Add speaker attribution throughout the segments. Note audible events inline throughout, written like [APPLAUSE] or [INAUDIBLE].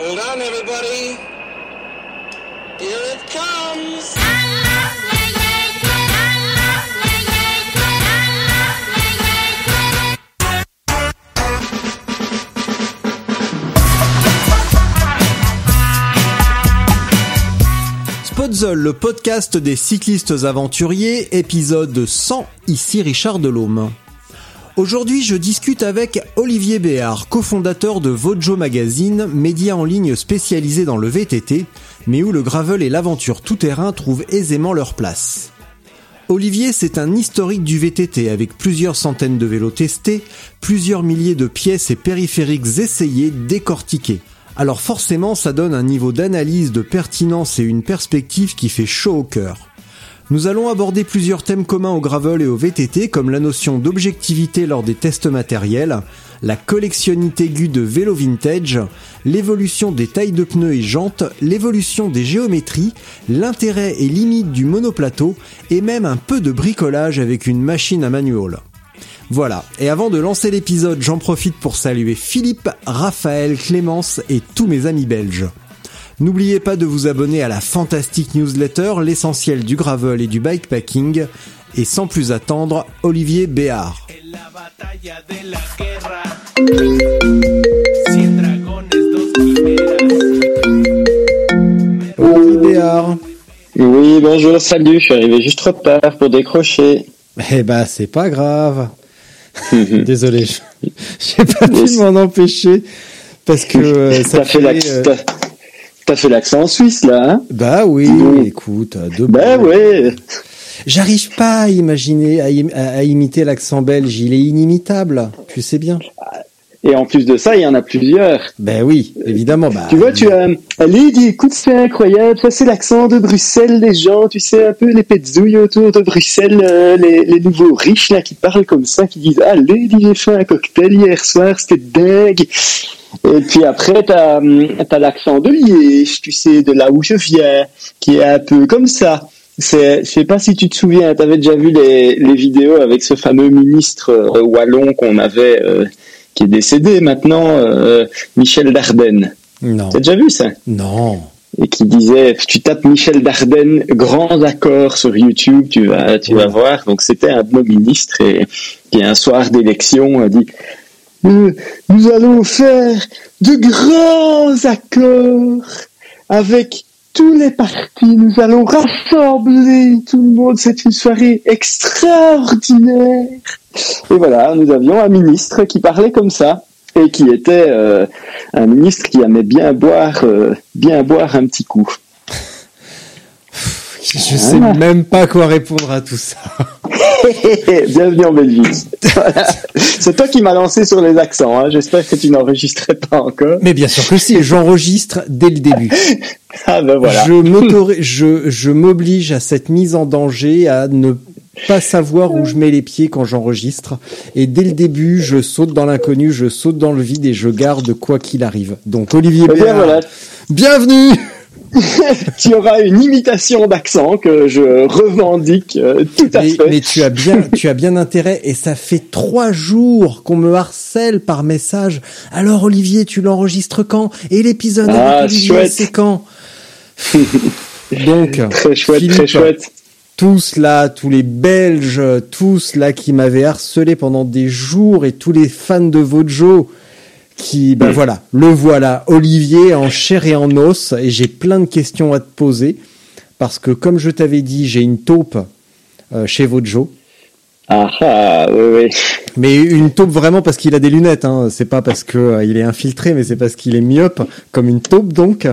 Speaker 1: Hold on, everybody. Here it comes.
Speaker 2: Spotzel, le podcast des cyclistes aventuriers, épisode 100, ici Richard Delhomme. Aujourd'hui, je discute avec Olivier Béard, cofondateur de Vojo Magazine, média en ligne spécialisé dans le VTT, mais où le gravel et l'aventure tout-terrain trouvent aisément leur place. Olivier, c'est un historique du VTT avec plusieurs centaines de vélos testés, plusieurs milliers de pièces et périphériques essayés, décortiqués. Alors forcément, ça donne un niveau d'analyse, de pertinence et une perspective qui fait chaud au cœur. Nous allons aborder plusieurs thèmes communs au gravel et au VTT comme la notion d'objectivité lors des tests matériels, la collectionnite aiguë de vélo vintage, l'évolution des tailles de pneus et jantes, l'évolution des géométries, l'intérêt et limite du monoplateau et même un peu de bricolage avec une machine à manuel. Voilà, et avant de lancer l'épisode, j'en profite pour saluer Philippe, Raphaël, Clémence et tous mes amis belges. N'oubliez pas de vous abonner à la fantastique newsletter L'essentiel du gravel et du bikepacking. Et sans plus attendre, Olivier Béard.
Speaker 3: la la.
Speaker 2: Olivier Béard.
Speaker 4: Oui, bonjour, salut, je suis arrivé juste trop tard pour décrocher.
Speaker 2: Eh bah c'est pas grave. [LAUGHS] Désolé, je- j'ai pas pu m'en empêcher parce que euh, [LAUGHS] ça
Speaker 4: fait
Speaker 2: fait,
Speaker 4: l'accent
Speaker 2: euh,
Speaker 4: t'as- fait l'accent suisse là, hein?
Speaker 2: Bah oui,
Speaker 4: Oui.
Speaker 2: écoute, euh, de
Speaker 4: Ben
Speaker 2: bon.
Speaker 4: ouais.
Speaker 2: J'arrive pas à imaginer, à, im- à- à imiter l'accent belge. Il est inimitable. Tu sais bien.
Speaker 4: Et en plus de ça, il y en a plusieurs.
Speaker 2: Ben oui, évidemment. Bah,
Speaker 4: Tu vois, tu as allez, dis, écoute, c'est incroyable, ça c'est l'accent de Bruxelles, les gens, tu sais, un peu les petzouilles autour de Bruxelles, euh, les, les nouveaux riches là qui parlent comme ça, qui disent, allez, dis, j'ai fait un cocktail hier soir, c'était dingue. Et puis après, t'as as, l'accent de Liège, tu sais, de là où je viens, qui est un peu comme ça. C'est, je sais pas si tu te souviens, t'avais déjà vu les, les vidéos avec ce fameux ministre euh, wallon qu'on avait, euh, qui est décédé maintenant, euh, Michel Dardenne.
Speaker 2: Non,
Speaker 4: T'as déjà vu ça?
Speaker 2: Non.
Speaker 4: Et qui disait, tu tapes Michel Dardenne, grands accords sur YouTube, tu vas, tu vas voir. Donc c'était un de nos ministres et qui un soir d'élection a dit, Euh, nous allons faire de grands accords avec tous les partis. Nous allons rassembler tout le monde. C'est une soirée extraordinaire. Et voilà, nous avions un ministre qui parlait comme ça et qui était euh, un ministre qui aimait bien boire, euh, bien boire un petit coup.
Speaker 2: Je sais même pas quoi répondre à tout ça. [LAUGHS]
Speaker 4: Bienvenue en Belgique. Voilà. C'est toi qui m'as lancé sur les accents. Hein. J'espère que tu n'enregistrais pas encore.
Speaker 2: Mais bien sûr que si, j'enregistre dès le début.
Speaker 4: Ah ben voilà.
Speaker 2: Je m'autori- je, je m'oblige à cette mise en danger, à ne pas savoir où je mets les pieds quand j'enregistre. Et dès le début, je saute dans l'inconnu, je saute dans le vide et je garde quoi qu'il arrive. Donc Olivier
Speaker 4: Eh bien
Speaker 2: Béard,
Speaker 4: voilà,
Speaker 2: bienvenue [LAUGHS]
Speaker 4: tu auras une imitation d'accent que je revendique euh, tout à
Speaker 2: mais,
Speaker 4: fait.
Speaker 2: mais tu as bien, tu as bien intérêt et ça fait trois jours qu'on me harcèle par message. Alors Olivier, tu l'enregistres quand? Et l'épisode
Speaker 4: Ah,
Speaker 2: c'est quand? [LAUGHS] Donc,
Speaker 4: Très chouette,
Speaker 2: Philippe,
Speaker 4: très chouette.
Speaker 2: tous là, tous les Belges, tous là qui m'avaient harcelé pendant des jours et tous les fans de Vojo qui, ben voilà, le voilà, Olivier en chair et en os et j'ai plein de questions à te poser parce que comme je t'avais dit, j'ai une taupe euh, chez Vojo.
Speaker 4: Ah ah, oui, oui.
Speaker 2: Mais une taupe vraiment parce qu'il a des lunettes, hein. c'est pas parce que euh, il est infiltré, mais c'est parce qu'il est myope, comme une taupe donc.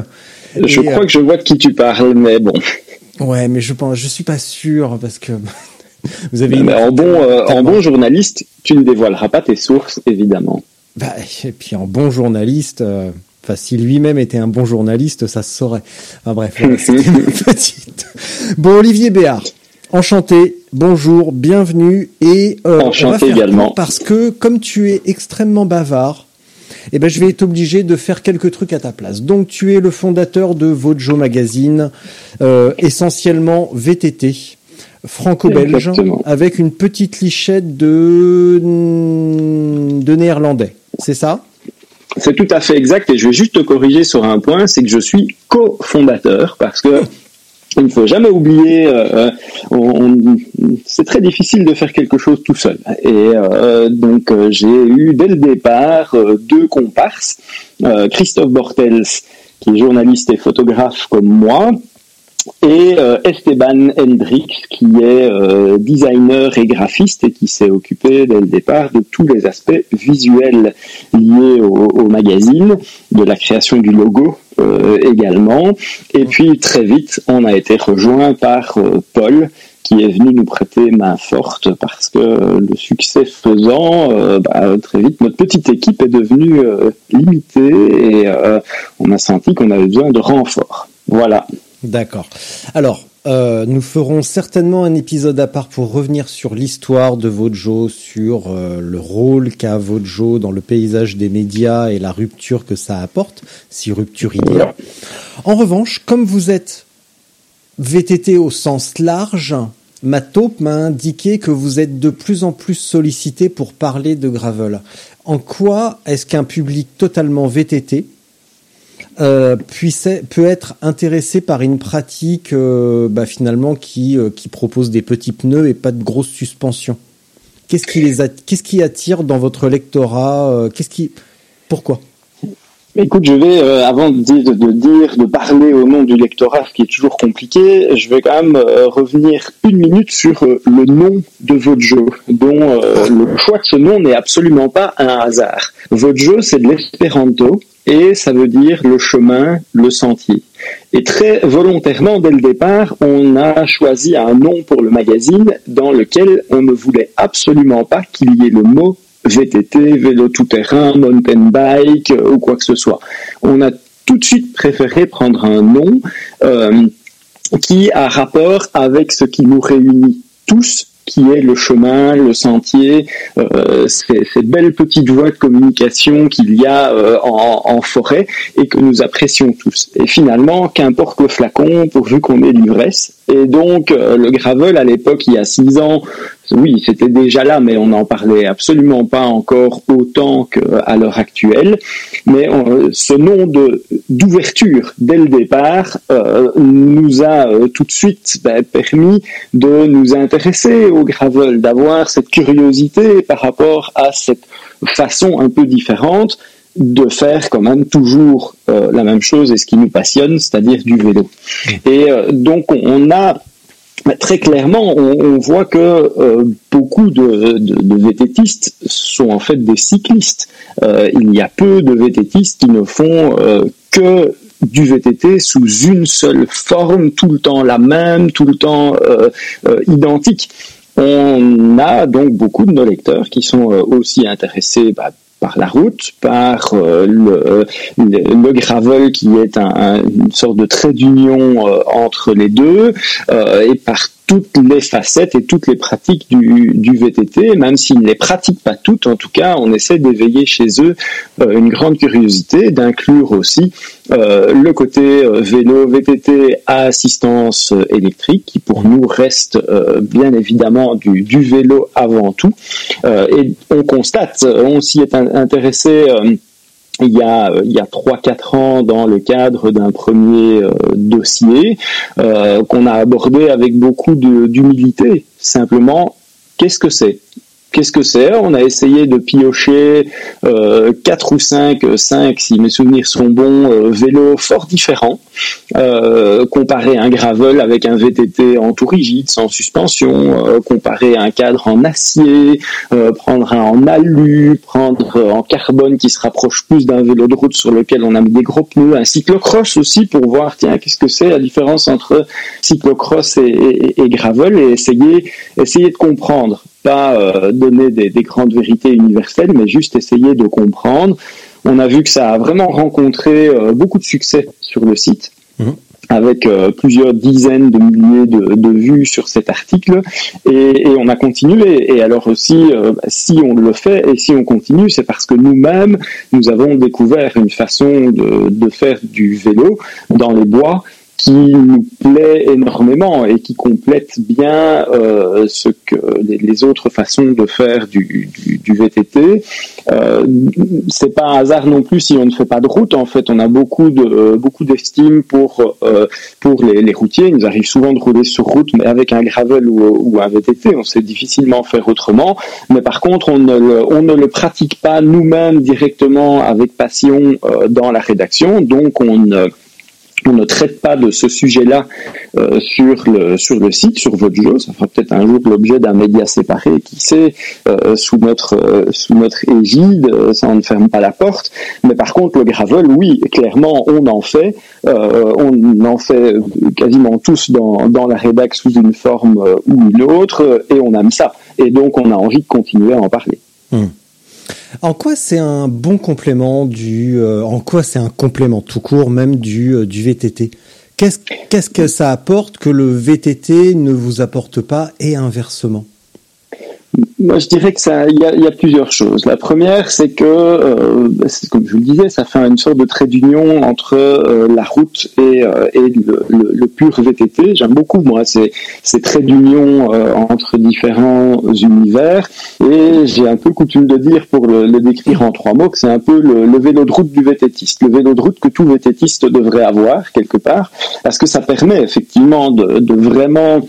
Speaker 4: Je
Speaker 2: Et,
Speaker 4: crois
Speaker 2: euh,
Speaker 4: que je vois de qui tu parles, mais bon.
Speaker 2: Ouais, mais je pense, je suis pas sûr parce que [LAUGHS] vous avez une
Speaker 4: en bon, euh, en bon journaliste, tu ne dévoileras pas tes sources, évidemment.
Speaker 2: Bah, et puis en bon journaliste, euh, enfin si lui-même était un bon journaliste, ça se saurait. Enfin bref, voilà, [LAUGHS] c'était une petite. Bon, Olivier Béard, enchanté, bonjour, bienvenue et euh, on va
Speaker 4: Enchanté
Speaker 2: faire
Speaker 4: également.
Speaker 2: Parce que comme tu es extrêmement bavard, eh ben je vais être obligé de faire quelques trucs à ta place. Donc tu es le fondateur de Vojo Magazine, euh, essentiellement VTT. Franco-belge, avec une petite lichette de, de néerlandais. C'est ça?
Speaker 4: C'est tout à fait exact et je vais juste te corriger sur un point, c'est que je suis cofondateur parce que il ne faut jamais oublier, euh, on- c'est très difficile de faire quelque chose tout seul. Et euh, donc euh, j'ai eu dès le départ euh, deux comparses, euh, Christophe Bortels, qui est journaliste et photographe comme moi, et euh, Esteban Hendrix, qui est euh, designer et graphiste et qui s'est occupé dès le départ de tous les aspects visuels liés au, magazine, de la création du logo euh, également. Et puis très vite, on a été rejoint par Paul, qui est venu nous prêter main forte parce que le succès faisant, bah, très vite, notre petite équipe est devenue limitée et euh, on a senti qu'on avait besoin de renfort. Voilà.
Speaker 2: D'accord. Alors, euh, nous ferons certainement un épisode à part pour revenir sur l'histoire de Vojo, sur euh, le rôle qu'a Vojo dans le paysage des médias et la rupture que ça apporte, si rupture il y a. En revanche, comme vous êtes VTT au sens large, ma taupe m'a indiqué que vous êtes de plus en plus sollicité pour parler de gravel. En quoi est-ce qu'un public totalement VTT euh, puisse, peut être intéressé par une pratique euh, bah, finalement qui, euh, qui propose des petits pneus et pas de grosses suspensions. Qu'est-ce qui les qu'est-ce qui attire dans votre lectorat Qu'est-ce qui pourquoi?
Speaker 4: Écoute, je vais, avant de de de parler au nom du lectorat, ce qui est toujours compliqué, je vais quand même revenir une minute sur le nom de Vojo, dont euh, le choix de ce nom n'est absolument pas un hasard. Vojo, c'est de l'espéranto, et ça veut dire le chemin, le sentier. Et très volontairement, dès le départ, on a choisi un nom pour le magazine dans lequel on ne voulait absolument pas qu'il y ait le mot VTT, vélo tout-terrain, mountain bike euh, ou quoi que ce soit. On a tout de suite préféré prendre un nom euh, qui a rapport avec ce qui nous réunit tous qui est le chemin, le sentier, euh, ces, ces belles petites voies de communication qu'il y a euh, en, forêt et que nous apprécions tous. Et finalement, qu'importe le flacon, pourvu qu'on ait l'ivresse. Et donc, euh, le gravel, à l'époque, il y a six ans, oui, c'était déjà là, mais on n'en parlait absolument pas encore autant qu'à l'heure actuelle. Mais euh, ce nom de d'ouverture dès le départ euh, nous a euh, tout de suite ben, permis de nous intéresser au gravel, d'avoir cette curiosité par rapport à cette façon un peu différente de faire quand même toujours euh, la même chose et ce qui nous passionne, c'est-à-dire du vélo. Et donc on, on a Très clairement, on, on voit que euh, beaucoup de, de, de VTTistes sont en fait des cyclistes. Euh, il y a peu de VTTistes qui ne font euh, que du VTT sous une seule forme, tout le temps la même, tout le temps euh, euh, identique. On a donc beaucoup de nos lecteurs qui sont euh, aussi intéressés bah, par la route, par euh, le, le, gravel qui est un, une sorte de trait d'union euh, entre les deux, euh, et par toutes les facettes et toutes les pratiques du, du VTT, même s'ils ne les pratiquent pas toutes, en tout cas, on essaie d'éveiller chez eux euh, une grande curiosité, d'inclure aussi euh, le côté euh, vélo VTT à assistance électrique, qui pour nous reste bien évidemment du, vélo avant tout. Et on constate, on s'y est intéressé il y a il y a trois quatre ans dans le cadre d'un premier euh, dossier euh, qu'on a abordé avec beaucoup d'humilité. Simplement, qu'est-ce que c'est? Qu'est-ce que c'est? On a essayé de piocher euh, quatre ou cinq, cinq si mes souvenirs sont bons, euh, vélos fort différents, euh, comparer un gravel avec un VTT en tout rigide, sans suspension, euh, comparer un cadre en acier, euh, prendre un en alu, prendre en carbone qui se rapproche plus d'un vélo de route sur lequel on a mis des gros pneus, un cyclocross aussi pour voir tiens qu'est-ce que c'est la différence entre cyclocross et, et, et gravel et essayer essayer de comprendre. Pas euh, donner des, des, grandes vérités universelles, mais juste essayer de comprendre. On a vu que ça a vraiment rencontré euh, beaucoup de succès sur le site.
Speaker 2: Mhm.
Speaker 4: avec euh, plusieurs dizaines de milliers de, de, vues sur cet article et, et on a continué et alors aussi euh, si on le fait et si on continue c'est parce que nous-mêmes nous avons découvert une façon de, de faire du vélo dans les bois qui nous plaît énormément et qui complète bien euh, ce que les, autres façons de faire du, du, du VTT. Euh, c'est pas un hasard non plus si on ne fait pas de route. En fait, on a beaucoup de beaucoup d'estime pour euh, pour les, les, routiers. Il nous arrive souvent de rouler sur route, mais avec un gravel ou, ou un VTT, on sait difficilement faire autrement. Mais par contre, on ne le, on ne le pratique pas nous-mêmes directement avec passion euh, dans la rédaction, donc on on ne traite pas de ce sujet-là euh, sur le sur le site, sur votre jeu. Ça fera peut-être un jour l'objet d'un média séparé, qui sait, euh, sous notre euh, sous notre égide, ça on ne ferme pas la porte. Mais par contre, le gravel, oui, clairement, on en fait. on en fait quasiment tous dans dans la rédac sous une forme ou une autre, et on aime ça. Et donc, on a envie de continuer à en parler.
Speaker 2: Hum. En quoi c'est un bon complément du, euh, en quoi c'est un complément tout court même du, euh, du VTT Qu'est-ce qu'est-ce que ça apporte que le VTT ne vous apporte pas et inversement?
Speaker 4: Moi, je dirais que ça, il y a, plusieurs choses. La première, c'est que, euh, comme je vous le disais, ça fait une sorte de trait d'union entre euh, la route et, euh, et le, pur VTT. J'aime beaucoup, moi, ces, ces traits d'union entre différents univers. Et j'ai un peu coutume de dire, pour le, décrire en trois mots, que c'est un peu le, vélo de route du VTTiste, le vélo de route que tout VTTiste devrait avoir quelque part, parce que ça permet effectivement de vraiment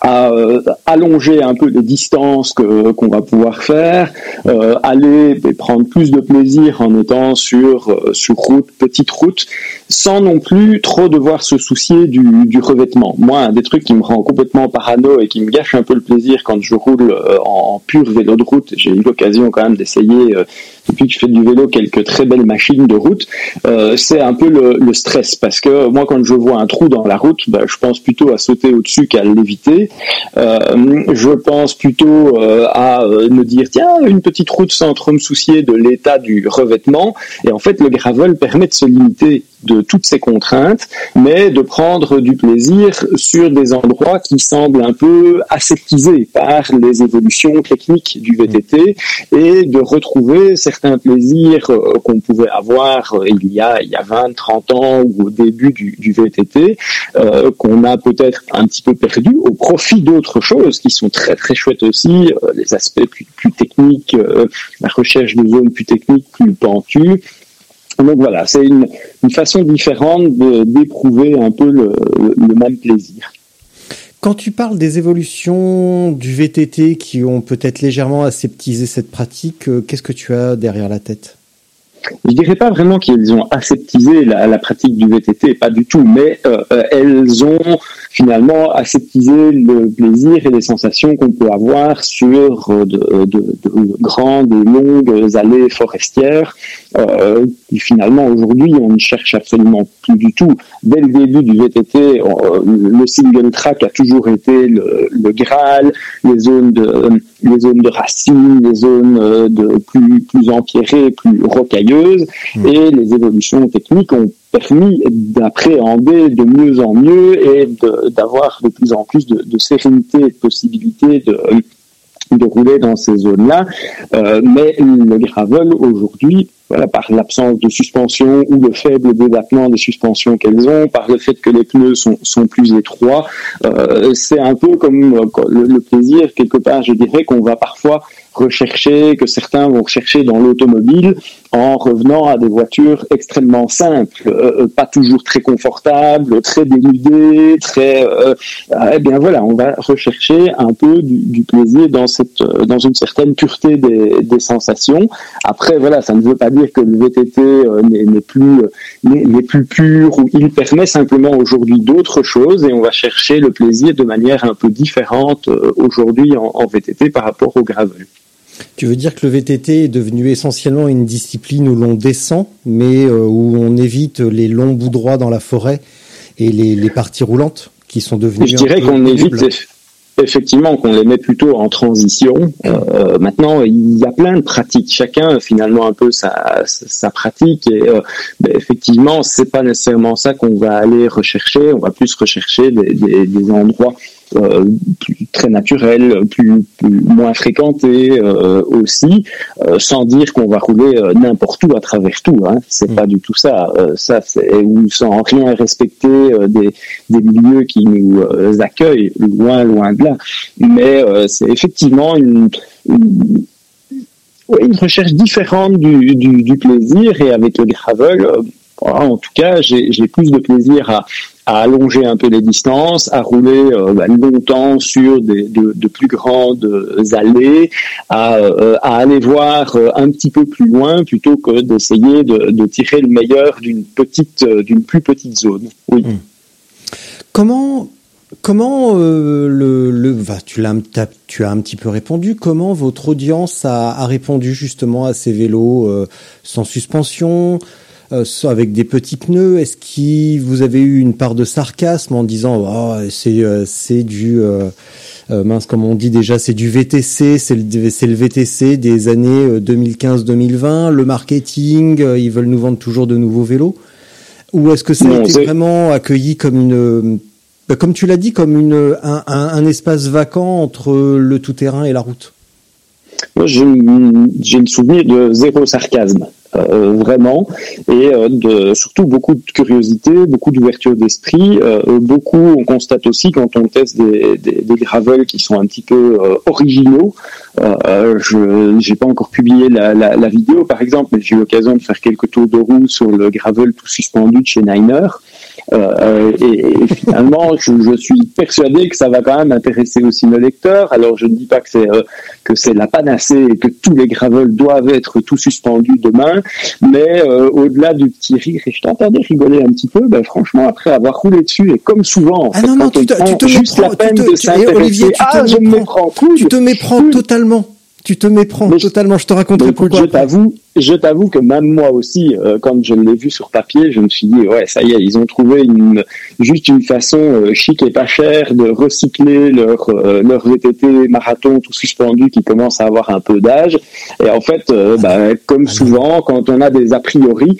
Speaker 4: à euh, allonger un peu les distances que qu'on va pouvoir faire, euh, aller et prendre plus de plaisir en étant sur euh, sur route, petite route, sans non plus trop devoir se soucier du, du revêtement. Moi, un des trucs qui me rend complètement parano et qui me gâche un peu le plaisir quand je roule euh, en pur vélo de route, j'ai eu l'occasion quand même d'essayer euh, depuis que je fais du vélo quelques très belles machines de route, c'est un peu le, stress parce que moi quand je vois un trou dans la route, bah, je pense plutôt à sauter au-dessus qu'à l'éviter. Euh, je pense plutôt euh, à euh, me dire tiens une petite route sans trop me soucier de l'état du revêtement et en fait le gravel permet de se limiter de toutes ces contraintes, mais de prendre du plaisir sur des endroits qui semblent un peu aseptisés par les évolutions techniques du VTT et de retrouver certains plaisirs qu'on pouvait avoir il y a il y a 20, 30 ans ou au début du, VTT euh, qu'on a peut-être un petit peu perdu au profit d'autres choses qui sont très très chouettes aussi, euh, les aspects plus, techniques, euh, la recherche de zones plus techniques, plus pentues. Donc voilà, c'est une, façon différente d'éprouver un peu le, même plaisir.
Speaker 2: Quand tu parles des évolutions du VTT qui ont peut-être légèrement aseptisé cette pratique, euh, qu'est-ce que tu as derrière la tête?
Speaker 4: Je dirais pas vraiment qu'elles ont aseptisé la, pratique du VTT, pas du tout, mais euh, elles ont finalement aseptisé le plaisir et les sensations qu'on peut avoir sur de, de, de, grandes longues allées forestières. Euh, finalement aujourd'hui on ne cherche absolument plus du tout. Dès le début du VTT, le single track a toujours été le Graal, les zones de les zones de racines, les zones de plus plus empierrées, plus rocailleuses, mmh. et les évolutions techniques ont permis d'appréhender de mieux en mieux et d'avoir de, de, plus en plus de, de sérénité et de possibilités de, de rouler dans ces zones-là. Euh, mais le gravel aujourd'hui, voilà, par l'absence de suspension ou le faible débattement des suspensions qu'elles ont, par le fait que les pneus sont, sont plus étroits, euh, c'est un peu comme euh, le, le, plaisir quelque part. Je dirais qu'on va parfois rechercher, que certains vont rechercher dans l'automobile en revenant à des voitures extrêmement simples, euh, pas toujours très confortables, très dénudées, très. Euh, eh bien voilà, on va rechercher un peu du, plaisir dans cette, dans une certaine pureté des, sensations. Après voilà, ça ne veut pas dire que le VTT euh, n'est plus n'est plus pur ou il permet simplement aujourd'hui d'autres choses et on va chercher le plaisir de manière un peu différente euh, aujourd'hui en, en VTT par rapport au gravel.
Speaker 2: Tu veux dire que le VTT est devenu essentiellement une discipline où l'on descend, mais euh, où on évite les longs bouts droits dans la forêt et les, les parties roulantes qui sont devenues.
Speaker 4: Je dirais qu'on évite. effectivement qu'on les met plutôt en transition. Euh, maintenant, il y a plein de pratiques. Chacun finalement un peu sa, sa pratique et euh, ben, effectivement, c'est pas nécessairement ça qu'on va aller rechercher. On va plus rechercher des, des, des endroits euh, plus, très naturel, plus, plus moins fréquenté euh, aussi, euh, sans dire qu'on va rouler euh, n'importe où à travers tout. Hein. C'est
Speaker 2: Mm.
Speaker 4: pas du tout ça. Ça, c'est ou sans rien respecter des, des milieux qui nous accueillent, loin, loin de là. Mais c'est effectivement une, une recherche différente du, du, du plaisir et avec le gravel, en tout cas, j'ai plus de plaisir à, allonger un peu les distances, à rouler euh, bah, longtemps sur de, plus grandes euh, allées, à, euh, à aller voir un petit peu plus loin plutôt que d'essayer de, tirer le meilleur d'une petite, d'une plus petite zone. Oui.
Speaker 2: Comment comment euh, le, tu l'as tu as un petit peu répondu. Comment votre audience a, répondu justement à ces vélos sans suspension, euh, avec des petits pneus. Est-ce que vous avez eu une part de sarcasme en disant oh, c'est euh, c'est du euh, euh, mince comme on dit déjà c'est du VTC, c'est le c'est le VTC des années euh, 2015-2020, le marketing, euh, ils veulent nous vendre toujours de nouveaux vélos. Ou est-ce que ça a été vraiment accueilli comme une, comme tu l'as dit, comme une, un, un, un espace vacant entre le tout-terrain et la route?
Speaker 4: Moi, j'ai j'ai le souvenir de zéro sarcasme, euh, vraiment, et euh, de, surtout beaucoup de curiosité, beaucoup d'ouverture d'esprit. Euh, beaucoup, on constate aussi quand on teste des, des, des gravels qui sont un petit peu euh, originaux. Euh, je j'ai pas encore publié la, la, la vidéo, par exemple, mais j'ai eu l'occasion de faire quelques tours de roue sur le gravel tout suspendu de chez Niner. Euh, et, et finalement, [LAUGHS] je, je suis persuadé que ça va quand même intéresser aussi nos lecteurs. Alors, je ne dis pas que c'est euh, que c'est la panacée et que tous les gravels doivent être tout suspendus demain, mais euh, au-delà du petit rire, et je t'entendais rigoler un petit peu, ben, franchement, après avoir roulé dessus, et comme souvent, en
Speaker 2: Ah
Speaker 4: fait,
Speaker 2: non, non, tu
Speaker 4: on
Speaker 2: te- tu te
Speaker 4: juste
Speaker 2: méprends,
Speaker 4: la peine
Speaker 2: tu te-
Speaker 4: de
Speaker 2: eh, Olivier,
Speaker 4: s'intéresser,
Speaker 2: tu te
Speaker 4: ah, je me
Speaker 2: méprends. Tu te méprends totalement. Tu te méprends
Speaker 4: Mais
Speaker 2: totalement. Je te raconterai pourquoi.
Speaker 4: je t'avoue, je t'avoue que même moi aussi, euh, quand je l'ai vu sur papier, je me suis dit ouais, ça y est, ils ont trouvé une juste une façon euh, chic et pas chère de recycler leur euh, leur VTT marathon tout suspendu qui commence à avoir un peu d'âge. Et en fait, euh, bah, comme souvent, quand on a des a priori,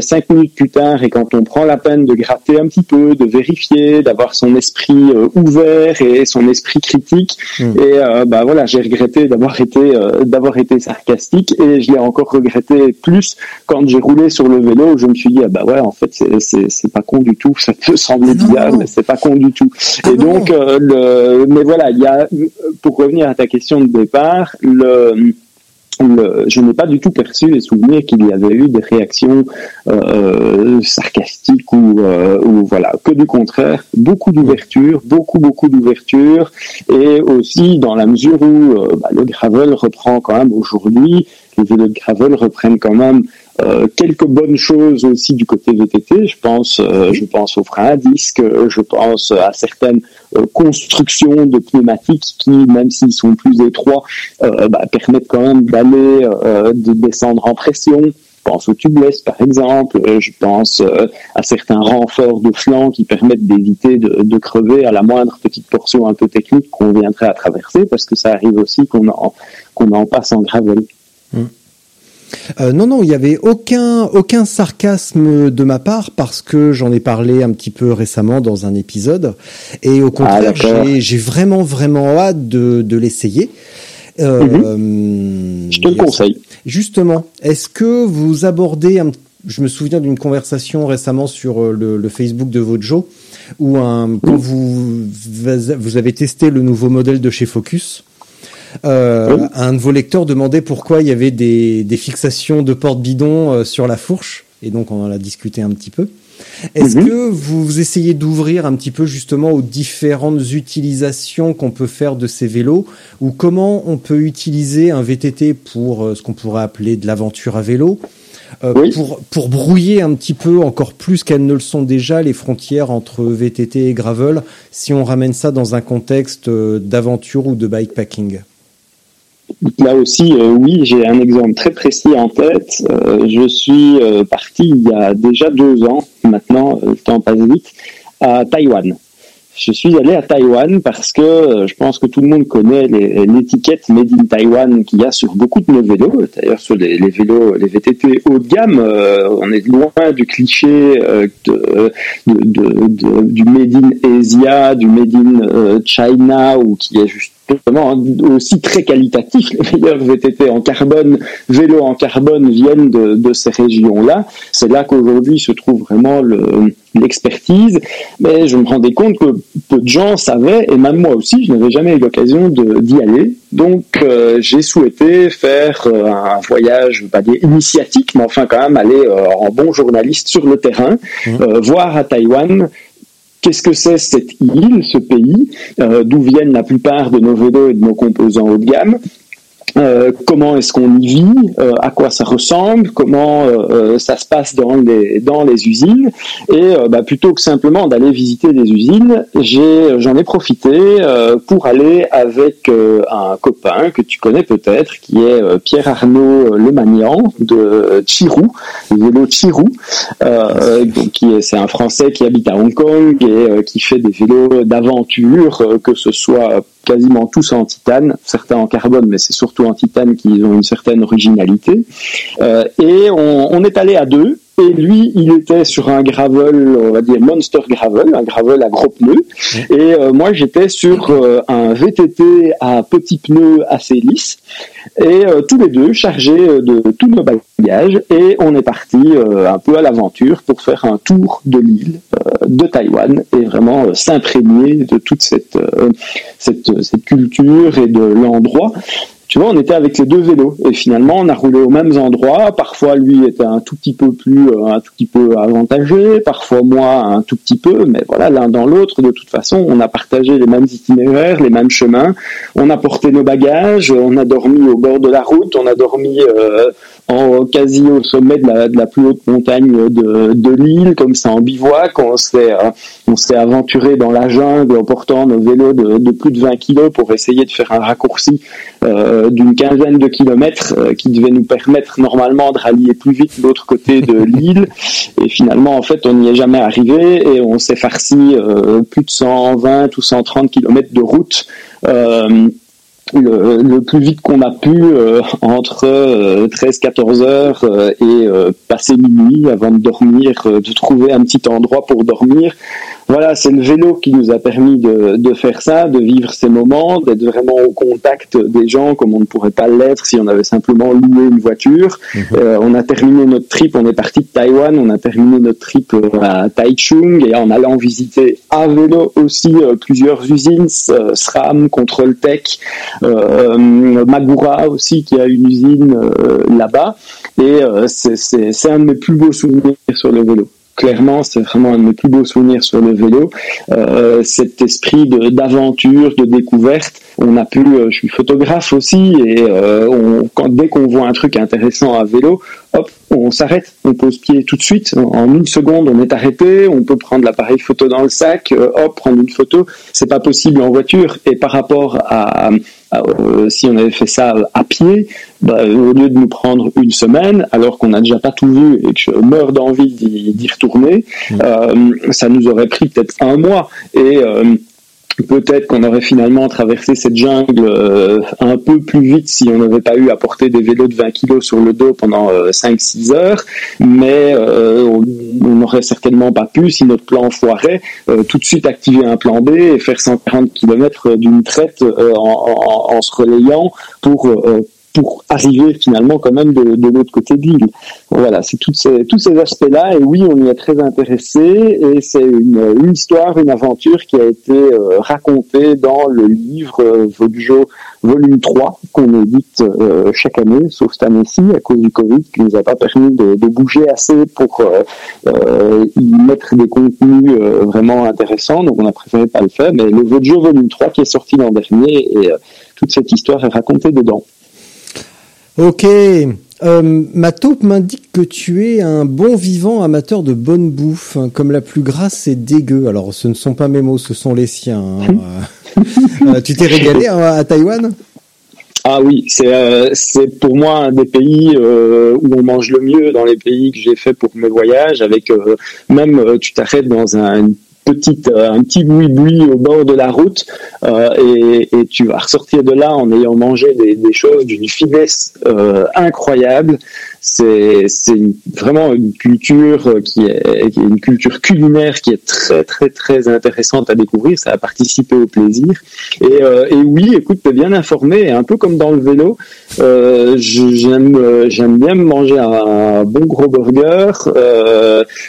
Speaker 4: cinq minutes plus tard, et quand on prend la peine de gratter un petit peu, de vérifier, d'avoir son esprit ouvert et son esprit critique, et euh, bah voilà, j'ai regretté d'avoir été d'avoir été sarcastique et je l'ai encore regretté plus quand j'ai roulé sur le vélo. Je me suis dit ah bah ouais, en fait c'est pas con du tout. Ça peut [LAUGHS] sembler
Speaker 2: non,
Speaker 4: bizarre,
Speaker 2: non.
Speaker 4: mais c'est pas con du tout.
Speaker 2: Ah
Speaker 4: et
Speaker 2: non.
Speaker 4: donc euh, le mais voilà, il y a pour revenir à ta question de départ, le le- je n'ai pas du tout perçu les souvenirs qu'il y avait eu des réactions euh, sarcastiques ou, euh, ou voilà que du contraire beaucoup d'ouverture beaucoup beaucoup d'ouverture et aussi dans la mesure où euh, bah, le gravel reprend quand même aujourd'hui les vélos de gravel reprennent quand même euh, quelques bonnes choses aussi du côté VTT. Je pense, euh, je pense aux freins à disque, euh, je pense à certaines euh, constructions de pneumatiques qui, même s'ils sont plus étroits, euh, bah, permettent quand même d'aller, euh, de descendre en pression. Je pense au tubeless par exemple, Euh, je pense euh, à certains renforts de flanc qui permettent d'éviter de, de crever à la moindre petite portion un peu technique qu'on viendrait à traverser, parce que ça arrive aussi qu'on en, qu'on en passe en gravel.
Speaker 2: Euh, non, non, il y avait aucun aucun sarcasme de ma part parce que j'en ai parlé un petit peu récemment dans un épisode et au contraire,
Speaker 4: d'accord.
Speaker 2: j'ai j'ai vraiment vraiment hâte de de l'essayer. Euh,
Speaker 4: Je te le conseille.
Speaker 2: Justement, est-ce que vous abordez un je me souviens d'une conversation récemment sur euh, le, le Facebook de Vojo où un, quand vous vous avez testé le nouveau modèle de chez Focus, euh,
Speaker 4: Oui.
Speaker 2: un de vos lecteurs demandait pourquoi il y avait des, des fixations de porte-bidon euh, sur la fourche, et donc on en a discuté un petit peu. Est-ce
Speaker 4: Mhm.
Speaker 2: que vous essayez d'ouvrir un petit peu justement aux différentes utilisations qu'on peut faire de ces vélos, ou comment on peut utiliser un VTT pour euh, ce qu'on pourrait appeler de l'aventure à vélo, euh,
Speaker 4: Oui.
Speaker 2: pour, pour brouiller un petit peu encore plus qu'elles ne le sont déjà les frontières entre VTT et gravel, si on ramène ça dans un contexte d'aventure ou de bikepacking?
Speaker 4: Là aussi, euh, oui, j'ai un exemple très précis en tête. Euh, je suis euh, parti il y a déjà deux ans, maintenant, le temps passe vite, à Taïwan, je suis allé à Taïwan parce que je pense que tout le monde connaît l'étiquette Made in Taiwan qu'il y a sur beaucoup de nos vélos. D'ailleurs, sur les, vélos, les VTT haut de gamme, on est loin du cliché du Made in Asia, du Made in China, ou qui est justement aussi très qualitatif. Les meilleurs VTT en carbone, vélos en carbone viennent de, de ces régions-là. C'est là qu'aujourd'hui se trouve vraiment le- l'expertise. Mais je me rendais compte que peu de gens savaient, et même moi aussi, je n'avais jamais eu l'occasion d'y aller. Donc euh, j'ai souhaité faire euh, un voyage, pas dire initiatique, mais enfin quand même aller euh, en bon journaliste sur le terrain, euh, voir à Taïwan Qu'est-ce que c'est cette île, ce pays, euh, d'où viennent la plupart de nos vélos et de nos composants haut de gamme? Euh, comment est-ce qu'on y vit, euh, à quoi ça ressemble, comment euh, ça se passe dans les dans les usines? Et bah, plutôt que simplement d'aller visiter des usines, j'en ai profité euh, pour aller avec un copain que tu connais peut-être qui est Pierre Arnaud Lemagnan de Chirou, vélo Chirou, qui est c'est un Français qui habite à Hong Kong et qui fait des vélos d'aventure, que ce soit quasiment tous en titane, certains en carbone, mais c'est surtout en titane qui ont une certaine originalité. Euh, et on est allé à deux. Et lui, il était sur un gravel, on va dire monster gravel, un gravel à gros pneus. Et euh, moi, j'étais sur euh, un VTT à petits pneus assez lisses. Et euh, tous les deux chargés de tous nos bagages. Et on est parti un peu à l'aventure pour faire un tour de l'île de Taïwan et vraiment s'imprégner de toute cette, cette, cette culture et de l'endroit. Tu vois, on était avec les deux vélos et finalement on a roulé aux mêmes endroits. Parfois lui était un tout petit peu plus, euh, un tout petit peu avantagé, parfois moi un tout petit peu, mais voilà, l'un dans l'autre, de toute façon, on a partagé les mêmes itinéraires, les mêmes chemins. On a porté nos bagages, on a dormi au bord de la route, on a dormi euh, en quasi au sommet de la, de la plus haute montagne de, de l'île, comme ça en bivouac. On s'est euh, on s'est aventuré dans la jungle en portant nos vélos de, de plus de 20 kilos pour essayer de faire un raccourci euh, d'une quinzaine de kilomètres euh, qui devait nous permettre normalement de rallier plus vite l'autre côté de [LAUGHS] l'île. Et finalement, en fait, on n'y est jamais arrivé et on s'est farci euh, plus de 120 ou 130 kilomètres de route. Euh, le, le plus vite qu'on a pu euh, entre 13-14 heures euh, et euh, passer minuit avant de dormir, euh, de trouver un petit endroit pour dormir. Voilà, c'est le vélo qui nous a permis de, de faire ça, de vivre ces moments, d'être vraiment au contact des gens comme on ne pourrait pas l'être si on avait simplement loué une voiture. Euh, on a terminé notre trip, on est parti de Taïwan, on a terminé notre trip euh, à Taichung et en allant visiter à vélo aussi euh, plusieurs usines, euh, SRAM, Control Tech, euh, Magura aussi qui a une usine euh, là-bas et euh, c'est- c'est c'est un de mes plus beaux souvenirs sur le vélo. Clairement, c'est vraiment un de mes plus beaux souvenirs sur le vélo. Euh, cet esprit de- d'aventure, de, découverte. On a pu, euh, je suis photographe aussi, et euh, on, quand, dès qu'on voit un truc intéressant à vélo, hop, on s'arrête, on pose pied tout de suite. En une seconde, on est arrêté. On peut prendre l'appareil photo dans le sac, euh, hop, prendre une photo. C'est pas possible en voiture. Et par rapport à, à, euh, si on avait fait ça à pied, bah, au lieu de nous prendre une semaine, alors qu'on n'a déjà pas tout vu et que je meurs d'envie d'y retourner, euh, ça nous aurait pris peut-être un mois. Et euh, Peut-être qu'on aurait finalement traversé cette jungle euh, un peu plus vite si on n'avait pas eu à porter des vélos de 20 kilos sur le dos pendant euh, 5-6 heures, mais euh, on n'aurait certainement pas pu, si notre plan foirait, euh, tout de suite activer un plan B et faire 140 km d'une traite euh, en, en- en se relayant pour euh, pour arriver finalement quand même de, de l'autre côté de l'île. Voilà, c'est ces, tous ces aspects-là. Et oui, on y est très intéressé. Et c'est une, une histoire, une aventure qui a été euh, racontée dans le livre euh, Vodjo volume 3 qu'on édite euh, chaque année, sauf cette année-ci à cause du Covid qui nous a pas permis de, de bouger assez pour euh, euh, y mettre des contenus euh, vraiment intéressants. Donc on a préféré pas le faire. Mais le Vodjo volume 3 qui est sorti l'an dernier et toute cette histoire est racontée dedans.
Speaker 2: Ok. Euh, ma taupe m'indique que tu es un bon vivant amateur de bonne bouffe, hein, comme la plus grasse c'est dégueu. Alors ce ne sont pas mes mots, ce sont les siens. hein. Euh, tu t'es régalé hein, à Taïwan?
Speaker 4: Ah oui, c'est euh, c'est pour moi un des pays euh, où on mange le mieux dans les pays que j'ai fait pour mes voyages. Avec euh, même euh, tu t'arrêtes dans un, une euh, un petit boui-boui au bord de la route euh, et, tu vas ressortir de là en ayant mangé des, des choses d'une finesse euh, incroyable. C'est vraiment une culture qui est, qui est, une culture culinaire qui est très très très intéressante à découvrir. Ça a participé au plaisir. Et, et oui, écoute, bien informé. Un peu comme dans le vélo, j'aime j'aime bien manger un, bon gros burger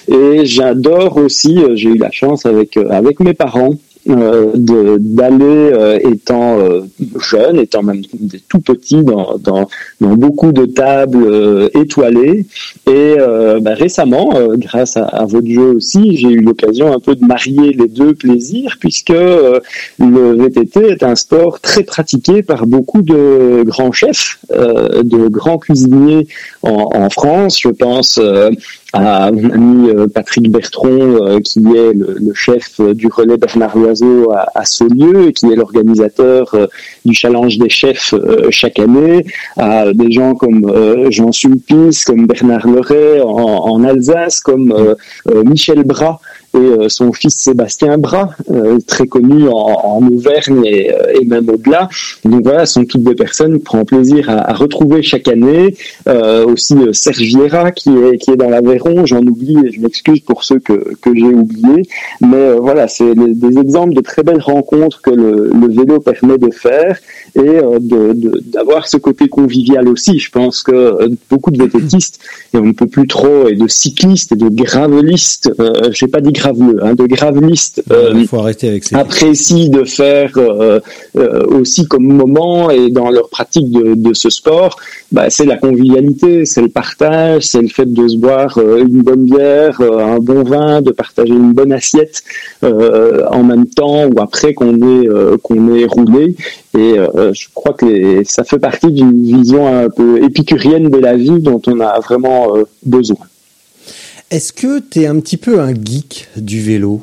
Speaker 4: et j'adore aussi. J'ai eu la chance avec avec mes parents euh, d'aller euh, étant euh, jeune, étant même tout petit dans, dans, dans beaucoup de tables euh, étoilées. Et bah, récemment, grâce à, à, votre jeu aussi, j'ai eu l'occasion un peu de marier les deux plaisirs puisque le VTT est un sport très pratiqué par beaucoup de grands chefs, de grands cuisiniers en, France. Je pense à mon ami euh, Patrick Bertron, euh, qui est le, chef du relais Bernard Loiseau à, à lieu et qui est l'organisateur euh, du challenge des chefs chaque année, à des gens comme Jean Sulpice, comme Bernard Leray en, en Alsace, comme Michel Bras, et euh, son fils Sébastien Bras, euh, très connu en, en Auvergne et, euh, et même au-delà. Donc voilà, ce sont toutes des personnes qui prennent plaisir à, à retrouver chaque année. aussi Serge qui est, qui est dans l'Aveyron, j'en oublie et je m'excuse pour ceux que, que j'ai oubliés. Mais voilà, c'est des exemples de très belles rencontres que le, le vélo permet de faire et d'avoir de, ce côté convivial aussi. Je pense que beaucoup de vététistes, et on ne peut plus trop, et de cyclistes et de gravelistes, euh, je n'ai pas dit graveleux, hein, de gravelistes,
Speaker 2: euh, faut arrêter avec
Speaker 4: apprécient de faire euh, euh, aussi comme moment et dans leur pratique de, de ce sport, bah, c'est la convivialité, c'est le partage, c'est le fait de se boire euh, une bonne bière, un bon vin, de partager une bonne assiette en même temps ou après qu'on est qu'on est roulé. Et je crois que ça fait partie d'une vision un peu épicurienne de la vie dont on a vraiment besoin.
Speaker 2: Est-ce que tu es un petit peu un geek du vélo?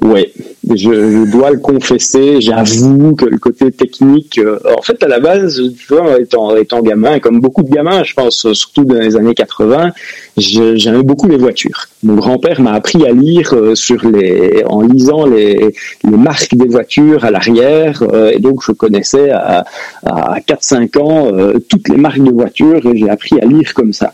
Speaker 4: Ouais, je, je, dois le confesser. J'avoue que le côté technique, euh, en fait, à la base, tu vois, étant, étant gamin, comme beaucoup de gamins, je pense, surtout dans les années 80, j'aimais beaucoup les voitures. Mon grand-père m'a appris à lire euh, sur les, en lisant les, les marques des voitures à l'arrière, euh, et donc je connaissais à, à 4-5 ans toutes les marques de voitures, et j'ai appris à lire comme ça.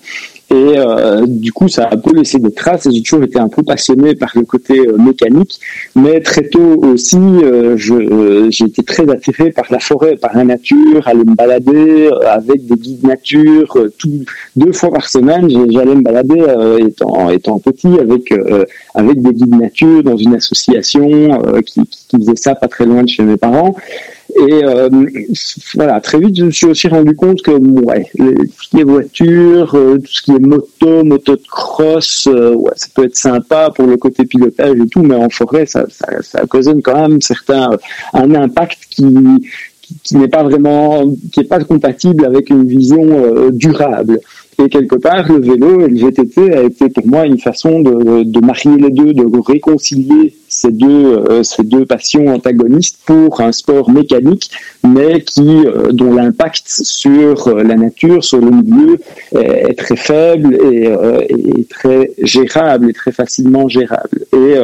Speaker 4: Et euh, du coup, ça a un peu laissé des traces. J'ai toujours été un peu passionné par le côté euh, mécanique, mais très tôt aussi, euh, j'ai été très attiré par la forêt, par la nature, aller me balader avec des guides nature. tout, deux fois par semaine, j'allais me balader étant, étant petit avec avec des guides nature dans une association qui, qui faisait ça pas très loin de chez mes parents. Et euh, voilà, très vite, je me suis aussi rendu compte que ouais, tout ce qui est voiture, euh, tout ce qui est moto, moto de cross, euh, ouais, ça peut être sympa pour le côté pilotage et tout, mais en forêt, ça, ça, ça occasionne quand même certains, un impact qui, qui, qui n'est pas vraiment, qui est pas compatible avec une vision durable. Et quelque part, le vélo et le VTT a été pour moi une façon de, de marier les deux, de réconcilier ces deux, euh, ces deux passions antagonistes pour un sport mécanique, mais qui, euh, dont l'impact sur euh, la nature, sur le milieu, est, est très faible et, et, très gérable et très facilement gérable. Et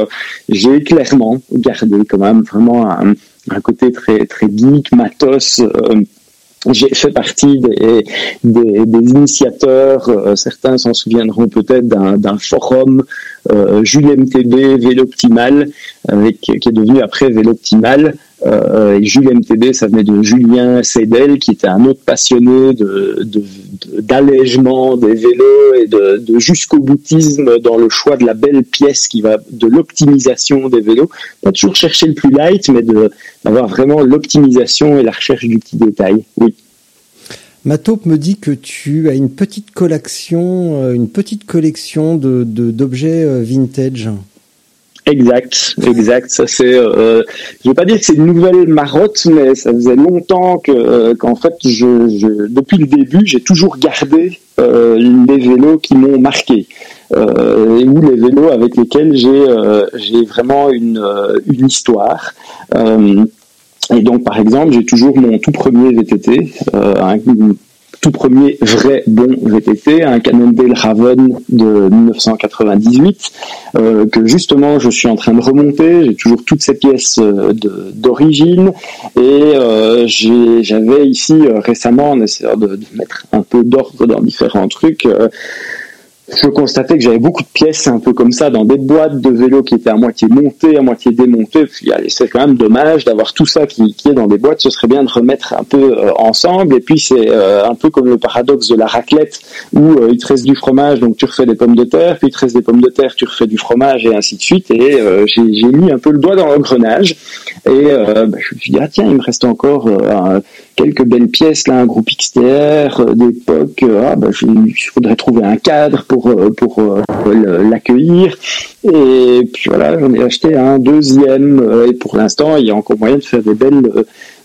Speaker 4: j'ai clairement gardé quand même vraiment un, un côté très, très geek, matos, j'ai fait partie des, des, des initiateurs, euh, certains s'en souviendront peut-être d'un forum euh, Jules MTB Vélo Optimal, avec, qui est devenu après Vélo Optimal, euh, et Jules MTB, ça venait de Julien Seidel, qui était un autre passionné d'allègement de, de, des vélos et de, jusqu'au boutisme dans le choix de la belle pièce qui va de l'optimisation des vélos. Pas toujours chercher le plus light, mais d'avoir vraiment l'optimisation et la recherche du petit détail. Oui.
Speaker 2: Ma taupe me dit que tu as une petite collection, euh, une petite collection de d'objets euh, vintage.
Speaker 4: Exact, exact. Ça c'est, euh, je vais pas dire que c'est une nouvelle marotte, mais ça faisait longtemps que, euh, qu'en fait, depuis le début, j'ai toujours gardé euh, les vélos qui m'ont marqué, ou les vélos avec lesquels j'ai, vraiment une, une histoire. et donc, par exemple, j'ai toujours mon tout premier VTT, un tout premier vrai bon VTT, un Cannondale Raven de 1998, euh, que justement je suis en train de remonter. J'ai toujours toutes ces pièces euh, d'origine et euh, j'avais ici euh, récemment, en essayant de, de mettre un peu d'ordre dans différents trucs, euh, je constatais que j'avais beaucoup de pièces un peu comme ça dans des boîtes de vélo qui étaient à moitié montées, à moitié démontées. C'est quand même dommage d'avoir tout ça qui, est dans des boîtes. Ce serait bien de remettre un peu euh, ensemble. Et puis c'est euh, un peu comme le paradoxe de la raclette où euh, il te reste du fromage, donc tu refais des pommes de terre, puis il te reste des pommes de terre, tu refais du fromage et ainsi de suite. Et j'ai mis un peu le doigt dans l'engrenage. Et bah, je me suis dit ah tiens, il me reste encore un- quelques belles pièces là, un groupe XTR euh, d'époque. euh, ah bah il faudrait trouver un cadre pour euh, pour l'accueillir. Et puis voilà, j'en ai acheté un deuxième. et pour l'instant, il y a encore moyen de faire des belles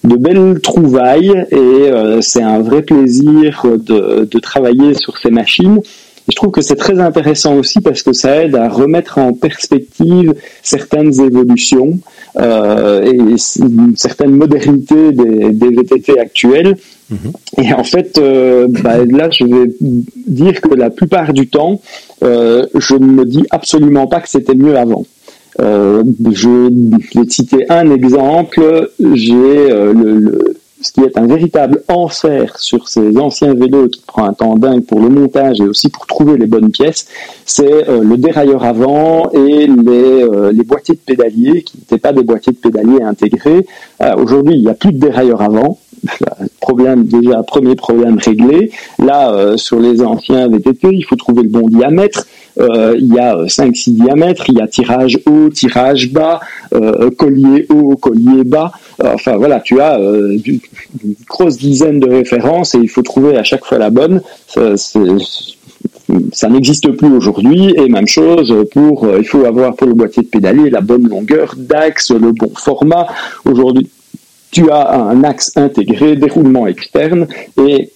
Speaker 4: de belles trouvailles. Et c'est un vrai plaisir de, de travailler sur ces machines. Et je trouve que c'est très intéressant aussi parce que ça aide à remettre en perspective certaines évolutions euh, et une certaine modernité des, des VTT actuels. Et en fait, euh, bah, là, je vais dire que la plupart du temps, euh, je ne me dis absolument pas que c'était mieux avant. Euh, je vais te citer un exemple. J'ai euh, le, le- ce qui est un véritable enfer sur ces anciens vélos qui prend un temps dingue pour le montage et aussi pour trouver les bonnes pièces, c'est euh, le dérailleur avant et les, euh, boîtiers de pédalier qui n'étaient pas des boîtiers de pédalier intégrés. Euh, Aujourd'hui, il n'y a plus de dérailleur avant. [LAUGHS] Problème déjà premier problème réglé. Là, sur les anciens VTT, il faut trouver le bon diamètre. Il y a 5-6 diamètres, il y a tirage haut, tirage bas, collier haut, collier bas. Enfin voilà, tu as euh, une grosse dizaine de références et il faut trouver à chaque fois la bonne. Ça, ça n'existe plus aujourd'hui et même chose pour euh, il faut avoir pour le boîtier de pédalier la bonne longueur d'axe, le bon format. Aujourd'hui, tu as un axe intégré, déroulement externe et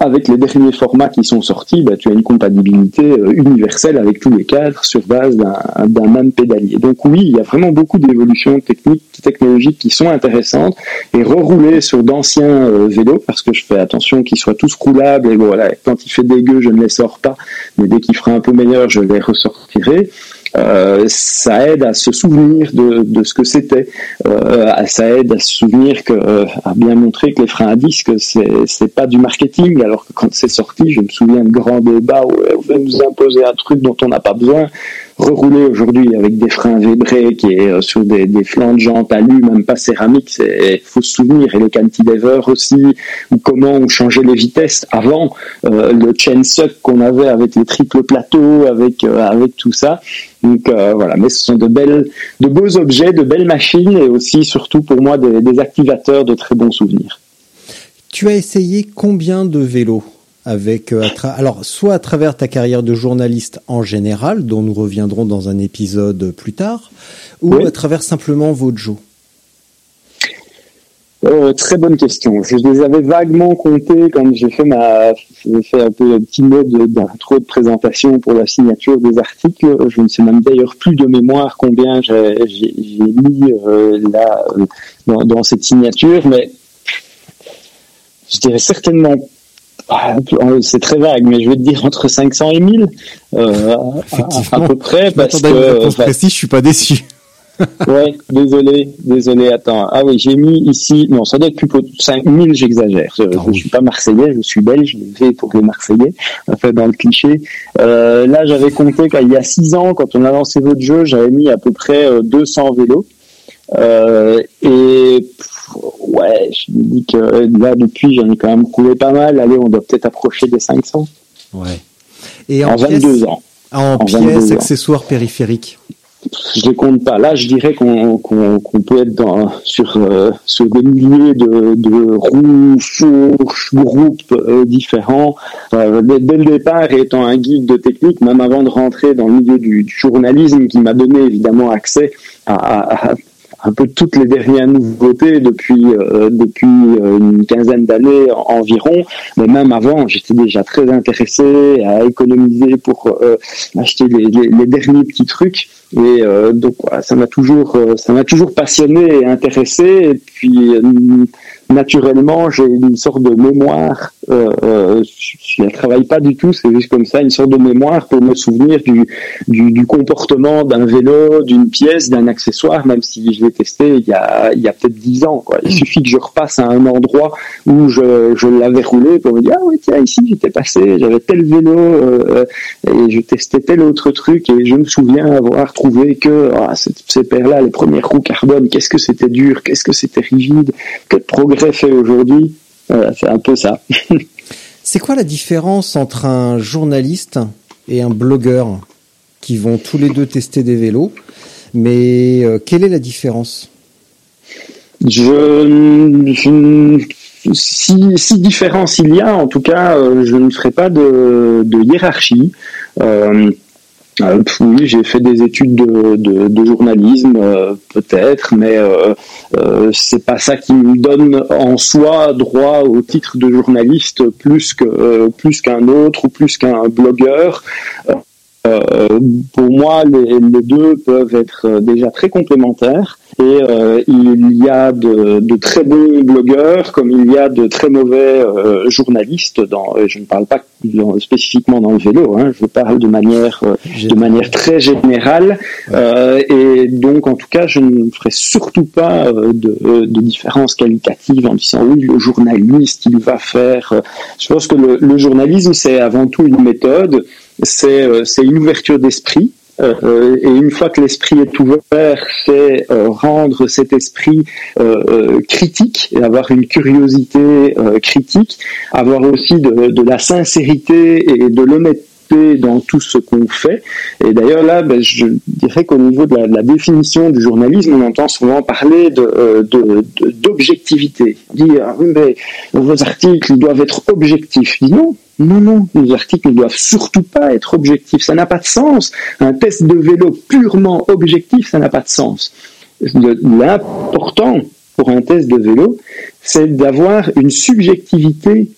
Speaker 4: avec les derniers formats qui sont sortis, bah, tu as une compatibilité euh, universelle avec tous les cadres sur base d'un même pédalier. Donc oui, il y a vraiment beaucoup d'évolutions techniques, technologiques qui sont intéressantes et rerouler sur d'anciens euh, vélos parce que je fais attention qu'ils soient tous roulables et voilà, quand il fait dégueu, je ne les sors pas, mais dès qu'il fera un peu meilleur, je les ressortirai. Euh, ça aide à se souvenir de, ce que c'était. Euh, ça aide à se souvenir que, euh, à bien montrer que les freins à disque, c'est, c'est pas du marketing, alors que quand c'est sorti, je me souviens de grands débats où on veut nous imposer un truc dont on n'a pas besoin. Rerouler aujourd'hui avec des freins vébrés qui est euh, sur des, des flancs de jantes alu, même pas céramique, c'est faut se souvenir. Et les cantilevers aussi, ou comment on changeait les vitesses avant, euh, le chain suck qu'on avait avec les triples plateaux, avec euh, avec tout ça. Donc euh, voilà, mais ce sont de belles, de beaux objets, de belles machines et aussi surtout pour moi des, des activateurs de très bons souvenirs.
Speaker 2: Tu as essayé combien de vélos? Avec euh, alors soit à travers ta carrière de journaliste en général, dont nous reviendrons dans un épisode plus tard, ou
Speaker 4: Oui.
Speaker 2: à travers simplement Vojo.
Speaker 4: Euh, très bonne question. Je les avais vaguement comptés quand j'ai fait ma, j'ai fait un peu un petit mode d'intro de présentation pour la signature des articles. Je ne sais même d'ailleurs plus de mémoire combien j'ai mis euh, là dans, dans cette signature, mais je dirais certainement. Ah, C'est très vague, mais je vais te dire entre 500 et 1000 euh, à- peu près, parce
Speaker 2: Attendez une
Speaker 4: que
Speaker 2: précise, je suis pas déçu. [LAUGHS]
Speaker 4: Ouais, désolé, désolé, attends. Ah oui, j'ai mis ici, non, ça doit être plus pour 5000, j'exagère. Je,
Speaker 2: Ah
Speaker 4: je
Speaker 2: oui.
Speaker 4: suis pas marseillais, je suis belge, je vais pour les marseillais, enfin dans le cliché. Euh, là, j'avais compté qu'il y a six ans, quand on a lancé votre jeu, j'avais mis à peu près euh, 200 vélos. Euh, et pff, ouais, je me dis que là, depuis, j'en ai quand même roulé pas mal. Allez, on doit peut-être approcher des 500
Speaker 2: Ouais. Et
Speaker 4: en,
Speaker 2: en, pièces,
Speaker 4: 22 ans.
Speaker 2: en
Speaker 4: En 22
Speaker 2: pièces, accessoires périphériques.
Speaker 4: je les compte pas. Là, je dirais qu'on qu'on peut être dans, sur, euh, sur des milliers de, de roues, fourches, groupes euh, différents. Euh, dès, dès le départ, étant un guide de technique, même avant de rentrer dans le milieu du, du journalisme, qui m'a donné évidemment accès à, à- à un peu toutes les dernières nouveautés depuis euh, depuis euh, une quinzaine d'années en- environ. Mais même avant, j'étais déjà très intéressé à économiser pour euh, acheter les, les, les derniers petits trucs. Et euh, donc voilà, ça m'a toujours, euh, ça m'a toujours passionné et intéressé. Et puis euh, naturellement, j'ai une sorte de mémoire. Euh, euh, je ne travaille pas du tout, c'est juste comme ça, une sorte de mémoire pour me souvenir du, du, comportement d'un vélo, d'une pièce, d'un accessoire, même si je l'ai testé il y a, il y a peut-être dix ans. Il suffit que je repasse à un endroit où je, je l'avais roulé pour me dire ah oui tiens ici j'étais passé, j'avais tel vélo euh, et je testais tel autre truc et je me souviens avoir trouvé que ah, ces paires-là, les premières roues carbone, qu'est-ce que c'était dur, qu'est-ce que c'était rigide, que de progrès fait aujourd'hui. Voilà, c'est un peu ça. [LAUGHS]
Speaker 2: C'est quoi la différence entre un journaliste et un blogueur qui vont tous les deux tester des vélos? Mais euh, quelle est la différence?
Speaker 4: Je, je- si, si différence il y a, en tout cas, euh, je ne ferai pas de, de hiérarchie. Euh, euh, oui, j'ai fait des études de, de, de journalisme, euh, peut-être, mais euh, euh, c'est pas ça qui me donne en soi droit au titre de journaliste plus que euh, plus qu'un autre ou plus qu'un blogueur. Pour moi, les, les deux peuvent être déjà très complémentaires et euh, il y a de, de très bons blogueurs comme il y a de très mauvais euh, journalistes. Dans, et je ne parle pas dans- spécifiquement dans le vélo, hein, je parle de manière euh, de manière très générale. Euh, et donc, en tout cas, je ne ferai surtout pas euh, de, de différence qualitative en disant oui, le journaliste, il va faire. euh, Je pense que le, le journalisme, c'est avant tout une méthode, c'est euh, c'est une ouverture d'esprit. Euh, et une fois que l'esprit est ouvert, c'est euh, rendre cet esprit euh, critique et avoir une curiosité critique, avoir aussi de, la sincérité et de l'honnêteté dans tout ce qu'on fait. Et d'ailleurs là, ben, je dirais qu'au niveau de la, définition du journalisme, on entend souvent parler euh, de- de- d'objectivité. Ah mais vos articles doivent être objectifs. Je dis non. Non, non, nos articles ne doivent surtout pas être objectifs. Ça n'a pas de sens. Un test de vélo purement objectif, ça n'a pas de sens. L'important pour un test de vélo, c'est d'avoir une subjectivité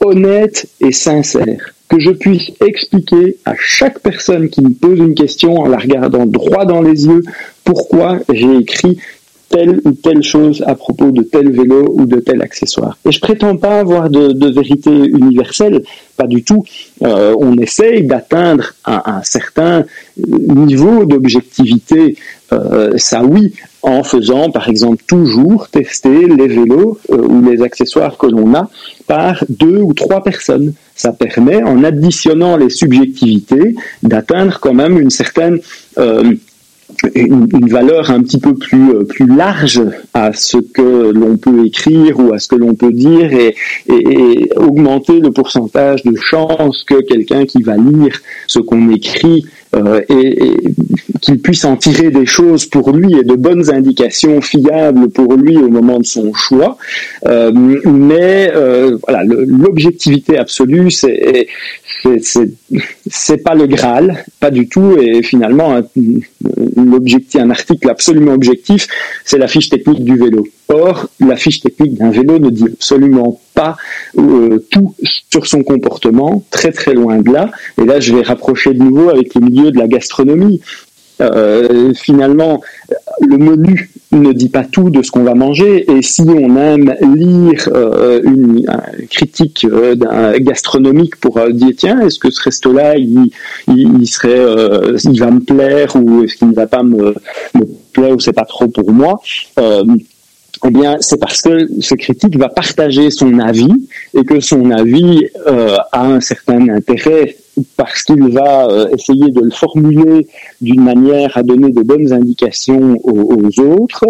Speaker 4: honnête et sincère. Que je puisse expliquer à chaque personne qui me pose une question en la regardant droit dans les yeux pourquoi j'ai écrit telle ou telle chose à propos de tel vélo ou de tel accessoire. Et je prétends pas avoir de, vérité universelle, pas du tout. Euh, on essaye d'atteindre un, un certain niveau d'objectivité, euh, ça oui, en faisant par exemple toujours tester les vélos euh, ou les accessoires que l'on a par deux ou trois personnes. Ça permet, en additionnant les subjectivités, d'atteindre quand même une certaine euh, une, valeur un petit peu plus euh, plus large à ce que l'on peut écrire ou à ce que l'on peut dire et, et, et augmenter le pourcentage de chances que quelqu'un qui va lire ce qu'on écrit euh, et, qu'il puisse en tirer des choses pour lui et de bonnes indications fiables pour lui au moment de son choix. Euh, mais euh, voilà, l'objectivité absolue, c'est c'est- pas le Graal, pas du tout. Et finalement, un, l'objectif, un article absolument objectif, c'est la fiche technique du vélo. Or, la fiche technique d'un vélo ne dit absolument pas tout sur son comportement, très très loin de là. Et là, je vais rapprocher de nouveau avec le milieu de la gastronomie. Euh, finalement, le menu ne dit pas tout de ce qu'on va manger. Et si on aime lire euh, une, critique euh, gastronomique pour dire tiens, est-ce que ce resto-là, il, va me plaire ou est-ce qu'il ne va pas me, plaire ou c'est pas trop pour moi. Eh bien, c'est parce que ce critique va partager son avis et que son avis a un certain intérêt parce qu'il va euh, essayer de le formuler d'une manière à donner de bonnes indications aux, autres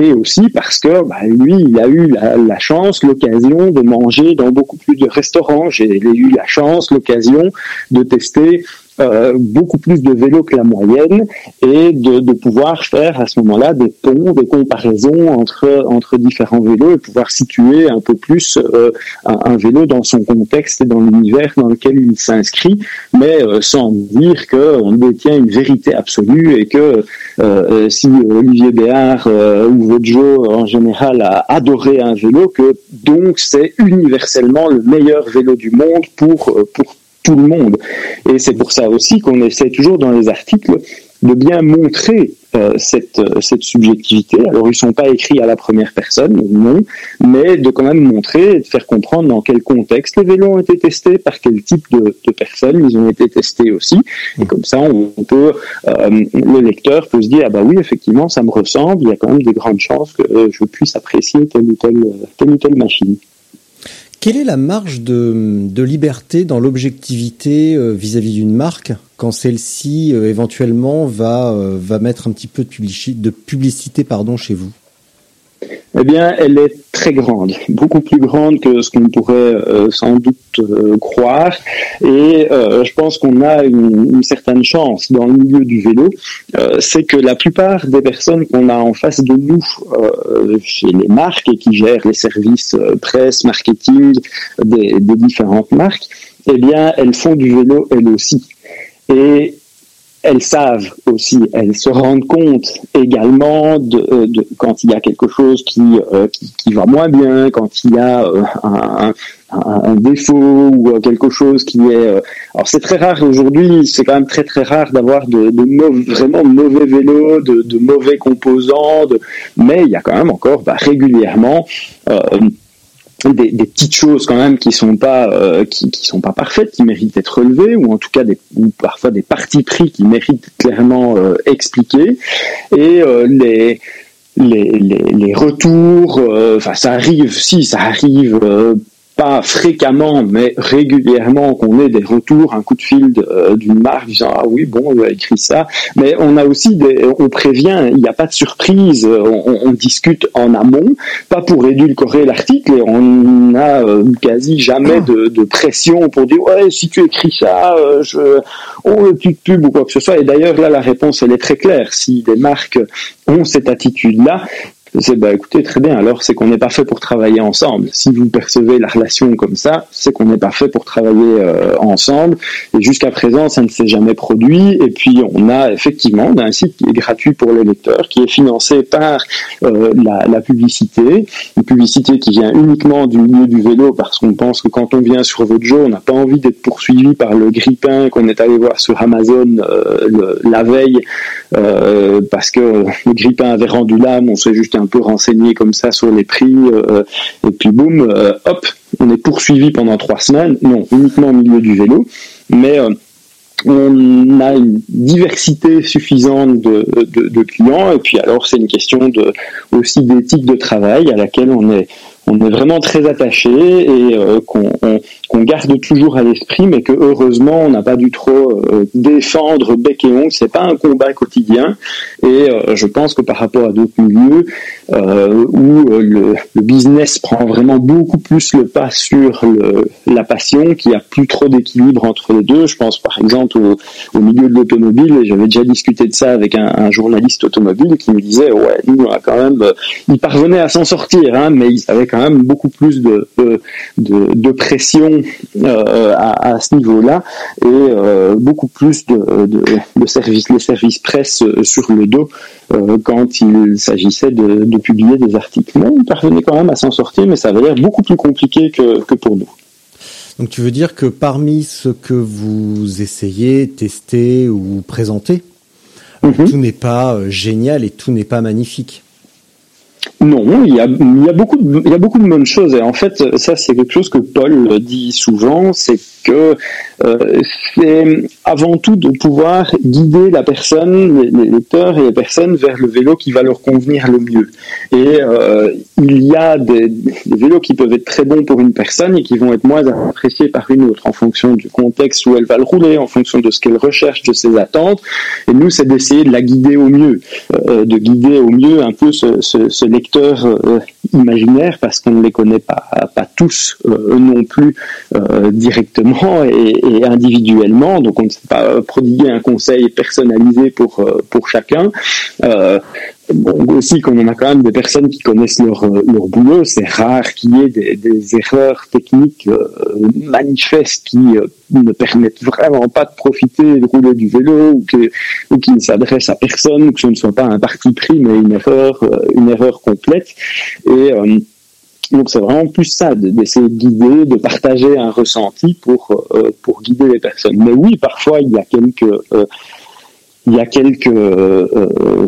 Speaker 4: et aussi parce que bah, lui, il a eu la chance, l'occasion de manger dans beaucoup plus de restaurants. J'ai eu la chance, l'occasion de tester euh, beaucoup plus de vélos que la moyenne et de, de pouvoir faire à ce moment-là des ponts, des comparaisons entre, entre différents vélos et pouvoir situer un peu plus euh, un, vélo dans son contexte et dans l'univers dans lequel il s'inscrit, mais euh, sans dire qu'on détient une vérité absolue et que euh, si Olivier Béard ou Vojo en général a adoré un vélo, que donc c'est universellement le meilleur vélo du monde pour, pour tout le monde. Et c'est pour ça aussi qu'on essaie toujours dans les articles de bien montrer euh, cette, euh, cette subjectivité. Alors ils sont pas écrits à la première personne, non, mais de quand même montrer et de faire comprendre dans quel contexte les vélos ont été testés, par quel type de, de personnes ils ont été testés aussi. Et comme ça, peut, euh, le lecteur peut se dire ah bah oui effectivement ça me ressemble. Il y a quand même des grandes chances que euh, je puisse apprécier telle ou telle telle ou telle machine.
Speaker 2: Quelle est la marge de, liberté dans l'objectivité euh, vis-à-vis d'une marque quand celle-ci euh, éventuellement va, euh, va mettre un petit peu de, de publicité pardon, chez vous?
Speaker 4: Eh bien, elle est très grande, beaucoup plus grande que ce qu'on pourrait euh, sans doute euh, croire. Et euh, je pense qu'on a une, certaine chance dans le milieu du vélo, c'est que la plupart des personnes qu'on a en face de nous chez les marques et qui gèrent les services presse, marketing des, différentes marques, eh bien, elles font du vélo elles aussi. Elles savent aussi, elles se rendent compte également de, euh, quand il y a quelque chose qui, euh, qui, qui va moins bien, quand il y a euh, un, défaut ou quelque chose qui est. alors c'est très rare aujourd'hui, c'est quand même très très rare d'avoir de, de mau- vraiment mauvais vélos, de, mauvais composants, mais il y a quand même encore bah, régulièrement. Des, petites choses quand même qui sont pas euh, qui, qui sont pas parfaites, qui méritent d'être relevées, ou en tout cas des, ou parfois des partis pris qui méritent clairement euh. Et euh, les, les, les, les retours, euh, enfin ça arrive, si ça arrive pas fréquemment, mais régulièrement qu'on ait des retours, un coup de fil euh, d'une marque disant ah oui bon on a écrit ça, mais on a aussi des, on prévient, il n'y a pas de surprise, on, on discute en amont, pas pour édulcorer l'article, et on n'a euh, quasi jamais de, pression pour dire ouais si tu écris ça, euh, je, on le pub ou quoi que ce soit. Et d'ailleurs là la réponse elle est très claire. Si des marques ont cette attitude là, c'est bah écoutez très bien. Alors c'est qu'on n'est pas fait pour travailler ensemble. Si vous percevez la relation comme ça c'est qu'on n'est pas fait pour travailler euh, ensemble. Et jusqu'à présent ça ne s'est jamais produit. Et puis on a effectivement un site qui est gratuit pour les lecteurs qui est financé par euh, la, publicité. Une publicité qui vient uniquement du milieu du vélo parce qu'on pense que quand on vient sur Vojo on n'a pas envie d'être poursuivi par le grippin qu'on est allé voir sur Amazon euh, la veille parce que le grippin avait rendu l'âme, on s'est juste un peu renseigné comme ça sur les prix, euh, et puis boum, euh, hop, on est poursuivi pendant trois semaines, non, uniquement au milieu du vélo, mais euh, on a une diversité suffisante de, de, de clients, et puis alors c'est une question de, aussi d'éthique de travail à laquelle on est, on est vraiment très attaché et euh, qu'on on- qu'on garde toujours à l'esprit, mais que heureusement on n'a pas dû trop euh, défendre bec et ongle. C'est pas un combat quotidien, et euh, je pense que par rapport à d'autres milieux où le, business prend vraiment beaucoup plus le pas sur la passion, qu'il n'y a plus trop d'équilibre entre les deux. Je pense par exemple au, milieu de l'automobile, j'avais déjà discuté de ça avec un, journaliste automobile qui me disait ouais nous on a quand même, il parvenait à s'en sortir, hein, mais il avait quand même beaucoup plus de, de, pression euh, à, à ce niveau-là et euh, beaucoup plus de, de, de services, les services presse euh, sur le dos euh, quand il s'agissait de, de publier des articles. Mais il parvenait quand même à s'en sortir, mais ça avait l'air beaucoup plus compliqué que, que pour nous.
Speaker 2: Donc tu veux dire que parmi ce que vous essayez, testez ou présentez,
Speaker 4: Mhm.
Speaker 2: tout n'est pas génial et tout n'est pas magnifique.
Speaker 4: Non, il y a, beaucoup de, bonnes choses et en fait ça c'est quelque chose que Paul dit souvent, c'est que euh, c'est avant tout de pouvoir guider la personne, les, les lecteurs et les personnes vers le vélo qui va leur convenir le mieux. Et euh, il y a des, des vélos qui peuvent être très bons pour une personne et qui vont être moins appréciés par une autre en fonction du contexte où elle va le rouler, en fonction de ce qu'elle recherche, de ses attentes. Et nous c'est d'essayer de la guider au mieux, euh, de guider au mieux un peu ce, ce, ce lecteur euh, imaginaire parce qu'on ne les connaît pas, tous euh, non plus euh, directement et, individuellement, donc on ne sait pas prodiguer un conseil personnalisé pour chacun. Bon, aussi, comme on a quand même des personnes qui connaissent leur, euh, leur boulot, c'est rare qu'il y ait des, des erreurs techniques euh, manifestes qui euh, ne permettent vraiment pas de profiter de rouler du vélo ou, que, ou qui ne s'adressent à personne ou que ce ne soit pas un parti pris mais une erreur, euh, une erreur complète. Et euh, donc c'est vraiment plus ça, de- d'essayer de guider, de partager un ressenti pour, euh, pour guider les personnes. Mais oui, parfois il y a quelques... euh, il y a quelques euh, euh,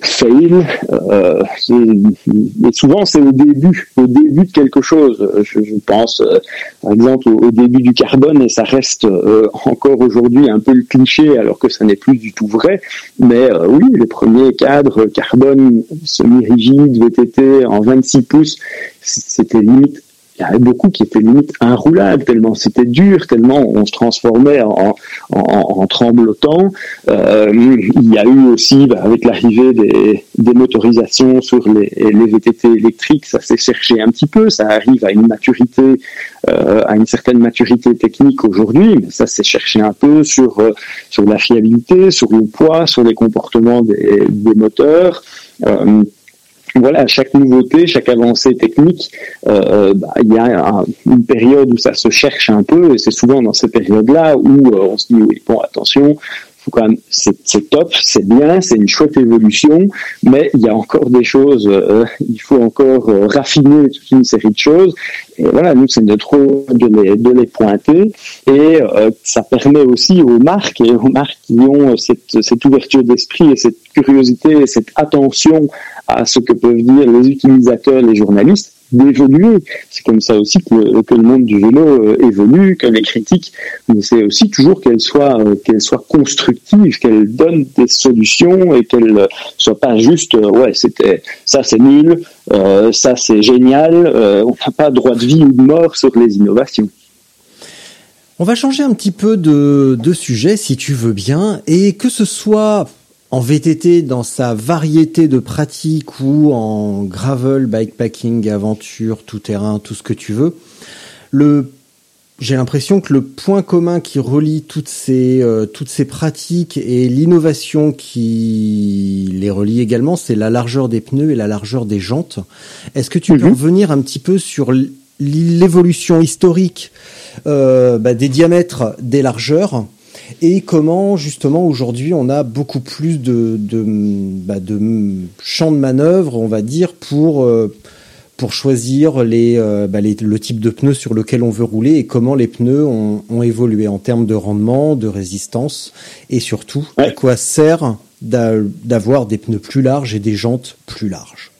Speaker 4: fails, euh, et, souvent c'est au début, au début de quelque chose. Je, pense, euh, par exemple, au, au début du carbone, et ça reste euh, encore aujourd'hui un peu le cliché, alors que ça n'est plus du tout vrai. Mais euh, oui, les premiers cadres carbone semi-rigides, VTT en 26 pouces, c'était limite il y avait beaucoup qui étaient limite inroulables, tellement c'était dur, tellement on se transformait en, en, en tremblotant. Euh, il y a eu aussi, bah, avec l'arrivée des, des motorisations sur les, les VTT électriques, ça s'est cherché un petit peu, ça arrive à une maturité, euh, à une certaine maturité technique aujourd'hui, mais ça s'est cherché un peu sur, euh, sur la fiabilité, sur le poids, sur les comportements des, des moteurs. Euh, voilà, chaque nouveauté, chaque avancée technique, euh, bah, il y a un- une période où ça se cherche un peu, et c'est souvent dans ces périodes-là où euh, on se dit oui, bon, attention, faut quand même, c'est top, c'est bien, c'est une chouette évolution, mais il y a encore des choses, euh, il faut encore euh, raffiner toute une série de choses. Et voilà, nous, c'est de les, de les pointer. Et euh, ça permet aussi aux marques et aux marques qui ont cette, cette ouverture d'esprit et cette curiosité et cette attention à ce que peuvent dire les utilisateurs, les journalistes, d'évoluer. C'est comme ça aussi que le, monde du vélo euh, évolue, que les critiques, mais c'est aussi toujours qu'elles soient, euh, qu'elles soient constructives, qu'elles donnent des solutions et qu'elles ne soient pas juste, euh, ouais, c'était, ça c'est nul, euh, ça c'est génial, euh, on n'a pas droit de vie ou de mort sur les innovations.
Speaker 2: On va changer un petit peu de, de sujet, si tu veux bien, et que ce soit en VTT dans sa variété de pratiques ou en gravel, bikepacking, aventure, tout terrain, tout ce que tu veux. Le, j'ai l'impression que le point commun qui relie toutes ces, euh, toutes ces pratiques et l'innovation qui les relie également, c'est la largeur des pneus et la largeur des jantes. Est-ce que tu peux
Speaker 4: Mhm.
Speaker 2: revenir un petit peu sur l'évolution historique euh, bah, des diamètres des largeurs et comment justement aujourd'hui on a beaucoup plus de, de, bah, de champs de manœuvre, on va dire, pour, euh, pour choisir les, euh, bah, les- le type de pneus sur lequel on veut rouler et comment les pneus ont, ont évolué en termes de rendement, de résistance et surtout à quoi sert d'a- d'avoir des pneus plus larges et des jantes plus larges.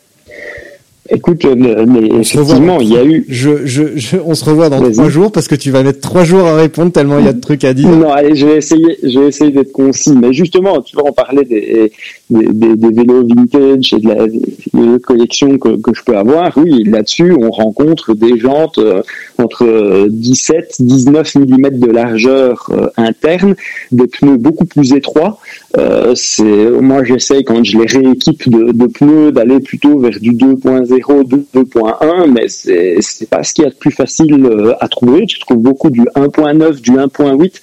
Speaker 4: Écoute, euh, mais effectivement, il y a eu
Speaker 2: Je, je, je- on se revoit dans trois jours parce que tu vas mettre trois jours à répondre tellement il y a de trucs à dire.
Speaker 4: Non, allez, je vais essayer, je vais essayer d'être concis. Mais justement, tu vois, on parlait des, des, des- des vélos vintage et de la des collection que, que je peux avoir. Oui, là-dessus, on rencontre des jantes euh, entre 17, 19 mm de largeur euh, interne, des pneus beaucoup plus étroits. Euh, c'est, moi, j'essaye quand je les rééquipe de, de pneus d'aller plutôt vers du 2.0, 2.1, mais c'est, c'est pas ce qu'il y a de plus facile euh, à trouver. Tu trouves beaucoup du 1.9, du 1.8,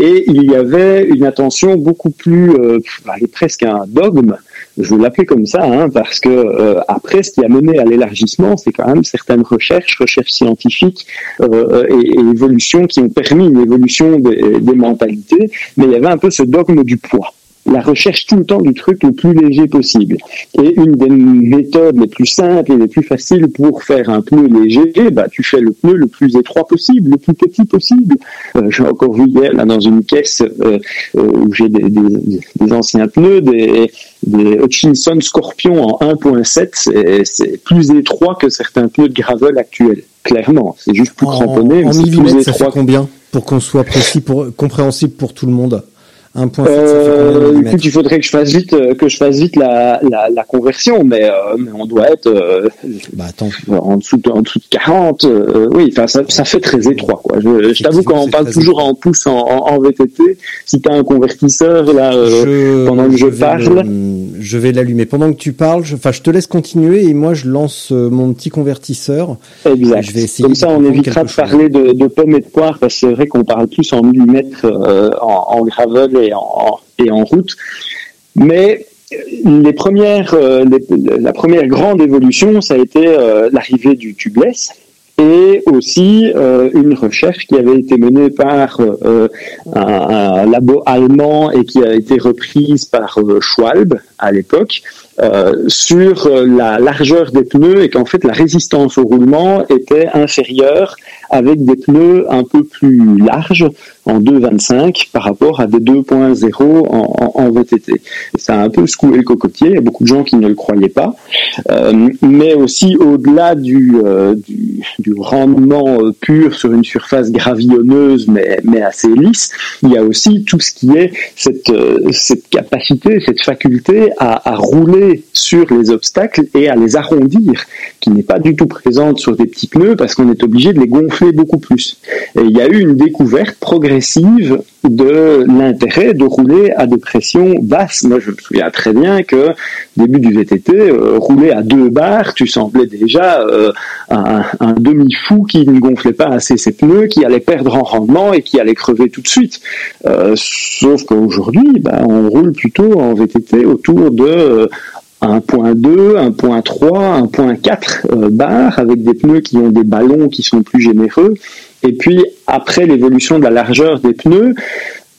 Speaker 4: et il y avait une attention beaucoup plus, euh, est presque un dogme. Je vais l'appeler comme ça, hein, parce que euh, après, ce qui a mené à l'élargissement, c'est quand même certaines recherches, recherches scientifiques euh, et, et évolutions qui ont permis une évolution des mentalités, mais il y avait un peu ce dogme du poids la recherche tout le temps du truc le plus léger possible. Et une des méthodes les plus simples et les plus faciles pour faire un pneu léger, bah, tu fais le pneu le plus étroit possible, le plus petit possible. Euh, j'ai encore vu hier là dans une caisse euh, euh, où j'ai des, des, des anciens pneus, des, des Hutchinson Scorpion en 1.7, c'est, c'est plus étroit que certains pneus de gravel actuels. Clairement, c'est juste plus cramponné, mais
Speaker 2: en
Speaker 4: c'est plus
Speaker 2: millimètres, ça fait combien pour qu'on soit précis, pour compréhensible pour tout le monde? 1.7, ça fait combien de
Speaker 4: Euh, écoute, il faudrait que je fasse vite, euh, que je fasse vite la, la, la conversion, mais, euh, mais on doit être euh,
Speaker 2: Bah attends,
Speaker 4: en dessous de, en dessous de 40. euh, oui, enfin ça, ça fait très étroit. Quoi. Je, je t'avoue quand on parle toujours
Speaker 2: étroit.
Speaker 4: en pouces en, en, en VTT, si tu as un convertisseur là, euh, pendant que je parle.
Speaker 2: le- je vais l'allumer pendant que tu parles. je- Enfin, je, te laisse continuer et moi je lance mon petit convertisseur.
Speaker 4: Exact.
Speaker 2: Je vais essayer
Speaker 4: Comme ça, on évitera de parler de, de pommes et de poires, parce que c'est vrai qu'on parle plus en millimètres en, en gravel et en, et en route. Mais euh, les premières, euh, la première grande évolution, ça a été euh, l'arrivée du tubeless et aussi une recherche qui avait été menée par un, un labo allemand et qui a été reprise par Schwalbe à l'époque, euh, sur euh, la largeur des pneus et qu'en fait la résistance au roulement était inférieure avec des pneus un peu plus larges en 2,25 par rapport à des 2.0 en, en, VTT. Et ça a un peu secoué le cocotier, il y a beaucoup de gens qui ne le croyaient pas, euh, mais aussi au-delà du, euh, du, du, rendement euh, pur sur une surface gravillonneuse mais, mais assez lisse, il y a aussi tout ce qui est cette, cette capacité, cette faculté à, à rouler sur les obstacles et à les arrondir, qui n'est pas du tout présente sur des petits pneus parce qu'on est obligé de les gonfler beaucoup plus. Et il y a eu une découverte progressive de l'intérêt de rouler à des pressions basses. Moi, je me souviens très bien que début du VTT, euh, rouler à deux bars, tu semblais déjà euh, un, demi-fou qui ne gonflait pas assez ses pneus, qui allait perdre en rendement et qui allait crever tout de suite. Euh, sauf qu'aujourd'hui, ben, on roule plutôt en VTT autour de 1.2, 1.3, 1.4 bar avec des pneus qui ont des ballons qui sont plus généreux et puis, après l'évolution de la largeur des pneus,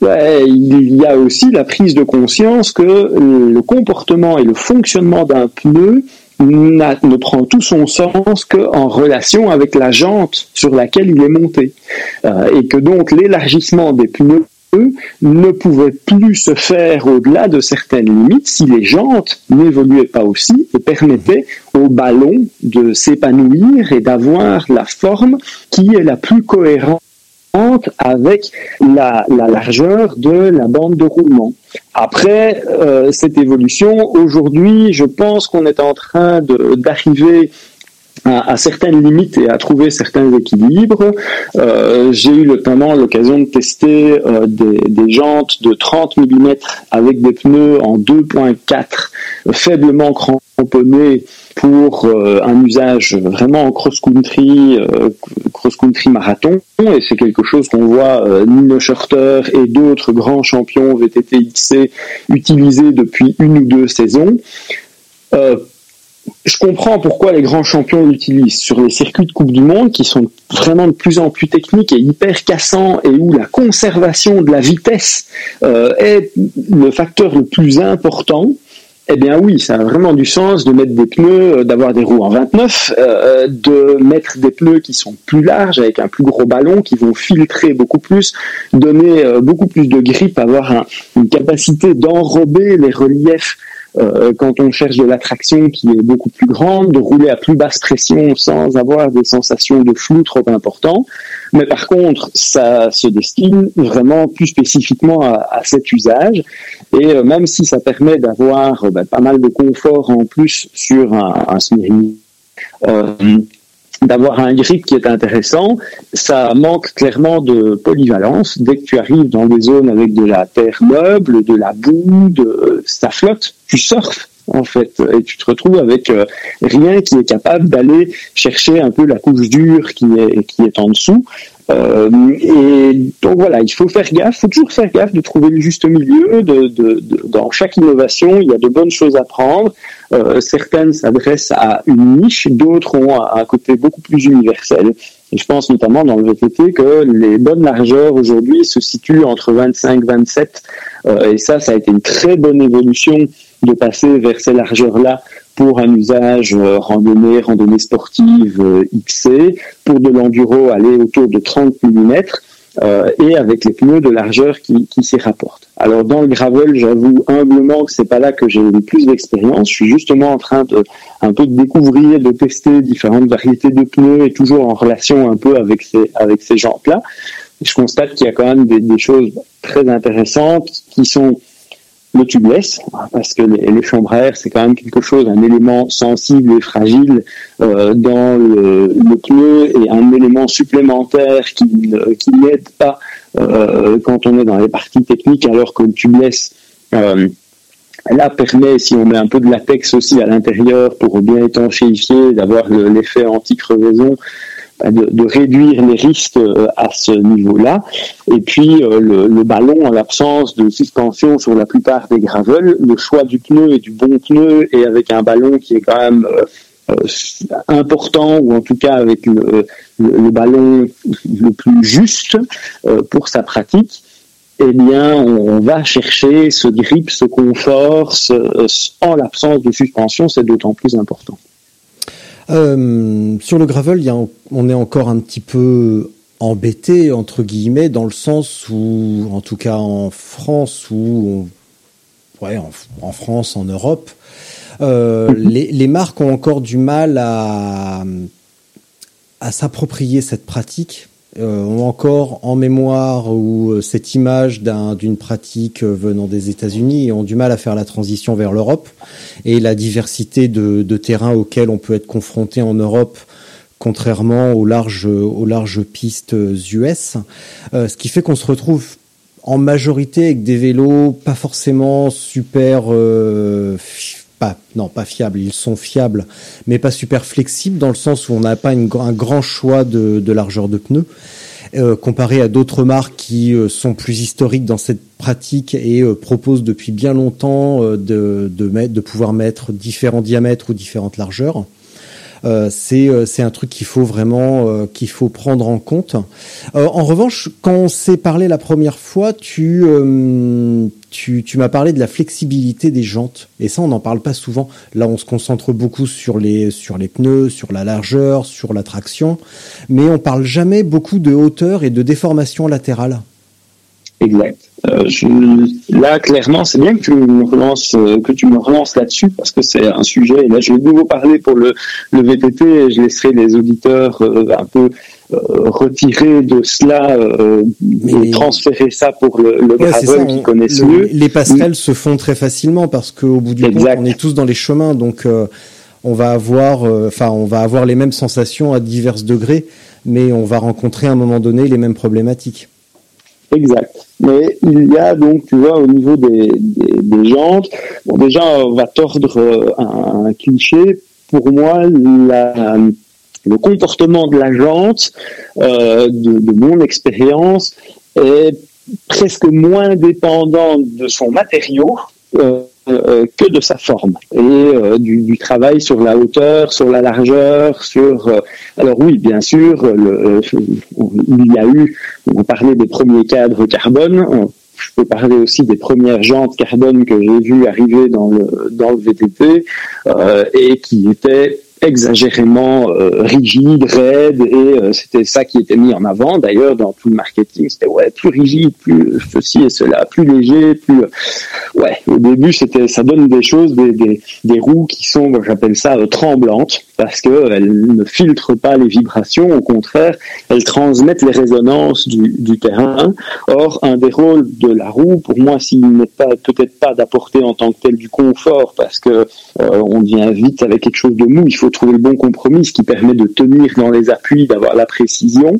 Speaker 4: il y a aussi la prise de conscience que le comportement et le fonctionnement d'un pneu ne prend tout son sens qu'en relation avec la jante sur laquelle il est monté. Euh, et que donc l'élargissement des pneus ne pouvait plus se faire au-delà de certaines limites si les jantes n'évoluaient pas aussi et permettaient au ballon de s'épanouir et d'avoir la forme qui est la plus cohérente avec la, largeur de la bande de roulement. Après euh, cette évolution, aujourd'hui, je pense qu'on est en train d'arriver à, certaines limites et à trouver certains équilibres. Euh, j'ai eu notamment l'occasion de tester euh, des, des, jantes de 30 mm avec des pneus en 2.4 faiblement cramponnés pour euh, un usage vraiment en cross-country, euh, cross-country marathon. Et c'est quelque chose qu'on voit euh, Nino Schurter et d'autres grands champions VTT XC utiliser depuis une ou deux saisons je comprends pourquoi les grands champions l'utilisent sur les circuits de Coupe du Monde qui sont vraiment de plus en plus techniques et hyper cassants et où la conservation de la vitesse est le facteur le plus important. Eh bien oui, ça a vraiment du sens de mettre des pneus, euh, d'avoir des roues en 29, euh, de mettre des pneus qui sont plus larges avec un plus gros ballon, qui vont filtrer beaucoup plus, donner beaucoup plus de grip, avoir une capacité d'enrober les reliefs euh, quand on cherche de l'attraction qui est beaucoup plus grande, de rouler à plus basse pression sans avoir des sensations de flou trop importantes. Mais par contre, ça se destine vraiment plus spécifiquement à, cet usage. Et euh, même si ça permet d'avoir euh, ben, pas mal de confort en plus sur un, un d'avoir un grip qui est intéressant, ça manque clairement de polyvalence. Dès que tu arrives dans des zones avec de la terre meuble, de la boue, de, ça flotte, tu surfes en fait, et tu te retrouves avec euh, rien qui est capable d'aller chercher un peu la couche dure qui est qui est en dessous. Euh, et donc voilà, il faut faire gaffe, il faut toujours faire gaffe de trouver le juste milieu. De, de, de, dans chaque innovation, il y a de bonnes choses à prendre. Euh, certaines s'adressent à une niche, d'autres ont un côté beaucoup plus universel. Et je pense notamment dans le VTT que les bonnes largeurs aujourd'hui se situent entre 25 27. Euh, et ça, ça a été une très bonne évolution de passer vers ces largeurs-là pour un usage euh, randonnée, randonnée sportive euh, XC, pour de l'enduro aller autour de 30 mm euh, et avec les pneus de largeur qui, qui s'y rapportent. Alors dans le gravel, j'avoue humblement que c'est pas là que j'ai le plus d'expérience. Je suis justement en train de un peu de découvrir, de tester différentes variétés de pneus et toujours en relation un peu avec ces avec ces jantes-là. Je constate qu'il y a quand même des, des choses très intéressantes qui sont le tubeless, parce que les, chambres à air, c'est quand même quelque chose, un élément sensible et fragile euh, dans le, pneu et un élément supplémentaire qui, qui n'aide pas euh, quand on est dans les parties techniques, alors que le tubeless euh, là permet, si on met un peu de latex aussi à l'intérieur pour bien étanchéifier, d'avoir l'effet anti-crevaison, de, réduire les risques euh, à ce niveau-là. Et puis euh, le, ballon, en l'absence de suspension sur la plupart des gravels, le choix du pneu et du bon pneu et avec un ballon qui est quand même euh, important ou en tout cas avec le, ballon le plus juste pour sa pratique, eh bien, on, va chercher ce grip, ce confort, en l'absence de suspension, c'est d'autant plus important.
Speaker 2: Euh, sur le gravel, y a on est encore un petit peu embêté entre guillemets dans le sens où, en tout cas en France, ouais, en, en France, en Europe, euh, les, les marques ont encore du mal à à s'approprier cette pratique. Euh, ont encore en mémoire ou euh, cette image d'un- d'une pratique euh, venant des États-Unis et ont du mal à faire la transition vers l'Europe. Et la diversité de, de terrains auxquels on peut être confronté en Europe contrairement aux larges, aux larges pistes US, Euh, ce qui fait qu'on se retrouve en majorité avec des vélos pas forcément super, euh, pas, non pas fiables, ils sont fiables, mais pas super flexibles dans le sens où on n'a pas un grand choix de, largeur de pneus. Euh, comparé à d'autres marques qui euh, sont plus historiques dans cette pratique et euh, proposent depuis bien longtemps euh, de pouvoir mettre différents diamètres ou différentes largeurs. Euh, c'est euh, c'est un truc qu'il faut vraiment euh, qu'il faut prendre en compte. En revanche, quand on s'est parlé la première fois, tu tu, tu m'as parlé de la flexibilité des jantes et ça on n'en parle pas souvent. Là, on se concentre beaucoup sur les sur les pneus, sur la largeur, sur la traction, mais on parle jamais beaucoup de hauteur et de déformation latérale.
Speaker 4: Exact. Euh, je- là, clairement, c'est bien que tu me relances, euh, que tu me relances là-dessus parce que c'est un sujet. Et là, je vais de nouveau parler pour le, le VTT et je laisserai les auditeurs euh, un peu euh, retirer de cela euh,
Speaker 2: Mais-
Speaker 4: et transférer ça pour le, le
Speaker 2: Ouais, ça,
Speaker 4: qui
Speaker 2: on-
Speaker 4: connaissent
Speaker 2: le-
Speaker 4: mieux.
Speaker 2: Les passerelles se font très facilement parce qu'au bout du compte,
Speaker 4: Exact.
Speaker 2: on est tous dans les chemins, donc euh, on va avoir, euh, enfin, on va avoir les mêmes sensations à divers degrés, mais on va rencontrer à un moment donné les mêmes problématiques.
Speaker 4: Exact. Mais il y a donc, tu vois, au niveau des, des, des jantes, bon, déjà, on va tordre euh, un, un cliché. Pour moi, la, le comportement de la jante, euh, de, de mon expérience, est presque moins dépendant de son matériau euh, que de sa forme et euh, du, travail sur la hauteur, sur la largeur, sur. euh, alors oui, bien sûr, euh, il y a eu on parlait des premiers cadres carbone. On- Je peux parler aussi des premières jantes carbone que j'ai vues arriver dans le, dans le VTT euh, et qui étaient exagérément euh, rigides, raides et euh, c'était ça qui était mis en avant. D'ailleurs dans tout le marketing c'était ouais plus rigide plus ceci et cela plus léger plus ouais au début c'était ça donne des choses des, des, roues qui sont j'appelle ça euh, tremblantes parce que elles ne filtrent pas les vibrations au contraire elles transmettent les résonances du, terrain. Or, un des rôles de la roue, pour moi, s'il n'est pas peut-être pas d'apporter en tant que tel du confort, parce que euh, on vient vite avec quelque chose de mou, il faut trouver le bon compromis, ce qui permet de tenir dans les appuis, d'avoir la précision.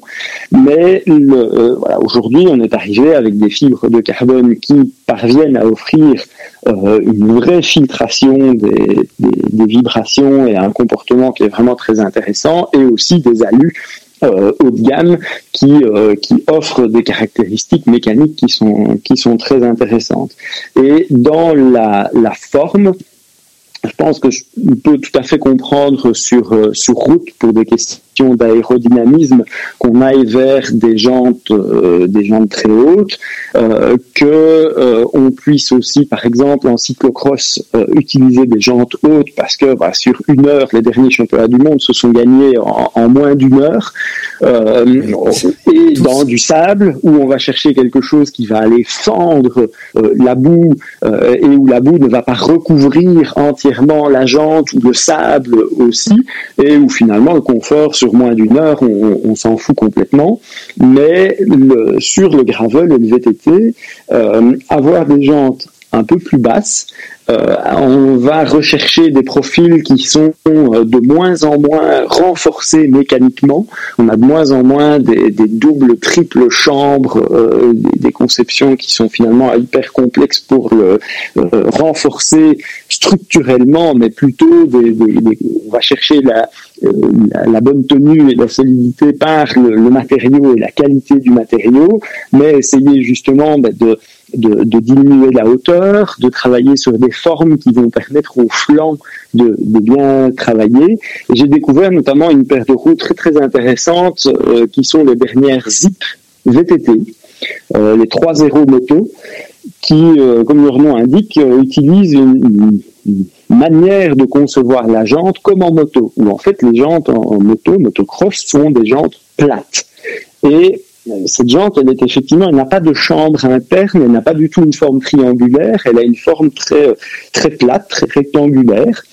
Speaker 4: Mais euh, aujourd'hui, on est arrivé avec des fibres de carbone qui parviennent à offrir euh, une vraie filtration des vibrations et un comportement qui est vraiment très intéressant, et aussi des alus euh, haut de gamme qui, euh, qui offrent des caractéristiques mécaniques qui sont, qui sont très intéressantes. Et dans la forme, je pense que je peux tout à fait comprendre sur, euh, sur route pour des questions d'aérodynamisme qu'on aille vers des jantes, euh, des jantes très hautes, euh, que euh, on puisse aussi, par exemple, en cyclocross, utiliser des jantes hautes parce que bah, sur une heure, les derniers championnats du monde se sont gagnés en, en moins d'une heure. Et dans du sable où on va chercher quelque chose qui va aller fendre la boue et où la boue ne va pas recouvrir entièrement la jante ou le sable aussi. Et où finalement le confort sur moins d'une heure on, on s'en fout complètement. Mais le, sur le gravel et le VTT euh, avoir des jantes un peu plus basses euh, on va rechercher des profils qui sont euh, de moins en moins renforcés mécaniquement. On a de moins en moins des, des doubles, triples chambres, euh, des, des, conceptions qui sont finalement hyper complexes pour le euh, renforcer structurellement, mais plutôt des, on va chercher la, euh, la, la, bonne tenue et la solidité par le, le, matériau et la qualité du matériau, mais essayer justement bah, de de, diminuer la hauteur, de travailler sur des formes qui vont permettre aux flancs de, bien travailler. J'ai découvert notamment une paire de roues très très intéressantes euh, qui sont les dernières Zip VTT. euh, les trois zéros moto, qui, euh, comme leur nom indique, euh, utilisent une, manière de concevoir la jante comme en moto, où en fait les jantes en, en moto, motocross, sont des jantes plates. Et cette jante, elle est effectivement, elle n'a pas de chambre interne, elle n'a pas du tout une forme triangulaire, elle a une forme très, très plate, très rectangulaire.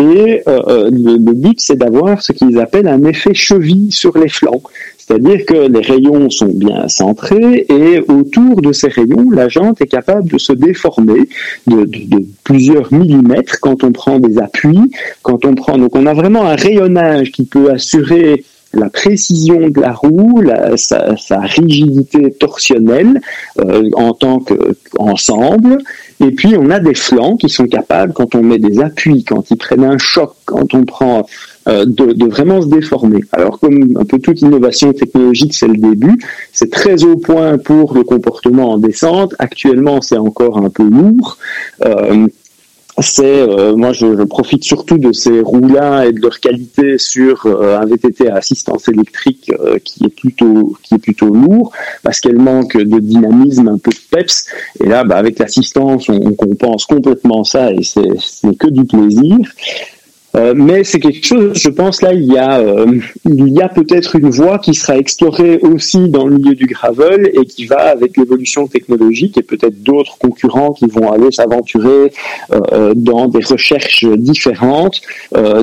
Speaker 4: Et euh, euh, le, but, c'est d'avoir ce qu'ils appellent un effet cheville sur les flancs. C'est-à-dire que les rayons sont bien centrés et autour de ces rayons, la jante est capable de se déformer de- de plusieurs millimètres quand on prend des appuis, quand on prend. Donc on a vraiment un rayonnage qui peut assurer la précision de la roue, sa rigidité torsionnelle euh, en tant qu'ensemble. Et puis on a des flancs qui sont capables, quand on met des appuis, quand ils prennent un choc, quand on prend euh, de, de vraiment se déformer. Alors comme un peu toute innovation technologique, c'est le début, c'est très au point pour le comportement en descente. Actuellement, c'est encore un peu lourd. Euh, c'est euh, moi je, je profite surtout de ces roues-là et de leur qualité sur euh, un VTT à assistance électrique euh, qui est plutôt qui est plutôt lourd parce qu'elle manque de dynamisme, un peu de peps. Et là, bah, avec l'assistance, on, on compense complètement ça et c'est que du plaisir. Euh, mais c'est quelque chose, je pense là, il y a, euh, a peut-être une voie qui sera explorée aussi dans le milieu du gravel et qui va avec l'évolution technologique et peut-être d'autres concurrents qui vont aller s'aventurer euh, dans des recherches différentes,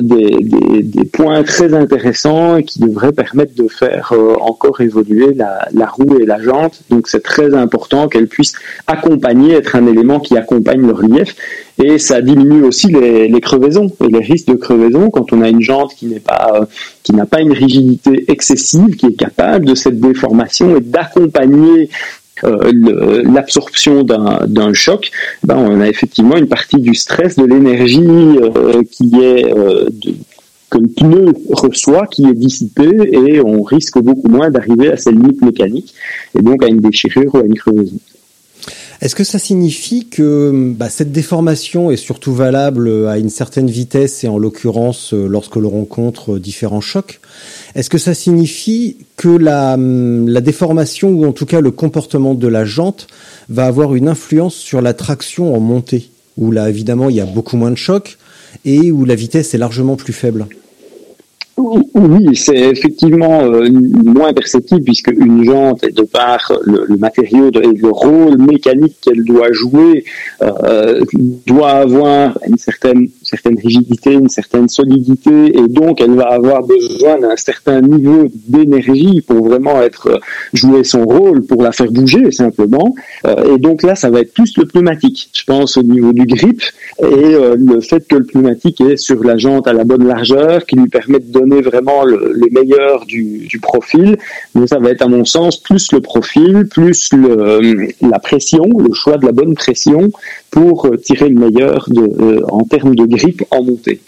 Speaker 4: des, des, points très intéressants et qui devraient permettre de faire encore évoluer la, la roue et la jante. Donc c'est très important qu'elle puisse accompagner, être un élément qui accompagne le relief et ça diminue aussi les crevaisons et les risques de crevaison quand on a une jante qui n'est pas euh, qui n'a pas une rigidité excessive, qui est capable de cette déformation et d'accompagner euh, l'absorption d'un choc, ben on a effectivement une partie du stress, de l'énergie euh, qui est que le pneu reçoit, qui est dissipée, et on risque beaucoup moins d'arriver à ses limites mécaniques, et donc à une déchirure ou à une crevaison.
Speaker 2: Est-ce que ça signifie que bah, cette déformation est surtout valable à une certaine vitesse et en l'occurrence euh, lorsque l'on rencontre euh, différents chocs? Est-ce que ça signifie que la, hum, la déformation ou en tout cas le comportement de la jante va avoir une influence sur la traction en montée Où là évidemment il y a beaucoup moins de chocs et où la vitesse est largement plus faible?
Speaker 4: Oui, c'est effectivement euh, moins perceptible puisque une jante, de par le, matériau et le rôle mécanique qu'elle doit jouer, euh, doit avoir une certaine, certaine rigidité, une certaine solidité, et donc elle va avoir besoin d'un certain niveau d'énergie pour vraiment être jouer son rôle, pour la faire bouger simplement. Euh, et donc là, ça va être plus le pneumatique, je pense, au niveau du grip et euh, le fait que le pneumatique est sur la jante à la bonne largeur, qui lui permet de donner vraiment le, le meilleur du, du profil. Mais ça va être à mon sens plus le profil, plus la pression, le choix de la bonne pression pour euh, tirer le meilleur de, euh, en termes de grip en montée.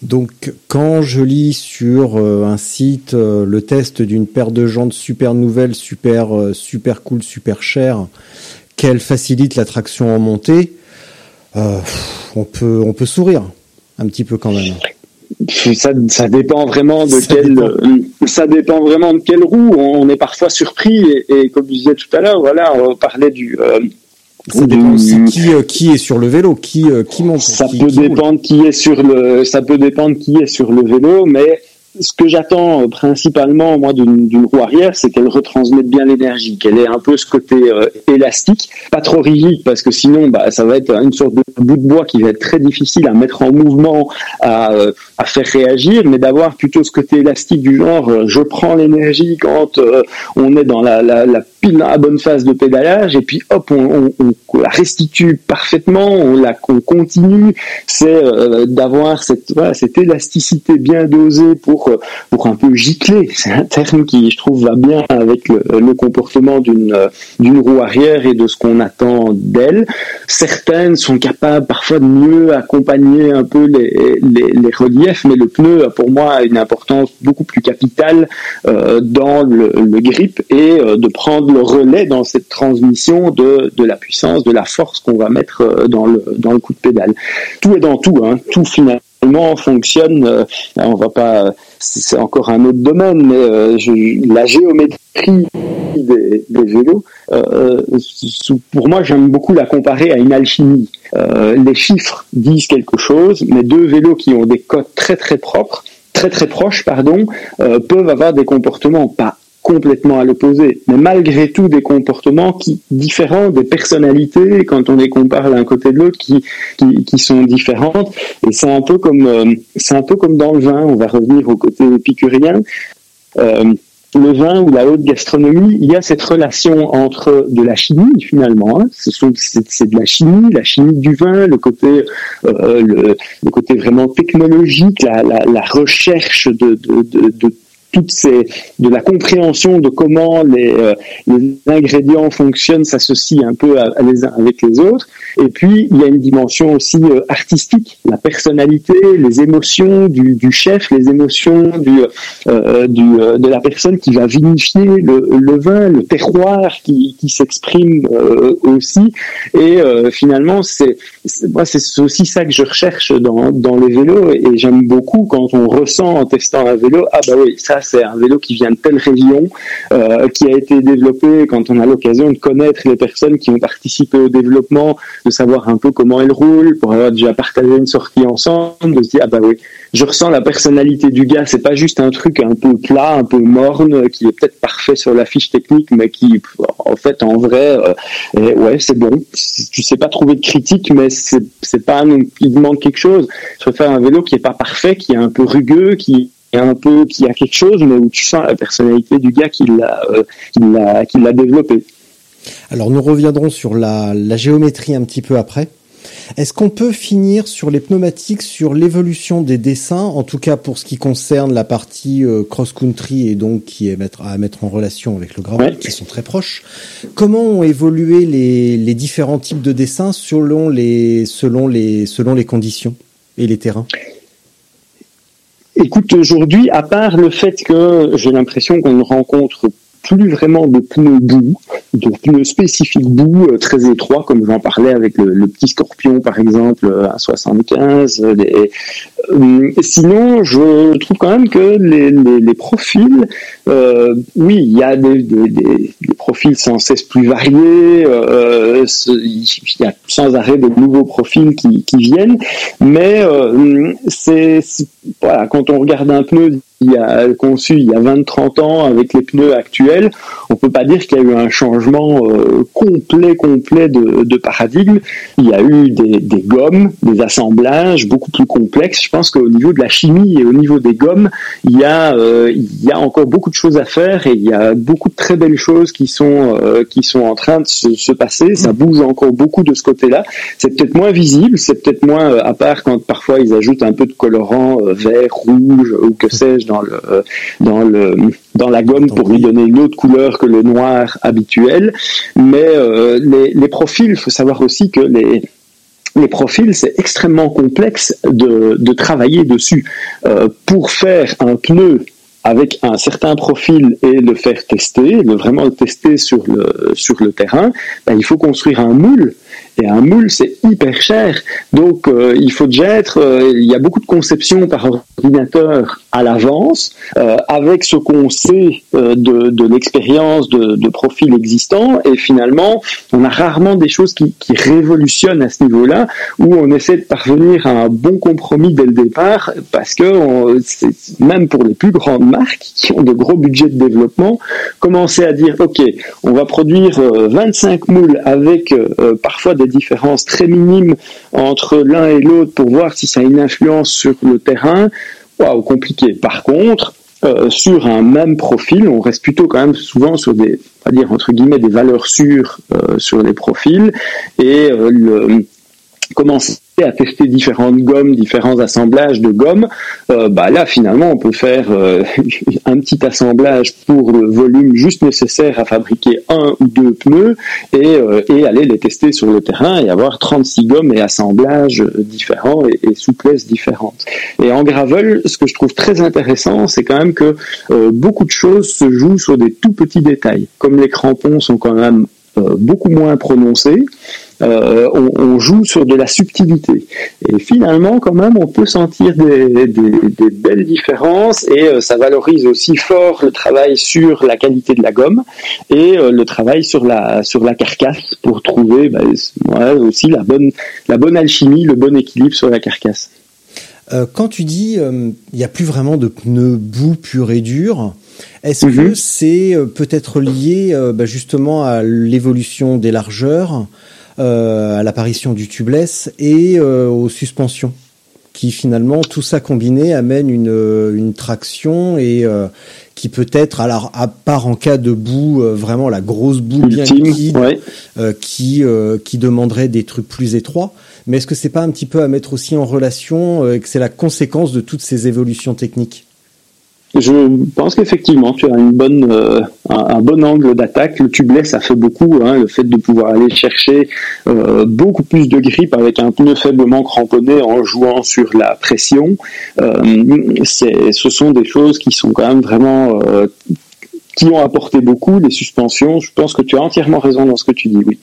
Speaker 2: Donc, quand je lis sur euh, un site euh, le test d'une paire de jantes super nouvelle, super euh, super cool, super chère, qu'elle facilite la traction en montée, on peut on peut sourire un petit peu quand même.
Speaker 4: Ça, ça dépend vraiment de
Speaker 2: Ça
Speaker 4: quelle,
Speaker 2: dépend.
Speaker 4: ça dépend vraiment de quelle roue. On est parfois surpris et, et comme je disais tout à l'heure, voilà, on parlait du,
Speaker 2: Ça dépend
Speaker 4: du-
Speaker 2: aussi qui euh, qui est sur le vélo, qui euh, qui monte.
Speaker 4: Ça
Speaker 2: qui-
Speaker 4: peut
Speaker 2: qui
Speaker 4: dépendre qui est sur le, ça peut dépendre qui est sur le vélo, mais ce que j'attends euh, principalement moi d'une d'une roue arrière, c'est qu'elle retransmette bien l'énergie, qu'elle ait un peu ce côté euh, élastique, pas trop rigide parce que sinon bah ça va être une sorte de bout de bois qui va être très difficile à mettre en mouvement, à, euh, à faire réagir, mais d'avoir plutôt ce côté élastique du genre euh, je prends l'énergie quand on est dans la, la, la pile à bonne phase de pédalage et puis hop on, la restitue parfaitement, on la on continue, c'est euh, d'avoir cette voilà, cette élasticité bien dosée pour euh, pour un peu gicler. [LAUGHS] C'est un terme qui je trouve va bien avec le, comportement d'une euh, d'une roue arrière et de ce qu'on attend d'elle. Certaines sont capables parfois de mieux accompagner un peu les, les, reliefs, mais le pneu a pour moi une importance beaucoup plus capitale dans le, grip et de prendre le relais dans cette transmission de, de la puissance, de la force qu'on va mettre euh, dans le, dans le coup de pédale. Tout est dans tout, hein. tout finalement fonctionne. euh, on va pas, c'est encore un autre domaine, mais euh, la géométrie des, vélos, euh, pour moi, j'aime beaucoup la comparer à une alchimie. Les chiffres disent quelque chose, mais deux vélos qui ont des codes très très propres, très très proches, pardon, peuvent avoir des comportements pas complètement à l'opposé, mais malgré tout des comportements qui différents, des personnalités quand on les compare l'un côté de l'autre qui, qui sont différentes. Et c'est un peu comme euh, c'est un peu comme dans le vin. On va revenir au côté épicurien. Euh, le vin ou la haute gastronomie, il y a cette relation entre de la chimie finalement. hein. C'est, de la chimie, la chimie du vin, le côté euh, le, le côté vraiment technologique, la, la, recherche de, de toutes ces de la compréhension de comment les, euh, les ingrédients fonctionnent, s'associent un peu à, à les uns avec les autres. Et puis il y a une dimension aussi euh, artistique, la personnalité, les émotions du, du chef, les émotions du, euh, du euh, de la personne qui va vinifier le, le vin, le terroir qui, qui s'exprime euh, aussi. Et euh, finalement, c'est- moi c'est aussi ça que je recherche dans, dans les vélos et j'aime beaucoup quand on ressent en testant un vélo ah bah oui ça c'est un vélo qui vient de telle région euh, qui a été développé quand on a l'occasion de connaître les personnes qui ont participé au développement de savoir un peu comment elles roulent pour avoir déjà partagé une sortie ensemble de se dire ah bah oui je ressens la personnalité du gars c'est pas juste un truc un peu plat un peu morne qui est peut-être parfait sur la fiche technique mais qui en fait en vrai euh, et ouais, c'est bon. Tu sais pas trouver de critique, mais c'est pas non- il demande quelque chose. Je préfère un vélo qui est pas parfait, qui est un peu rugueux, qui est un peu qui a quelque chose, mais où tu sens la personnalité du gars qui l'a euh, qui l'a qui l'a développé.
Speaker 2: Alors nous reviendrons sur la, la géométrie un petit peu après. Est-ce qu'on peut finir sur les pneumatiques, sur l'évolution des dessins, en tout cas pour ce qui concerne la partie euh, cross-country et donc qui est mettre, à mettre en relation avec le gravel,
Speaker 4: Ouais.
Speaker 2: qui sont très proches. Comment ont évolué les, les différents types de dessins selon les, selon les, selon les conditions et les terrains?
Speaker 4: Écoute, aujourd'hui, à part le fait que j'ai l'impression qu'on ne rencontre plus vraiment de pneus boue, de pneus spécifiques boue très étroits, comme j'en parlais avec le, petit Scorpion par exemple euh, à 75. euh, euh, sinon, je trouve quand même que les, profils, oui, il y a des, profils sans cesse plus variés, il y a sans arrêt de nouveaux profils qui, viennent, mais c'est- voilà, quand on regarde un pneu il y a conçu il y a 20-30 ans avec les pneus actuels, on peut pas dire qu'il y a eu un changement euh, complet complet de, de paradigme. Il y a eu des, des gommes, des assemblages beaucoup plus complexes. Je pense qu'au niveau de la chimie et au niveau des gommes, il y a euh, il y a encore beaucoup de choses à faire et il y a beaucoup de très belles choses qui sont euh, qui sont en train de se, se passer. Ça bouge encore beaucoup de ce côté-là. C'est peut-être moins visible, c'est peut-être moins euh, à part quand parfois ils ajoutent un peu de colorant euh, vert, rouge ou que sais-je dans le dans le dans la gomme pour lui donner une autre couleur que le noir habituel. Mais euh, les, les profils, il faut savoir aussi que les les profils, c'est extrêmement complexe de, de travailler dessus. Euh, pour faire un pneu avec un certain profil et le faire tester, le vraiment tester sur le, sur le terrain, ben, il faut construire un moule. Et un moule, c'est hyper cher. Donc, euh, il faut déjà être... euh, il y a beaucoup de conceptions par ordinateur à l'avance, euh, avec ce qu'on sait de, de l'expérience de, de profils existants. Et finalement, on a rarement des choses qui, qui révolutionnent à ce niveau-là, où on essaie de parvenir à un bon compromis dès le départ, parce que même pour les plus grandes marques qui ont de gros budgets de développement, commencer à dire, OK, on va produire euh, 25 moules avec euh, des différences très minimes entre l'un et l'autre pour voir si ça a une influence sur le terrain, waouh, compliqué. Par contre, euh, sur un même profil, on reste plutôt quand même souvent sur des, va dire entre guillemets, des valeurs sûres euh, sur les profils et euh, le, commencer à tester différentes gommes, différents assemblages de gommes, euh, bah là finalement on peut faire euh, [LAUGHS] un petit assemblage pour le volume juste nécessaire à fabriquer un ou deux pneus et, euh, et aller les tester sur le terrain et avoir 36 gommes et assemblages différents et, et souplesses différentes. Et en gravel, ce que je trouve très intéressant, c'est quand même que euh, beaucoup de choses se jouent sur des tout petits détails. Comme les crampons sont quand même euh, beaucoup moins prononcés, euh, on, on joue sur de la subtilité. Et finalement, quand même, on peut sentir des, des- des belles différences et euh, ça valorise aussi fort le travail sur la qualité de la gomme et euh, le travail sur la sur la carcasse pour trouver bah, ouais, aussi la bonne la bonne alchimie, le bon équilibre sur la carcasse.
Speaker 2: Quand tu dis il n'y a plus vraiment de pneus bout pur et dur, est-ce
Speaker 4: Mhm.
Speaker 2: que c'est peut-être lié bah, justement à l'évolution des largeurs, à l'apparition du tubeless et euh, aux suspensions qui finalement tout ça combiné amène une, euh, une traction et euh, qui peut être alors à part en cas de boue euh, vraiment la grosse boue bien liquide
Speaker 4: ouais.
Speaker 2: euh, qui euh, qui demanderait des trucs plus étroits. Mais est-ce que c'est pas un petit peu à mettre aussi en relation euh, et que c'est la conséquence de toutes ces évolutions techniques?
Speaker 4: Je pense qu'effectivement, tu as une bonne, euh, un, bon angle d'attaque. Le tubeless, ça fait beaucoup. Hein, le fait de pouvoir aller chercher euh, beaucoup plus de grip avec un pneu faiblement cramponné en jouant sur la pression, euh, ce sont des choses qui sont quand même vraiment qui ont apporté beaucoup. Les suspensions, je pense que tu as entièrement raison dans ce que tu dis. Oui.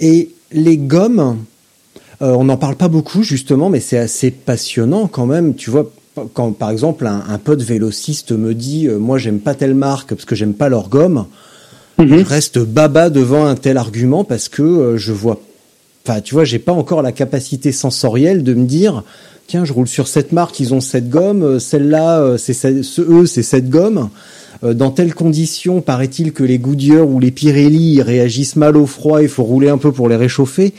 Speaker 2: Et les gommes, on n'en parle pas beaucoup justement, mais c'est assez passionnant quand même. Tu vois, quand par exemple un, un pote vélociste me dit, euh, moi j'aime pas telle marque parce que j'aime pas leur gomme,
Speaker 4: Mhm.
Speaker 2: je reste baba devant un tel argument parce que euh, je vois, enfin tu vois, j'ai pas encore la capacité sensorielle de me dire, tiens, je roule sur cette marque, ils ont cette gomme, euh, celle-là, c'est ce- ce- eux, c'est cette gomme. Dans telles conditions, paraît-il que les Goodyear ou les Pirelli réagissent mal au froid, il faut rouler un peu pour les réchauffer.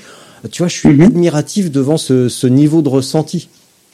Speaker 2: Tu vois, je suis
Speaker 4: Mhm.
Speaker 2: admiratif devant ce, ce niveau de ressenti,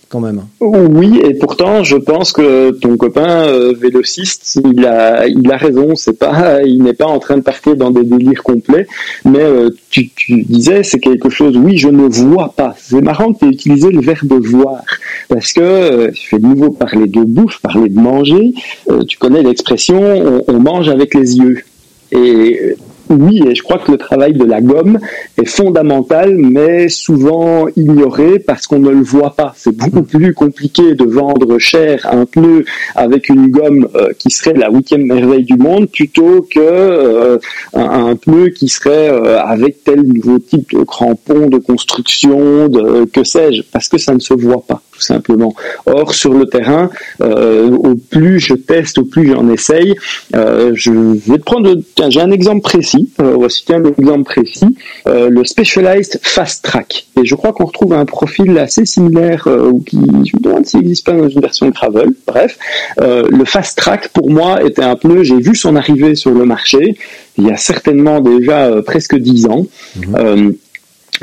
Speaker 2: quand même.
Speaker 4: Oui, et pourtant, je pense que ton copain euh, vélociste, il a, il a raison. C'est pas, [LAUGHS] il n'est pas en train de partir dans des délires complets. Mais euh, tu, disais, c'est quelque chose. Oui, je ne vois pas. C'est marrant que tu aies utilisé le verbe voir, parce que euh, je fais de nouveau parler de bouffe, parler de manger. Euh, tu connais l'expression, on, on mange avec les yeux. Et euh, oui, et je crois que le travail de la gomme est fondamental, mais souvent ignoré parce qu'on ne le voit pas. C'est beaucoup plus compliqué de vendre cher un pneu avec une gomme euh, qui serait la huitième merveille du monde plutôt que euh, un, un pneu qui serait euh, avec tel nouveau type de crampon, de construction, de que sais-je, parce que ça ne se voit pas tout simplement. Or sur le terrain, euh, au plus je teste, au plus j'en essaye. Euh, je vais te prendre, tiens, j'ai un exemple précis. Euh, voici un exemple précis, le Specialized Fast Track. Et je crois qu'on retrouve un profil assez similaire, ou qui, je me demande s'il n'existe pas dans une version Travel. Bref, le Fast Track pour moi était un pneu. J'ai vu son arrivée sur le marché il y a certainement déjà presque dix ans. Euh,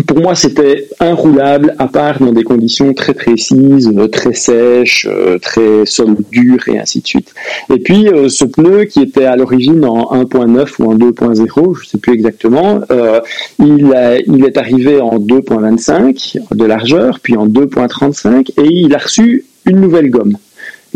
Speaker 4: pour moi, c'était inroulable, à part dans des conditions très précises, euh, très sèches, euh, très sol dur et ainsi de suite. Et puis, euh, ce pneu qui était à l'origine en 1.9 ou en 2.0, je sais plus exactement, il est arrivé en 2.25 de largeur, puis en 2.35, et il a reçu une nouvelle gomme.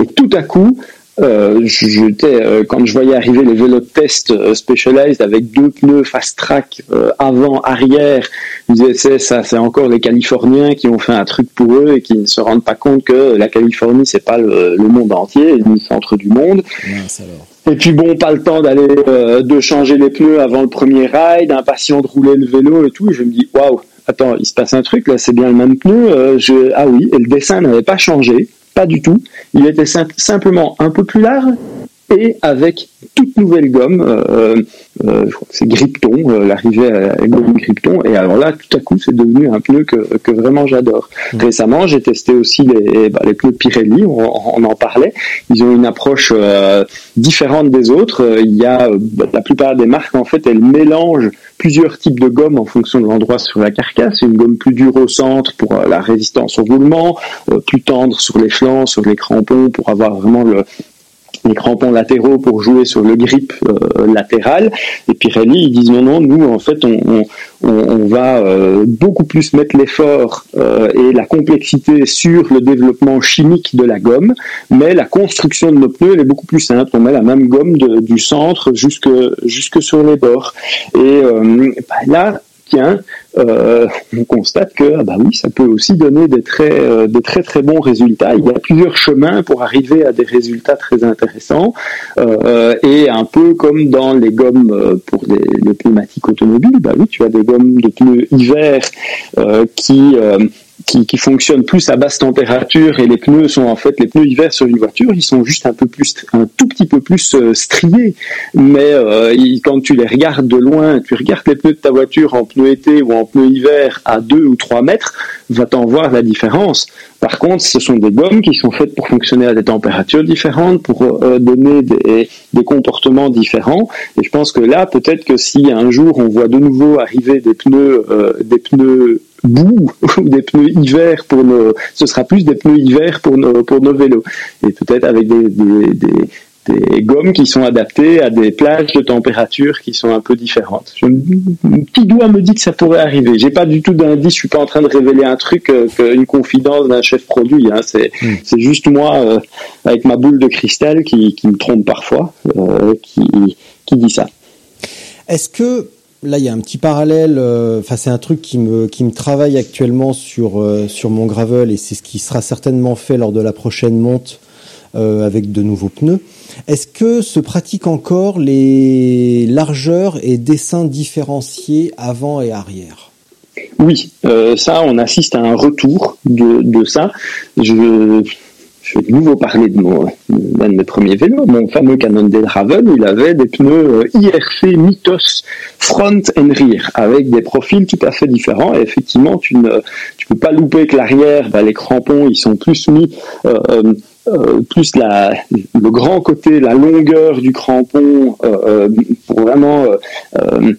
Speaker 4: Et tout à coup, euh, j'étais euh, quand je voyais arriver les vélos de test euh, Specialized avec deux pneus fast track avant arrière je me disais c'est ça c'est encore les Californiens qui ont fait un truc pour eux et qui ne se rendent pas compte que la Californie c'est pas le, le monde entier ni le centre du monde
Speaker 2: alors.
Speaker 4: et puis bon, pas le temps d'aller de changer les pneus avant le premier ride, impatient de rouler le vélo et tout. Et je me dis waouh, attends, il se passe un truc là, c'est bien le même pneu. je... Ah oui, et le dessin n'avait pas changé, pas du tout. Il était sim- simplement un peu plus large et avec toute nouvelle gomme. euh, euh, je crois que c'est Gripton, euh, l'arrivée à gomme Gripton. Et alors là, tout à coup, c'est devenu un pneu que, que vraiment j'adore. Récemment, j'ai testé aussi les, bah, les pneus Pirelli, on, on en parlait. Ils ont une approche euh, différente des autres. Euh, Il y a euh, bah, la plupart des marques, en fait, elles mélangent plusieurs types de gomme en fonction de l'endroit sur la carcasse. Une gomme plus dure au centre pour euh, la résistance au roulement, euh, plus tendre sur les flancs, sur les crampons pour avoir vraiment le, les crampons latéraux pour jouer sur le grip euh, latéral. Et Pirelli, ils disent non, non, nous, en fait, on, on, on- va euh, beaucoup plus mettre l'effort euh, et la complexité sur le développement chimique de la gomme, mais la construction de nos pneus, elle est beaucoup plus simple. On met la même gomme de- du centre jusque, jusque sur les bords. Et euh, bah, là, euh, on constate que ah bah ça peut aussi donner des très, euh, des très bons résultats. Il y a plusieurs chemins pour arriver à des résultats très intéressants euh, et un peu comme dans les gommes pour les, pneumatiques automobiles, bah oui, tu as des gommes de pneus hiver qui qui, qui fonctionnent plus à basse température et les pneus sont en fait les pneus hiver sur une voiture, ils sont juste un peu plus, un tout petit peu plus euh, striés, mais euh, quand tu les regardes de loin, tu regardes les pneus de ta voiture en pneus été ou en pneus hiver à 2 ou 3 mètres, va t'en voir la différence. Par contre, ce sont des gommes qui sont faites pour fonctionner à des températures différentes, pour euh, donner des, des comportements différents. Et je pense que là, peut-être que si un jour on voit de nouveau arriver des pneus, euh, des pneus boue [LAUGHS] ou des pneus hiver pour nos, ce sera plus des pneus hiver pour nos, pour nos vélos. Et peut-être avec des, des, des, des gommes qui sont adaptées à des plages de température qui sont un peu différentes. Je, mon petit doigt me dit que ça pourrait arriver. J'ai pas du tout d'indice, je suis pas en train de révéler un truc, euh, une confidence d'un chef produit. Hein. C'est, c'est juste moi euh, avec ma boule de cristal qui, qui me trompe parfois, euh, qui, qui dit ça.
Speaker 2: Est-ce que là il y a un petit parallèle euh, enfin c'est un truc qui me qui me travaille actuellement sur euh, sur mon gravel et c'est ce qui sera certainement fait lors de la prochaine monte euh, avec de nouveaux pneus. Est-ce que se pratiquent encore les largeurs et dessins différenciés avant et arrière?
Speaker 4: Oui, ça, on assiste à un retour de, de ça. Je, je vais de nouveau parler de mon, d'un de mes premiers vélos, mon fameux Cannondale Raven, il avait des pneus euh, IRC Mythos front and rear, avec des profils tout à fait différents. Et effectivement, tu ne tu peux pas louper que l'arrière, bah, les crampons, ils sont plus mis... euh, plus la, le grand côté, la longueur du crampon euh, euh, pour vraiment euh, euh,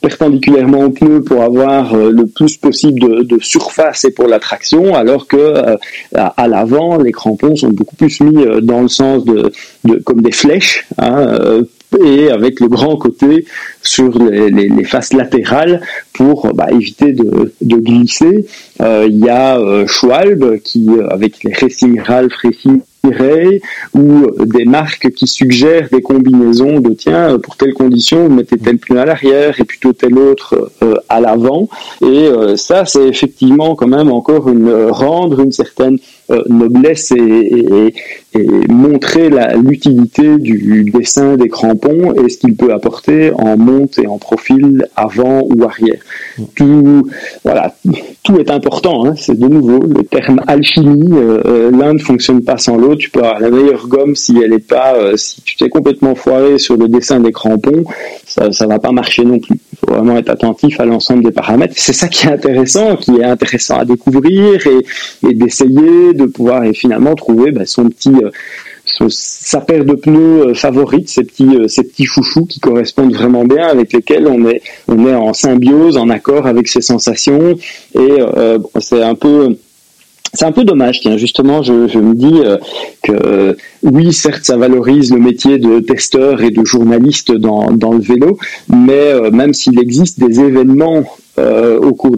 Speaker 4: perpendiculairement au pneu pour avoir euh, le plus possible de, de surface et pour la traction, alors que à, à l'avant, les crampons sont beaucoup plus mis dans le sens de, de comme des flèches, hein, et avec le grand côté sur les, les, les faces latérales pour bah, éviter de, de glisser. Il y a euh, Schwalbe qui, avec les Racing Ralph Racing Ou des marques qui suggèrent des combinaisons de tiens, pour telle condition, vous mettez tel pneu à l'arrière et plutôt tel autre euh, à l'avant. Et euh, ça, c'est effectivement quand même encore une, euh, rendre une certaine noblesse et, et, et montrer l'utilité du dessin des crampons et ce qu'il peut apporter en monte et en profil avant ou arrière. Tout, voilà, tout est important. Hein, c'est de nouveau le terme alchimie. euh, euh, L'un ne fonctionne pas sans l'autre. Tu peux avoir la meilleure gomme si elle est pas, euh, si tu t'es complètement foiré sur le dessin des crampons, ça, ça va pas marcher non plus. Faut vraiment être attentif à l'ensemble des paramètres. C'est ça qui est intéressant, qui est intéressant à découvrir et, d'essayer de pouvoir et finalement trouver bah, son petit euh, sa paire de pneus euh, favorite, ces petits, euh, ces petits chouchous qui correspondent vraiment bien, avec lesquels on est, on est en symbiose, en accord avec ses sensations. Et c'est un peu, c'est un peu dommage, tiens, justement, je, me dis euh, que euh, oui, certes, ça valorise le métier de testeur et de journaliste dans, le vélo, mais euh, même s'il existe des événements au cours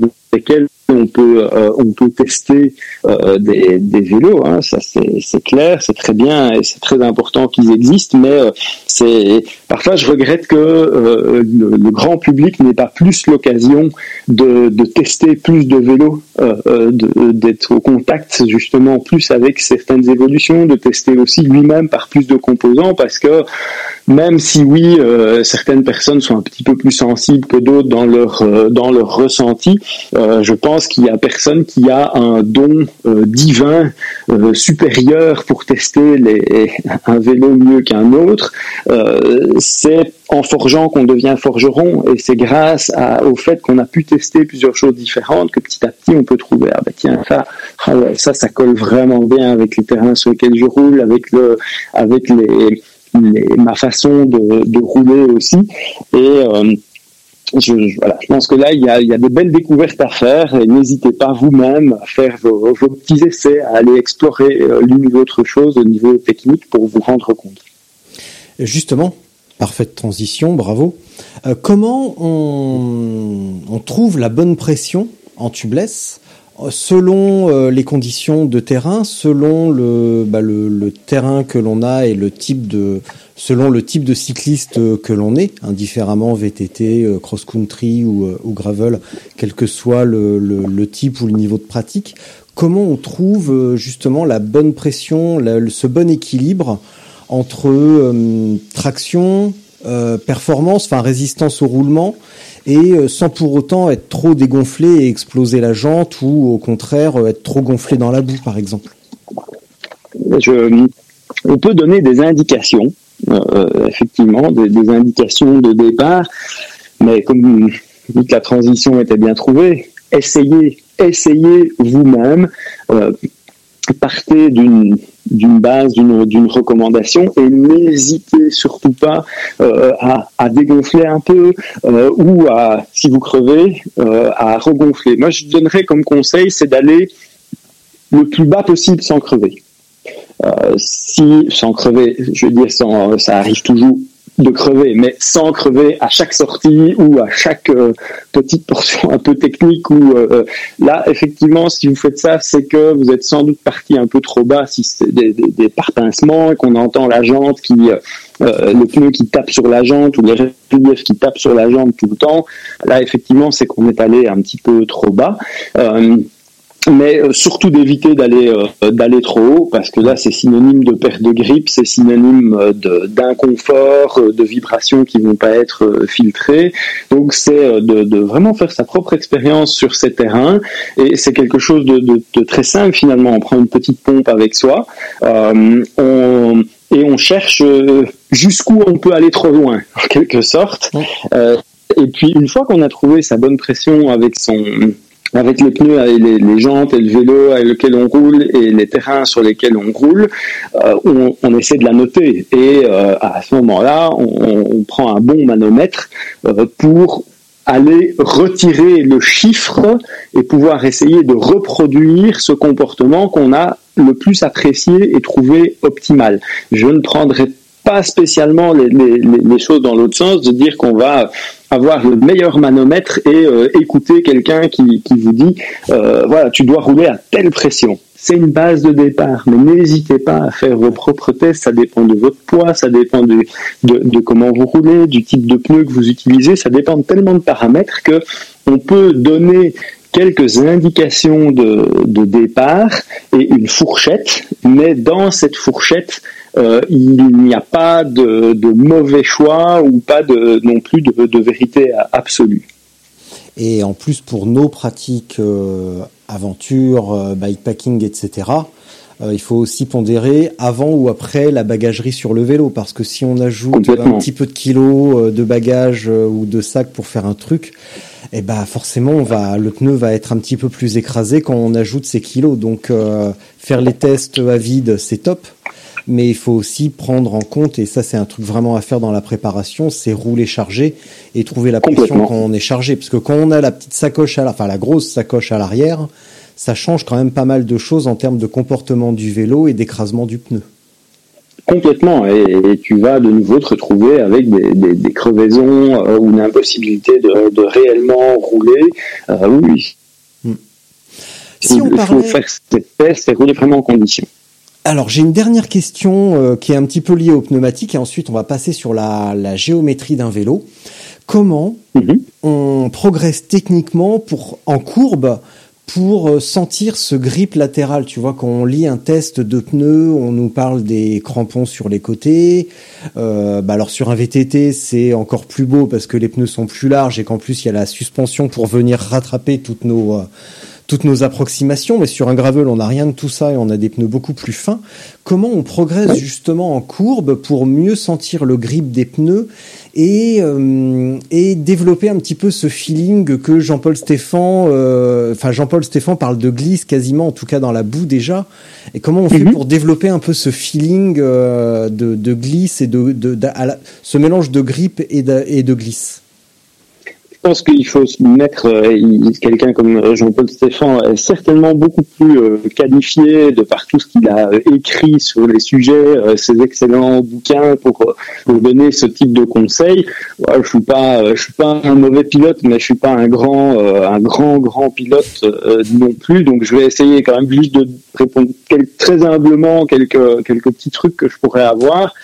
Speaker 4: on peut, euh, on peut tester euh, des, vélos, hein, ça c'est clair, c'est très bien et c'est très important qu'ils existent, mais euh, parfois je regrette que le, grand public n'ait pas plus l'occasion de, tester plus de vélos, d'être au contact justement plus avec certaines évolutions, de tester aussi lui-même par plus de composants, parce que même si oui, certaines personnes sont un petit peu plus sensibles que d'autres dans leur dans leur ressenti, euh, je pense qu'il y a personne qui a un don euh, divin euh, supérieur pour tester [LAUGHS] un vélo mieux qu'un autre. C'est en forgeant qu'on devient forgeron et c'est grâce au fait qu'on a pu tester plusieurs choses différentes que petit à petit on peut trouver ah bah tiens ça ah ça ça colle vraiment bien avec les terrains sur lesquels je roule avec ma façon de, de rouler aussi et je, pense que là, il y a, il belles découvertes à faire et n'hésitez pas vous-même à faire vos, petits essais, à aller explorer euh, l'une ou l'autre chose au niveau technique pour vous rendre compte.
Speaker 2: Justement, parfaite transition, bravo. Euh, comment on, on trouve la bonne pression en tubeless selon euh, les conditions de terrain, selon le, bah, le, le terrain que l'on a et le type de, selon le type de cycliste que l'on est, indifféremment VTT, euh, cross-country ou, euh, ou, gravel, quel que soit le, le, le, type ou le niveau de pratique, comment on trouve justement la bonne pression, la, ce bon équilibre entre euh, traction, performance, enfin résistance au roulement et euh, sans pour autant être trop dégonflé et exploser la jante ou au contraire euh, être trop gonflé dans la boue par exemple.
Speaker 4: On peut donner des indications, euh, effectivement, des, indications de départ, mais comme la transition était bien trouvée, essayez, essayez vous-même, euh, partez d'une d'une base, d'une recommandation, et n'hésitez surtout pas euh, à, à, dégonfler un peu euh, ou à, si vous crevez, euh, à regonfler. Moi, je donnerais comme conseil, c'est d'aller le plus bas possible sans crever. Si sans crever, je veux dire, sans, ça arrive toujours de crever, mais sans crever à chaque sortie ou à chaque euh, petite portion un peu technique. Ou euh, euh, là, effectivement, si vous faites ça, c'est que vous êtes sans doute parti un peu trop bas. Si c'est des, des, des parpincements et qu'on entend la jante qui, le pneu qui tape sur la jante ou les reliefs qui tapent sur la jante tout le temps, là, effectivement, c'est qu'on est allé un petit peu trop bas mais euh, surtout d'éviter d'aller euh, d'aller trop haut parce que là c'est synonyme de perte de grippe, c'est synonyme euh, d'inconfort, de, de, vibrations qui vont pas être filtrées. Donc c'est de, de, vraiment faire sa propre expérience sur ces terrains et c'est quelque chose de, de, très simple finalement. On prend une petite pompe avec soi, euh, on, et on cherche jusqu'où on peut aller trop loin en quelque sorte. Euh, et puis une fois qu'on a trouvé sa bonne pression avec son avec les pneus, et les, jantes et le vélo avec lequel on roule et les terrains sur lesquels on roule, euh, on, on, essaie de la noter. Et euh, à ce moment-là, on, on, prend un bon manomètre euh, pour aller retirer le chiffre et pouvoir essayer de reproduire ce comportement qu'on a le plus apprécié et trouvé optimal. Je ne prendrai pas spécialement les, les, les choses dans l'autre sens, de dire qu'on va avoir le meilleur manomètre et euh, écouter quelqu'un qui, qui, vous dit euh, voilà tu dois rouler à telle pression. C'est une base de départ mais n'hésitez pas à faire vos propres tests. Ça dépend de votre poids ça dépend de, de, comment vous roulez du type de pneu que vous utilisez. Ça dépend de tellement de paramètres que on peut donner quelques indications de, de départ et une fourchette mais dans cette fourchette euh, il n'y a pas de, de, mauvais choix ou pas de, non plus de, de, vérité absolue.
Speaker 2: Et en plus, pour nos pratiques euh, aventure, euh, bikepacking, etc., euh, il faut aussi pondérer avant ou après la bagagerie sur le vélo, parce que si on ajoute un petit peu de kilos de bagages ou de sacs pour faire un truc, eh ben forcément, on va, le pneu va être un petit peu plus écrasé quand on ajoute ces kilos. Donc, faire les tests à vide, c'est top mais il faut aussi prendre en compte, et ça c'est un truc vraiment à faire dans la préparation, c'est rouler chargé et trouver la pression quand on est chargé. Parce que quand on a la petite sacoche, à la, enfin la grosse sacoche à l'arrière, ça change quand même pas mal de choses en termes de comportement du vélo et d'écrasement du pneu.
Speaker 4: Complètement, et, et, tu vas de nouveau te retrouver avec des, des, des crevaisons euh, ou une impossibilité de, de réellement rouler. Euh, oui. Hmm. Si il on parlait... faut faire ces tests et rouler vraiment en condition.
Speaker 2: Alors j'ai une dernière question euh, qui est un petit peu liée aux pneumatiques et ensuite on va passer sur la, la géométrie d'un vélo. Comment mm -hmm. on progresse techniquement pour en courbe pour euh, sentir ce grip latéral? Tu vois, quand on lit un test de pneus, on nous parle des crampons sur les côtés. Euh, bah alors sur un VTT, c'est encore plus beau parce que les pneus sont plus larges et qu'en plus il y a la suspension pour venir rattraper toutes nos euh, toutes nos approximations, mais sur un gravel, on n'a rien de tout ça et on a des pneus beaucoup plus fins. Comment on progresse justement en courbe pour mieux sentir le grip des pneus et, euh, et développer un petit peu ce feeling que Jean-Paul Stéphan, euh, enfin Jean-Paul Stéphan parle de glisse quasiment, en tout cas dans la boue déjà. Et comment on fait mm -hmm. pour développer un peu ce feeling euh, de, de, glisse et de, de, de la, ce mélange de grip et de, et de glisse?
Speaker 4: Pense qu'il faut mettre, euh, quelqu'un comme Jean-Paul Stéphane certainement beaucoup plus euh, qualifié de par tout ce qu'il a euh, écrit sur les sujets, ses excellents bouquins pour, pour donner ce type de conseils. Je suis pas, je suis pas un mauvais pilote, mais je suis pas un grand, un grand, grand pilote non plus. Donc je vais essayer quand même juste de répondre très humblement quelques quelques petits trucs que je pourrais avoir.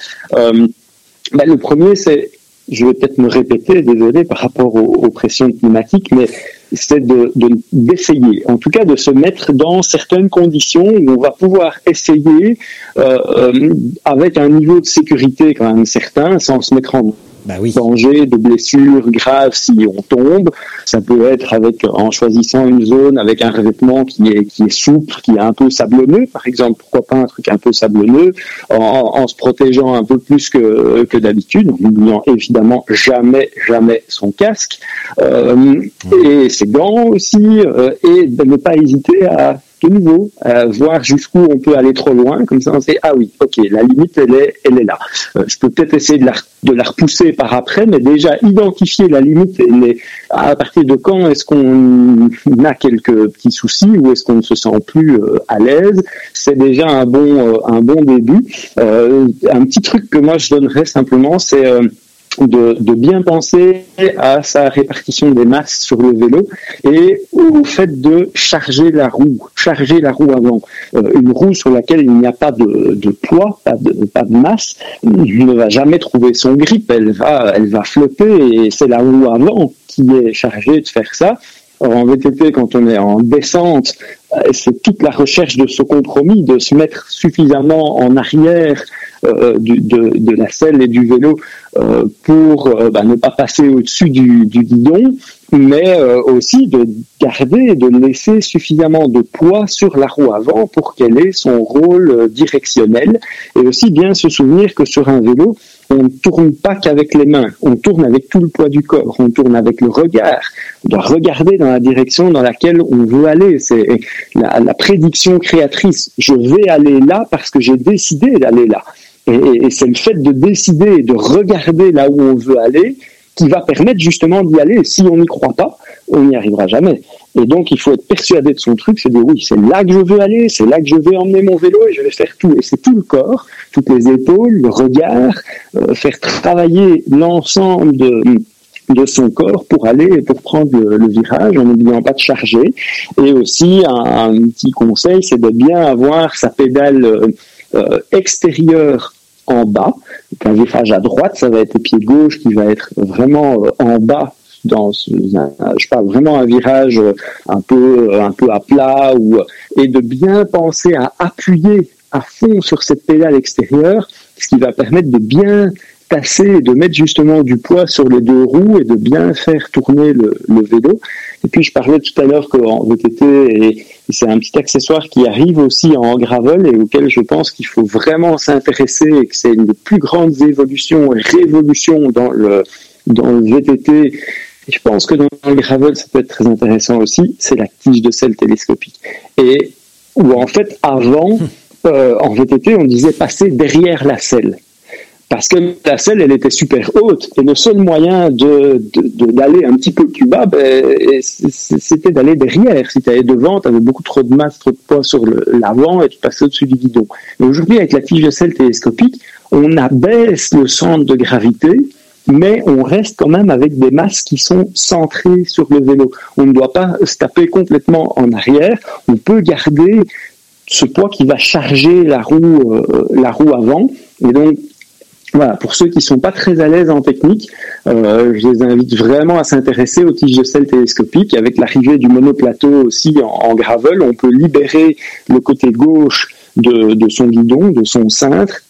Speaker 4: Bah, le premier, c'est, je vais peut-être me répéter, désolé, par rapport aux, pressions climatiques, mais c'est de, de- d'essayer, en tout cas de se mettre dans certaines conditions où on va pouvoir essayer euh, euh, avec un niveau de sécurité quand même certain, sans se mettre en
Speaker 2: Bah oui.
Speaker 4: danger de blessures graves si on tombe. Ça peut être avec en choisissant une zone avec un revêtement qui est qui est souple, qui est un peu sablonneux, par exemple. Pourquoi pas un truc un peu sablonneux, en, en se protégeant un peu plus que que d'habitude, en n'oubliant évidemment jamais jamais son casque euh, et ses gants aussi, euh, et de ne pas hésiter à de nouveau, à voir jusqu'où on peut aller trop loin, comme ça on sait, ah oui, ok, la limite, elle est, elle est là. Euh, je peux peut-être essayer de la, de la repousser par après, mais déjà identifier la limite, à partir de quand est-ce qu'on [LAUGHS] a quelques petits soucis ou est-ce qu'on ne se sent plus euh, à l'aise, c'est déjà un bon, euh, un bon début. Euh, un petit truc que moi je donnerais simplement, c'est euh, de, bien penser à sa répartition des masses sur le vélo et au fait de charger la roue, charger la roue avant. Euh, une roue sur laquelle il n'y a pas de, poids, pas de, masse, ne va jamais trouver son grip, elle va, elle va flotter et c'est la roue avant qui est chargée de faire ça. En VTT, quand on est en descente, euh, c'est toute la recherche de ce compromis, de se mettre suffisamment en arrière euh, de, la selle et du vélo pour euh, bah, ne pas passer au-dessus du, du guidon, mais euh, aussi de garder, de laisser suffisamment de poids sur la roue avant pour qu'elle ait son rôle euh, directionnel, et aussi bien se souvenir que sur un vélo, on ne tourne pas qu'avec les mains, on tourne avec tout le poids du corps, on tourne avec le regard, on doit regarder dans la direction dans laquelle on veut aller, c'est la, la prédiction créatrice, je vais aller là parce que j'ai décidé d'aller là. Et, et- et c'est le fait de décider et de regarder là où on veut aller qui va permettre justement d'y aller. Si on n'y croit pas, on n'y arrivera jamais. Et donc, il faut être persuadé de son truc, c'est dire oui, c'est là que je veux aller, c'est là que je vais emmener mon vélo et je vais faire tout. Et c'est tout le corps, toutes les épaules, le regard, euh, faire travailler l'ensemble de, son corps pour aller et pour prendre le, virage en n'oubliant pas de charger. Et aussi, un, un petit conseil, c'est de bien avoir sa pédale euh, euh, extérieure en bas. Donc, un virage à droite, ça va être le pied gauche qui va être vraiment euh, en bas. Dans ce- je parle vraiment un virage euh, un peu un peu à plat ou et de bien penser à appuyer à fond sur cette pédale extérieure, ce qui va permettre de bien tasser et de mettre justement du poids sur les deux roues et de bien faire tourner le, le vélo. Et puis je parlais tout à l'heure qu'en VTT, et c'est un petit accessoire qui arrive aussi en gravel et auquel je pense qu'il faut vraiment s'intéresser et que c'est une des plus grandes évolutions et révolutions dans le, dans le VTT. Et je pense que dans le gravel, ça peut être très intéressant aussi, c'est la tige de selle télescopique. Et où en fait, avant, euh, en VTT, on disait passer derrière la selle parce que la selle, elle était super haute, et le seul moyen de, d'aller un petit peu plus bas, ben, c'était d'aller derrière. Si tu allais devant, tu avais beaucoup trop de masse, trop de poids sur l'avant, et tu passais au-dessus du guidon. Mais aujourd'hui, avec la tige de selle télescopique, on abaisse le centre de gravité, mais on reste quand même avec des masses qui sont centrées sur le vélo. On ne doit pas se taper complètement en arrière, on peut garder ce poids qui va charger la roue, euh, la roue avant, et donc voilà, pour ceux qui sont pas très à l'aise en technique, euh, je les invite vraiment à s'intéresser aux tiges de selle télescopiques. Avec l'arrivée du monoplateau aussi en, gravel, on peut libérer le côté gauche de, de son guidon, de son cintre,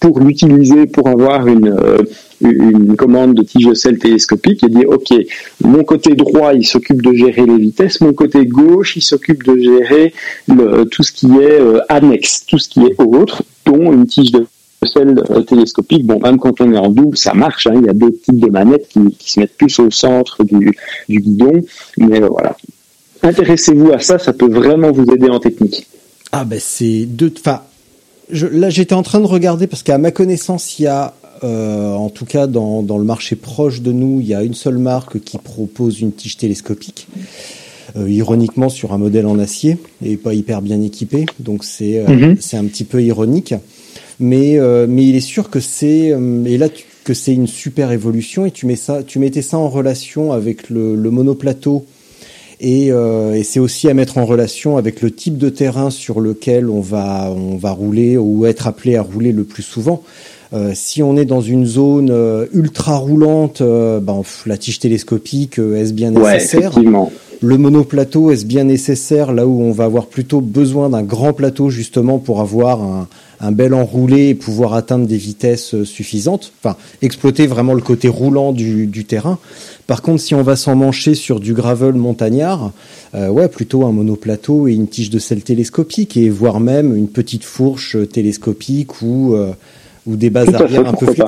Speaker 4: pour l'utiliser pour avoir une, euh, une commande de tige de selle télescopique et dire ok mon côté droit il s'occupe de gérer les vitesses mon côté gauche il s'occupe de gérer le, tout ce qui est euh, annexe tout ce qui est autre dont une tige de selle euh, télescopique bon même quand on est en double ça marche hein, il y a d'autres types de manettes qui, qui se mettent plus au centre du, du guidon mais euh, voilà intéressez-vous à ça ça peut vraiment vous aider en technique
Speaker 2: Ah ben c'est deux. Enfin, je, là j'étais en train de regarder parce qu'à ma connaissance il y a euh, en tout cas dans, dans le marché proche de nous, il y a une seule marque qui propose une tige télescopique. Euh, ironiquement sur un modèle en acier et pas hyper bien équipé, donc c'est euh,
Speaker 4: Mhm.
Speaker 2: c'est un petit peu ironique. Mais euh, mais il est sûr que c'est euh, et là tu- que c'est une super évolution et tu mets ça tu mettais ça en relation avec le, le monoplateau et, euh, et c'est aussi à mettre en relation avec le type de terrain sur lequel on va on va rouler ou être appelé à rouler le plus souvent. Euh, si on est dans une zone euh, ultra roulante, euh, ben, la tige télescopique euh, est-ce bien
Speaker 4: Ouais,
Speaker 2: nécessaire?
Speaker 4: effectivement.
Speaker 2: Le monoplateau est-ce bien nécessaire? Là où on va avoir plutôt besoin d'un grand plateau justement pour avoir un, un bel enroulé et pouvoir atteindre des vitesses euh, suffisantes, enfin exploiter vraiment le côté roulant du, du terrain. Par contre, si on va s'emmancher sur du gravel montagnard, euh, ouais, plutôt un monoplateau et une tige de sel télescopique et voire même une petite fourche euh, télescopique ou euh, ou des bases arrière un peu
Speaker 4: pas.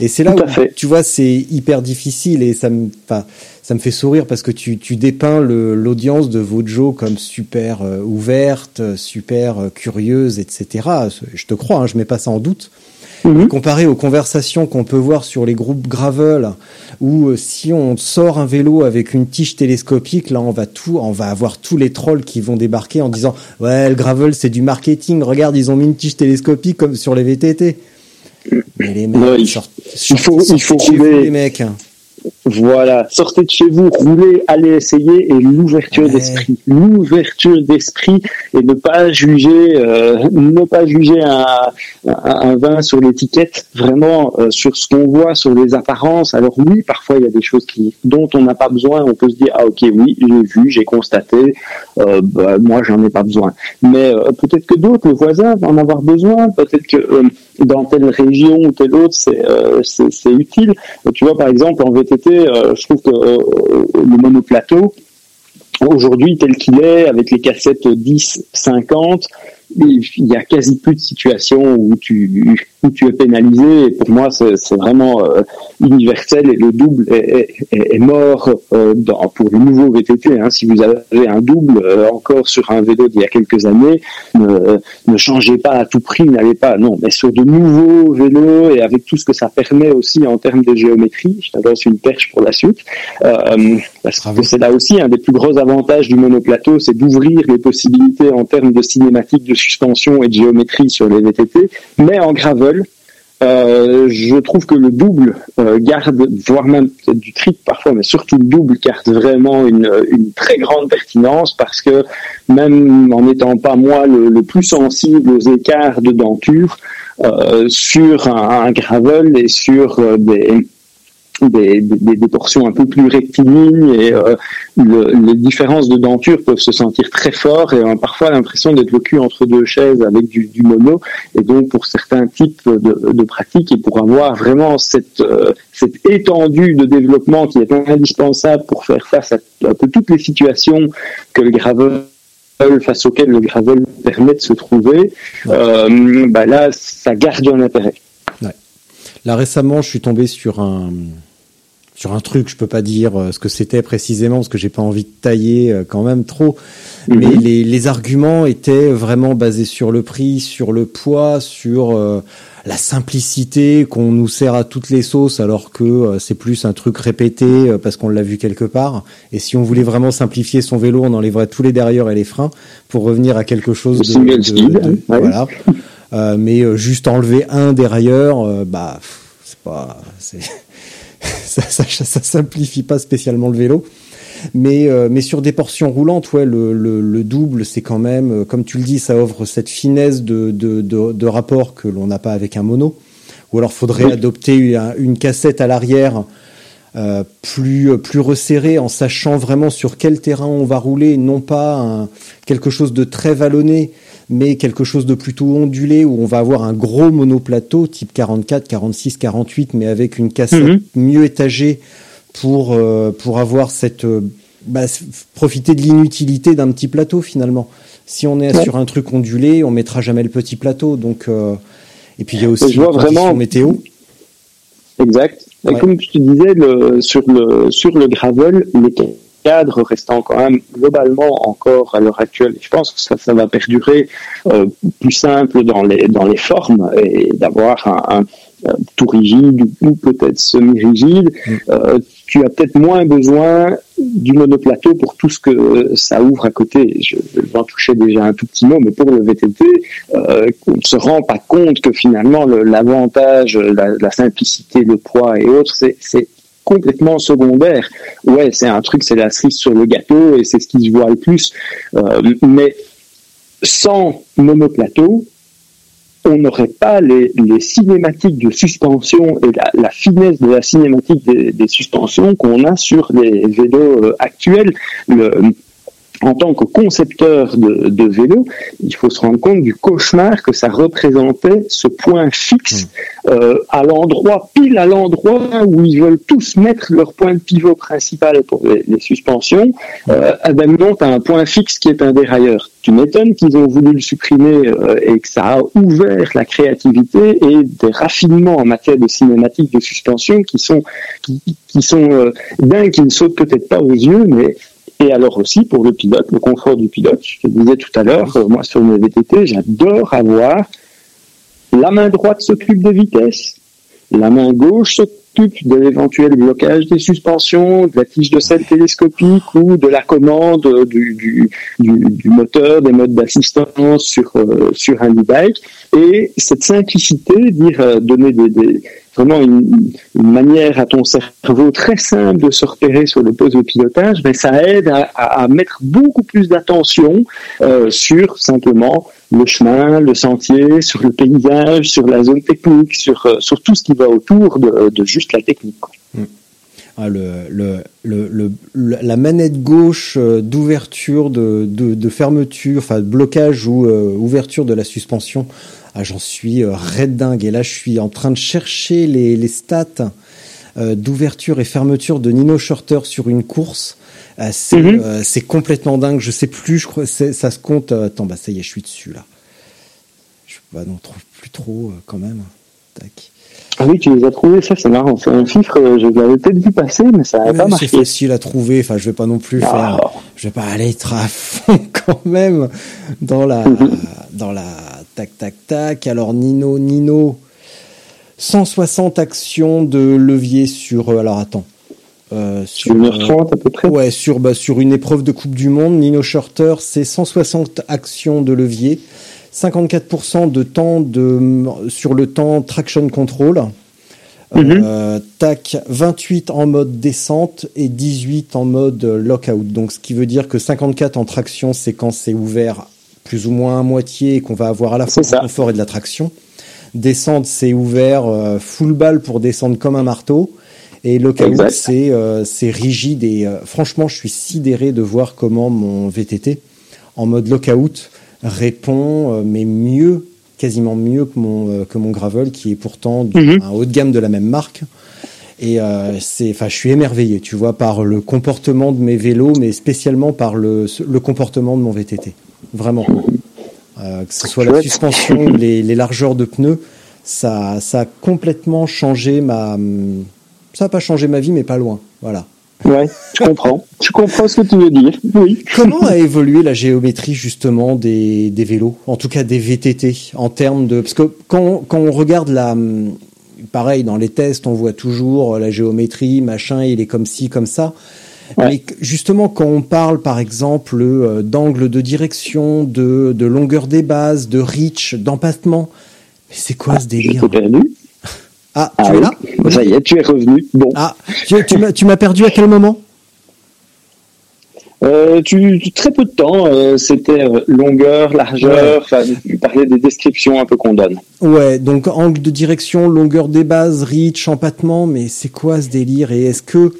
Speaker 2: Et c'est là où
Speaker 4: fait.
Speaker 2: tu vois c'est hyper difficile et ça me ça me fait sourire parce que tu tu dépeins le- l'audience de Vojo comme super euh, ouverte, super euh, curieuse, etc. Je te crois, hein, je mets pas ça en doute.
Speaker 4: Mhm.
Speaker 2: Comparé aux conversations qu'on peut voir sur les groupes gravel, où euh, si on sort un vélo avec une tige télescopique, là on va tout, on va avoir tous les trolls qui vont débarquer en disant ouais le gravel c'est du marketing, regarde ils ont mis une tige télescopique comme sur les VTT. Mais les mecs,
Speaker 4: Non, il-
Speaker 2: sortent-
Speaker 4: il faut- il rouler.
Speaker 2: les mecs.
Speaker 4: Voilà, sortez de chez vous, roulez, allez essayer et l'ouverture
Speaker 2: Ouais.
Speaker 4: d'esprit, l'ouverture d'esprit et ne pas juger, euh, ne pas juger un, un, un vin sur l'étiquette, vraiment euh, sur ce qu'on voit, sur les apparences. Alors oui, parfois il y a des choses qui, dont on n'a pas besoin. On peut se dire ah ok oui, j'ai vu, j'ai constaté, euh, bah, moi j'en ai pas besoin. Mais euh, peut-être que d'autres, le voisin va en avoir besoin. Peut-être que dans telle région ou telle autre, c'est euh, utile. Tu vois, par exemple, en VTT, euh, je trouve que euh, le monoplateau, aujourd'hui, tel qu'il est, avec les cassettes 10, 50, il y a quasi plus de situations où tu, où tu es pénalisé. Et pour moi, c'est vraiment euh, universel et le double est, est- est mort euh, dans, pour le nouveau VTT. Hein. Si vous avez un double euh, encore sur un vélo d'il y a quelques années, ne, ne changez pas à tout prix, n'allez pas. Non, mais sur de nouveaux vélos et avec tout ce que ça permet aussi en termes de géométrie, je t'adresse une perche pour la suite. Parce que c'est là aussi un des plus gros avantages du monoplateau, c'est d'ouvrir les possibilités en termes de cinématique, de suspension et de géométrie sur les VTT, mais en gravel. Euh, je trouve que le double euh, garde, voire même peut-être du triple parfois, mais surtout le double garde vraiment une, très grande pertinence parce que même en n'étant pas moi le, plus sensible aux écarts de denture, euh, sur un, un gravel et sur des, des, portions un peu plus rectilignes et le- les différences de denture peuvent se sentir très fort et on a parfois l'impression d'être le cul entre deux chaises avec du, du mono. Et donc pour certains types de, de pratiques et pour avoir vraiment cette, euh, cette étendue de développement qui est indispensable pour faire face à toutes les situations que le gravel face auxquelles le gravel permet de se trouver, euh, bah là ça garde un intérêt.
Speaker 2: Là récemment, je suis tombé sur un sur un truc, je peux pas dire euh, ce que c'était précisément parce que j'ai pas envie de tailler euh, quand même trop,
Speaker 4: Mhm.
Speaker 2: mais les, les arguments étaient vraiment basés sur le prix, sur le poids, sur euh, la simplicité qu'on nous sert à toutes les sauces alors que euh, c'est plus un truc répété euh, parce qu'on l'a vu quelque part. Et si on voulait vraiment simplifier son vélo, on enlèverait tous les derrieurs et les freins pour revenir à quelque chose de, de- de-
Speaker 4: ouais.
Speaker 2: voilà. [LAUGHS] Mais juste enlever un euh, bah c'est pas, c'est ça, ça, ça simplifie pas spécialement le vélo. Mais, euh, mais sur des portions roulantes, ouais, le, le, le double, c'est quand même, euh, comme tu le dis, ça offre cette finesse de, de, de, de rapport que l'on n'a pas avec un mono. Ou alors faudrait
Speaker 4: Oui.
Speaker 2: adopter une, une cassette à l'arrière euh, plus plus resserrée, en sachant vraiment sur quel terrain on va rouler, non pas un, quelque chose de très vallonné, mais quelque chose de plutôt ondulé où on va avoir un gros monoplateau type 44, 46, 48, mais avec une cassette
Speaker 4: Mhm.
Speaker 2: mieux étagée pour euh, pour avoir cette euh, bah, profiter de l'inutilité d'un petit plateau finalement. Si on est
Speaker 4: Ouais.
Speaker 2: sur un truc ondulé, on mettra jamais le petit plateau. Donc euh, et puis il y a aussi
Speaker 4: vraiment-
Speaker 2: météo.
Speaker 4: Exact.
Speaker 2: Ouais.
Speaker 4: comme je te disais, le, sur, le, sur le gravel, les cadres restant quand même globalement encore à l'heure actuelle, je pense que ça, ça va perdurer euh, plus simple dans les, dans les formes et d'avoir un, un, euh, tout rigide ou peut-être semi-rigide, euh, tu as peut-être moins besoin du monoplateau pour tout ce que ça ouvre à côté. Je vais en toucher déjà un tout petit mot, mais pour le VTT, euh, on ne se rend pas compte que finalement le- l'avantage, la, la simplicité, le poids et autres, c'est c'est complètement secondaire. Ouais, c'est un truc, c'est la cerise sur le gâteau et c'est ce qui se voit le plus. Euh, mais sans monoplateau, on n'aurait pas les, cinématiques de suspension et la, la finesse de la cinématique des, suspensions qu'on a sur les vélos euh, actuels. En tant que concepteur de, de vélo, il faut se rendre compte du cauchemar que ça représentait ce point fixe euh, à l'endroit, pile à l'endroit où ils veulent tous mettre leur point de pivot principal pour les, les suspensions. Euh, non, tu as un point fixe qui est un dérailleur. Tu m'étonnes qu'ils ont voulu le supprimer euh, et que ça a ouvert la créativité et des raffinements en matière de cinématique de suspension qui sont qui, qui sont euh, dingues, qui ne sautent peut-être pas aux yeux, mais et alors aussi pour le pilote, le confort du pilote. Je te disais tout à l'heure, euh, moi sur mes VTT, j'adore avoir la main droite s'occupe des vitesses, la main gauche s'occupe de l'éventuel blocage des suspensions, de la tige de selle télescopique ou de la commande du, moteur, des modes d'assistance sur, euh, sur un e-bike. Et cette simplicité, dire euh, donner des- vraiment une, manière à ton cerveau très simple de se repérer sur le poste de pilotage, mais ça aide à, mettre beaucoup plus d'attention euh, sur simplement le chemin, le sentier, sur le paysage, sur la zone technique, sur, euh, tout ce qui va autour de, juste la technique. quoi.
Speaker 2: Ah, la manette gauche euh, d'ouverture, de, fermeture, enfin de blocage ou ouverture de la suspension, ah, j'en suis euh, raide dingue. Et là, je suis en train de chercher les, les stats euh, d'ouverture et fermeture de Nino Shorter sur une course. C'est euh, c'est complètement dingue. Je sais plus, je crois, c'est- ça se compte. attends, bah ça y est, je suis dessus là. Je bah, non, trouve plus trop quand même. Tac.
Speaker 4: Ah oui, tu les as trouvés, ça c'est marrant. C'est un chiffre, je l'avais peut-être vu passer, mais ça
Speaker 2: Ouais,
Speaker 4: pas
Speaker 2: c'est
Speaker 4: marqué.
Speaker 2: facile à trouver. Enfin, je vais pas non plus
Speaker 4: Ah.
Speaker 2: faire. Je vais pas aller être à [LAUGHS] fond quand même dans la
Speaker 4: Mhm.
Speaker 2: dans la tac tac tac. Alors Nino Nino, 160 actions de levier sur. euh, alors attends. Euh, sur,
Speaker 4: 1h30 à peu près.
Speaker 2: Ouais, sur, bah, sur une épreuve de Coupe du Monde, Nino Shorter, c'est 160 actions de levier, 54% de temps de, sur le temps traction control, euh, tac, 28 en mode descente et 18 en mode lockout. Donc, ce qui veut dire que 54 en traction, c'est quand c'est ouvert plus ou moins à moitié et qu'on va avoir à la fois du confort et de la traction. Descente, c'est ouvert euh, full balle pour descendre comme un marteau. Et
Speaker 4: Exact.
Speaker 2: c'est euh, rigide. Et euh, franchement, je suis sidéré de voir comment mon VTT, en mode lockout, répond, euh, mais mieux, quasiment mieux que mon, euh, que mon Gravel, qui est pourtant
Speaker 4: Mhm.
Speaker 2: un haut de gamme de la même marque. Et euh, c'est, enfin, je suis émerveillé, tu vois, par le comportement de mes vélos, mais spécialement par le, le comportement de mon VTT. Vraiment. Euh, que ce soit la suspension, ou les, les largeurs de pneus, ça, ça a complètement changé ma. Ça n'a pas changé ma vie, mais pas loin. Voilà.
Speaker 4: Ouais, je comprends. Je comprends ce que tu veux dire. Oui.
Speaker 2: Comment a évolué la géométrie justement des, des vélos, en tout cas des VTT, en termes de parce que quand, quand on regarde la pareil dans les tests, on voit toujours la géométrie, machin, il est comme ci, comme ça.
Speaker 4: Ouais.
Speaker 2: Mais justement, quand on parle par exemple euh, d'angle de direction, de, de longueur des bases, de reach, d'empattement, c'est quoi ce
Speaker 4: Je
Speaker 2: délire
Speaker 4: perdu?
Speaker 2: Ah,
Speaker 4: Ah
Speaker 2: tu es
Speaker 4: oui.
Speaker 2: là?
Speaker 4: Ça y est, tu es revenu. Bon.
Speaker 2: Ah, tu, tu m'as perdu à quel moment?
Speaker 4: Euh, tu, tu- très peu de temps, euh, c'était longueur, largeur, tu parlais des descriptions un peu qu'on donne.
Speaker 2: Ouais, donc angle de direction, longueur des bases, reach, empattement, mais c'est quoi ce délire? Et est-ce que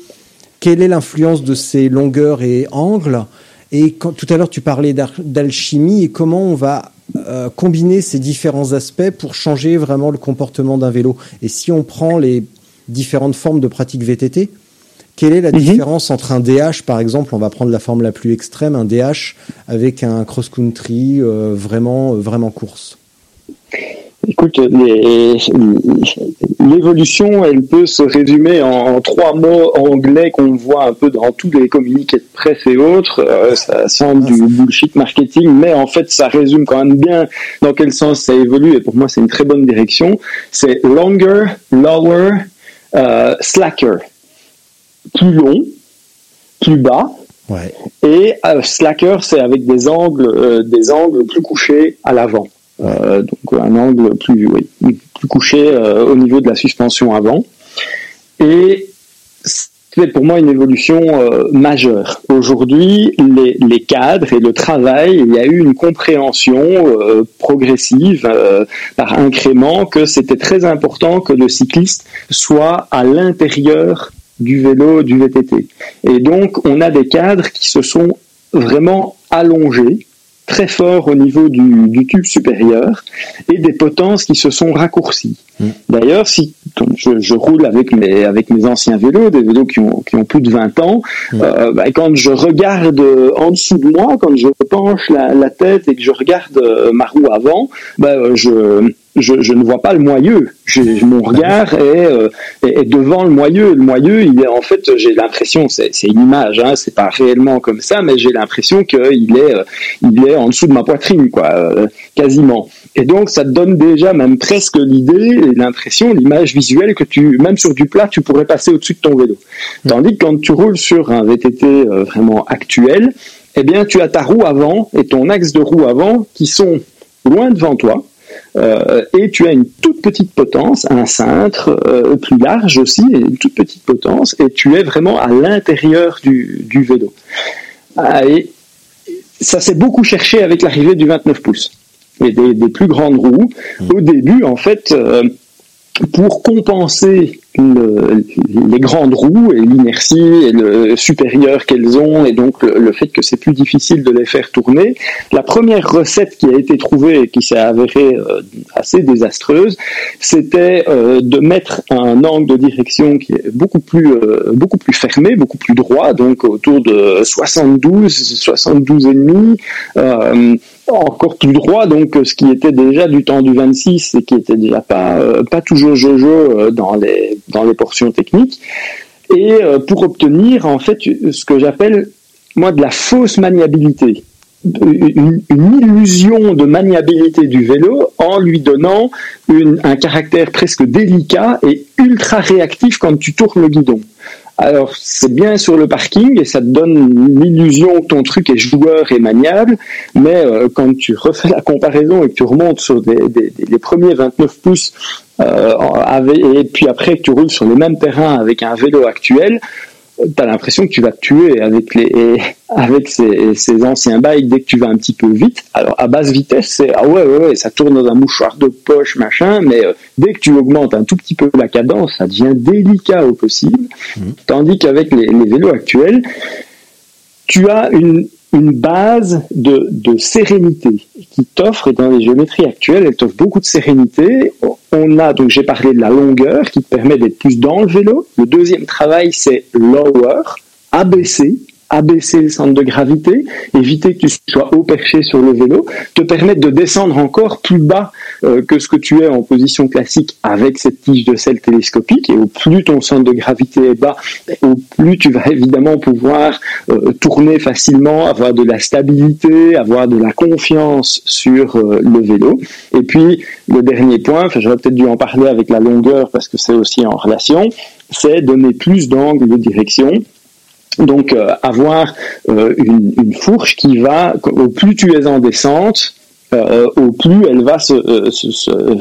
Speaker 2: quelle est l'influence de ces longueurs et angles Et quand tout à l'heure tu parlais d'alchimie et comment on va euh, combiner ces différents aspects pour changer vraiment le comportement d'un vélo Et si on prend les différentes formes de pratique VTT, quelle est la
Speaker 4: Mhm.
Speaker 2: différence entre un DH, par exemple, on va prendre la forme la plus extrême, un DH avec un cross-country euh, vraiment, vraiment course?
Speaker 4: Écoute, l'évolution, elle peut se résumer en, en trois mots anglais qu'on voit un peu dans tous les communiqués de presse et autres. Euh, ça semble du bullshit marketing, mais en fait, ça résume quand même bien dans quel sens ça évolue. Et pour moi, c'est une très bonne direction. C'est longer, lower, euh, slacker. Plus long, plus bas,
Speaker 2: Ouais.
Speaker 4: et euh, slacker, c'est avec des angles, euh, des angles plus couchés à l'avant. Euh, donc un angle plus, couché euh, au niveau de la suspension avant. Et c'est pour moi une évolution euh, majeure. Aujourd'hui, les, cadres et le travail, il y a eu une compréhension progressive par incrément que c'était très important que le cycliste soit à l'intérieur du vélo, du VTT. Et donc, on a des cadres qui se sont vraiment allongés, très fort au niveau du, du tube supérieur, et des potences qui se sont raccourcies. D'ailleurs, si je, je roule avec mes, avec mes anciens vélos, des vélos qui ont, qui ont plus de 20 ans, euh, bah, quand je regarde euh, en dessous de moi, quand je penche la, la tête et que je regarde euh, ma roue avant, bah, je, je, je ne vois pas le moyeu. Mon regard [LAUGHS] est, euh, est, est devant le moyeu. Le moyeu, il est en fait, j'ai l'impression, c'est une image, hein, c'est pas réellement comme ça, mais j'ai l'impression qu'il est, euh, il est en dessous de ma poitrine, quoi, euh, quasiment. Et donc, ça te donne déjà même presque l'idée l'impression, l'image visuelle que tu, même sur du plat, tu pourrais passer au-dessus de ton vélo. Tandis que quand tu roules sur un VTT euh, vraiment actuel, eh bien, tu as ta roue avant et ton axe de roue avant qui sont loin devant toi. Euh, et tu as une toute petite potence, un cintre euh, plus large aussi, une toute petite potence, et tu es vraiment à l'intérieur du, du vélo. Ah, et ça s'est beaucoup cherché avec l'arrivée du 29 pouces et des, des plus grandes roues. Au début, en fait, euh, pour compenser le- les grandes roues et l'inertie et le supérieur qu'elles ont et donc le, le fait que c'est plus difficile de les faire tourner, la première recette qui a été trouvée et qui s'est avérée euh, assez désastreuse, c'était euh, de mettre un angle de direction qui est beaucoup plus euh, beaucoup plus fermé, beaucoup plus droit, donc autour de 72, 72 et demi. Euh, encore plus droit, donc ce qui était déjà du temps du 26 et qui était déjà pas euh, toujours jojo euh, dans les dans les portions techniques. Et euh, pour obtenir en fait ce que j'appelle moi de la fausse maniabilité, une, illusion de maniabilité du vélo en lui donnant un caractère presque délicat et ultra réactif quand tu tournes le guidon. Alors, c'est bien sur le parking et ça te donne l'illusion que ton truc est joueur et maniable, mais euh, quand tu refais la comparaison et que tu remontes sur des, des- des- les premiers 29 pouces euh, avec- et puis après que tu roules sur les mêmes terrains avec un vélo actuel, tu as l'impression que tu vas te tuer avec les avec ces, ces anciens bikes dès que tu vas un petit peu vite. Alors à basse vitesse, c'est ah ouais, ouais ouais ça tourne dans un mouchoir de poche machin, mais euh, dès que tu augmentes un tout petit peu la cadence, ça devient délicat au possible. Tandis qu'avec les, les vélos actuels, tu as une une base de, de sérénité qui t'offre, et dans les géométries actuelles, elle t'offre beaucoup de sérénité. On a, donc j'ai parlé de la longueur qui permet d'être plus dans le vélo. Le deuxième travail, c'est lower, abaisser, abaisser le centre de gravité, éviter que tu sois haut perché sur le vélo, te permettre de descendre encore plus bas euh, que ce que tu es en position classique avec cette tige de sel télescopique. Et au plus ton centre de gravité est bas, au plus tu vas évidemment pouvoir euh, tourner facilement, avoir de la stabilité, avoir de la confiance sur euh, le vélo. Et puis le dernier point, j'aurais peut-être dû en parler avec la longueur parce que c'est aussi en relation, c'est donner plus d'angle de direction. Donc euh, avoir euh, une, une fourche qui va, au plus tu es en descente, euh, au plus elle va se, euh,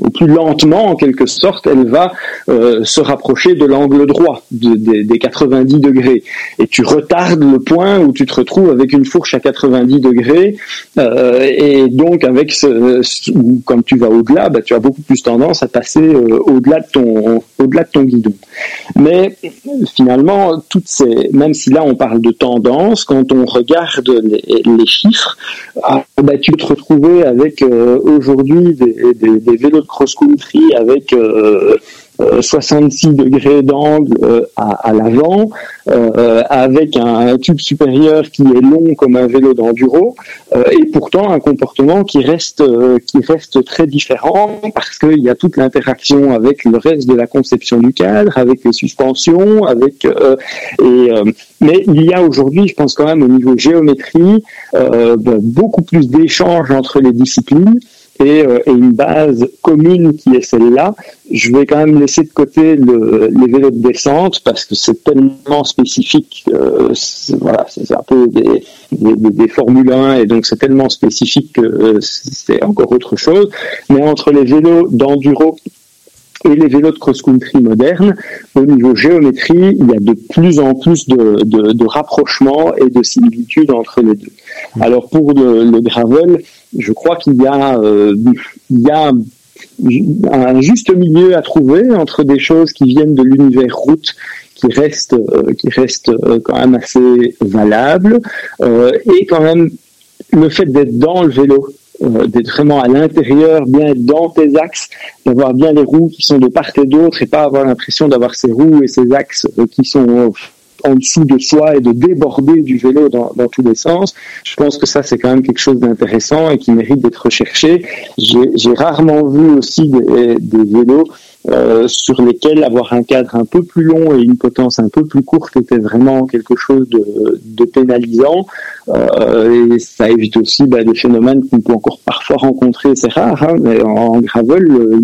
Speaker 4: au plus lentement en quelque sorte, elle va euh, se rapprocher de l'angle droit de- des- des 90 degrés. Et tu retardes le point où tu te retrouves avec une fourche à 90 degrés. euh, et donc avec ce, ce- quand tu vas au-delà, bah, tu as beaucoup plus tendance à passer euh, au-delà de ton au-delà de ton guidon. Mais finalement, toutes ces, même si là on parle de tendance, quand on regarde les, chiffres, ah, bah, te retrouver avec euh, aujourd'hui des, des- vélos de cross-country avec euh, 66 degrés d'angle euh, à, à l'avant, euh, avec un, tube supérieur qui est long comme un vélo d'enduro, euh, et pourtant un comportement qui reste euh, qui reste très différent parce qu'il y a toute l'interaction avec le reste de la conception du cadre, avec les suspensions, avec euh, et euh, mais il y a aujourd'hui, je pense quand même au niveau géométrie, euh, beaucoup plus d'échanges entre les disciplines et, euh, et une base commune qui est celle-là. Je vais quand même laisser de côté le, les vélos de descente parce que c'est tellement spécifique. euh, c'est- voilà, c'est un peu des, des, des- Formule 1 et donc c'est tellement spécifique que euh, c'est encore autre chose. Mais entre les vélos d'enduro et les vélos de cross-country modernes, au niveau géométrie, il y a de plus en plus de, de, de rapprochements et de similitudes entre les deux. Alors pour le, le gravel, je crois qu'il y a, euh, un juste milieu à trouver entre des choses qui viennent de l'univers route qui restent euh, qui euh, quand même assez valables euh, et quand même le fait d'être dans le vélo d'être vraiment à l'intérieur, bien dans tes axes, d'avoir bien les roues qui sont de part et d'autre et pas avoir l'impression d'avoir ces roues et ces axes qui sont en dessous de soi et de déborder du vélo dans, dans tous les sens. Je pense que ça, c'est quand même quelque chose d'intéressant et qui mérite d'être recherché. J'ai rarement vu aussi des, des vélos euh, sur lesquels avoir un cadre un peu plus long et une potence un peu plus courte était vraiment quelque chose de, de pénalisant. Euh, et ça évite aussi bah, des phénomènes qu'on peut encore parfois rencontrer, c'est rare, hein, mais en, en gravel, le,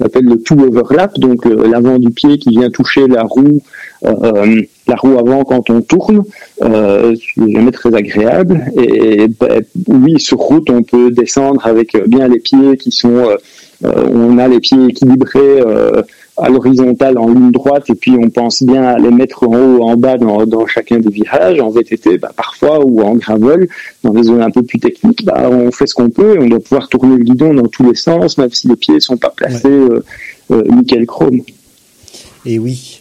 Speaker 4: on appelle le tout overlap, donc euh, l'avant du pied qui vient toucher la roue, euh, la roue avant quand on tourne, euh, ce qui n'est jamais très agréable. Et, ben, oui, sur route, on peut descendre avec bien les pieds qui sont, euh, euh, on a les pieds équilibrés euh, à l'horizontale en ligne droite et puis on pense bien à les mettre en haut ou en bas dans, dans chacun des virages. En VTT, bah, parfois, ou en gravel, dans des zones un peu plus techniques, bah, on fait ce qu'on peut et on doit pouvoir tourner le guidon dans tous les sens, même si les pieds sont pas placés euh, euh, nickel chrome.
Speaker 2: Et oui.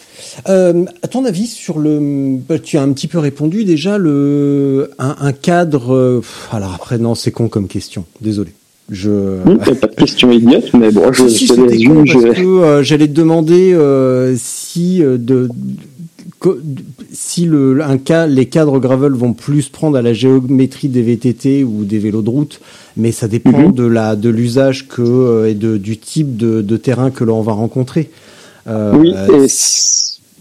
Speaker 2: Euh, à ton avis sur le, bah, tu as un petit peu répondu déjà le un, un cadre. alors après non, c'est con comme question. Désolé. Je.
Speaker 4: C'est pas de question idiote, mais bon, je,
Speaker 2: Si, si, parce que euh, j'allais te demander euh, si euh, de, si le un cas les cadres gravel vont plus prendre à la géométrie des VTT ou des vélos de route, mais ça dépend
Speaker 4: Mhm.
Speaker 2: de la de l'usage que euh, et de du type de, de terrain que l'on va rencontrer. Euh,
Speaker 4: Oui, et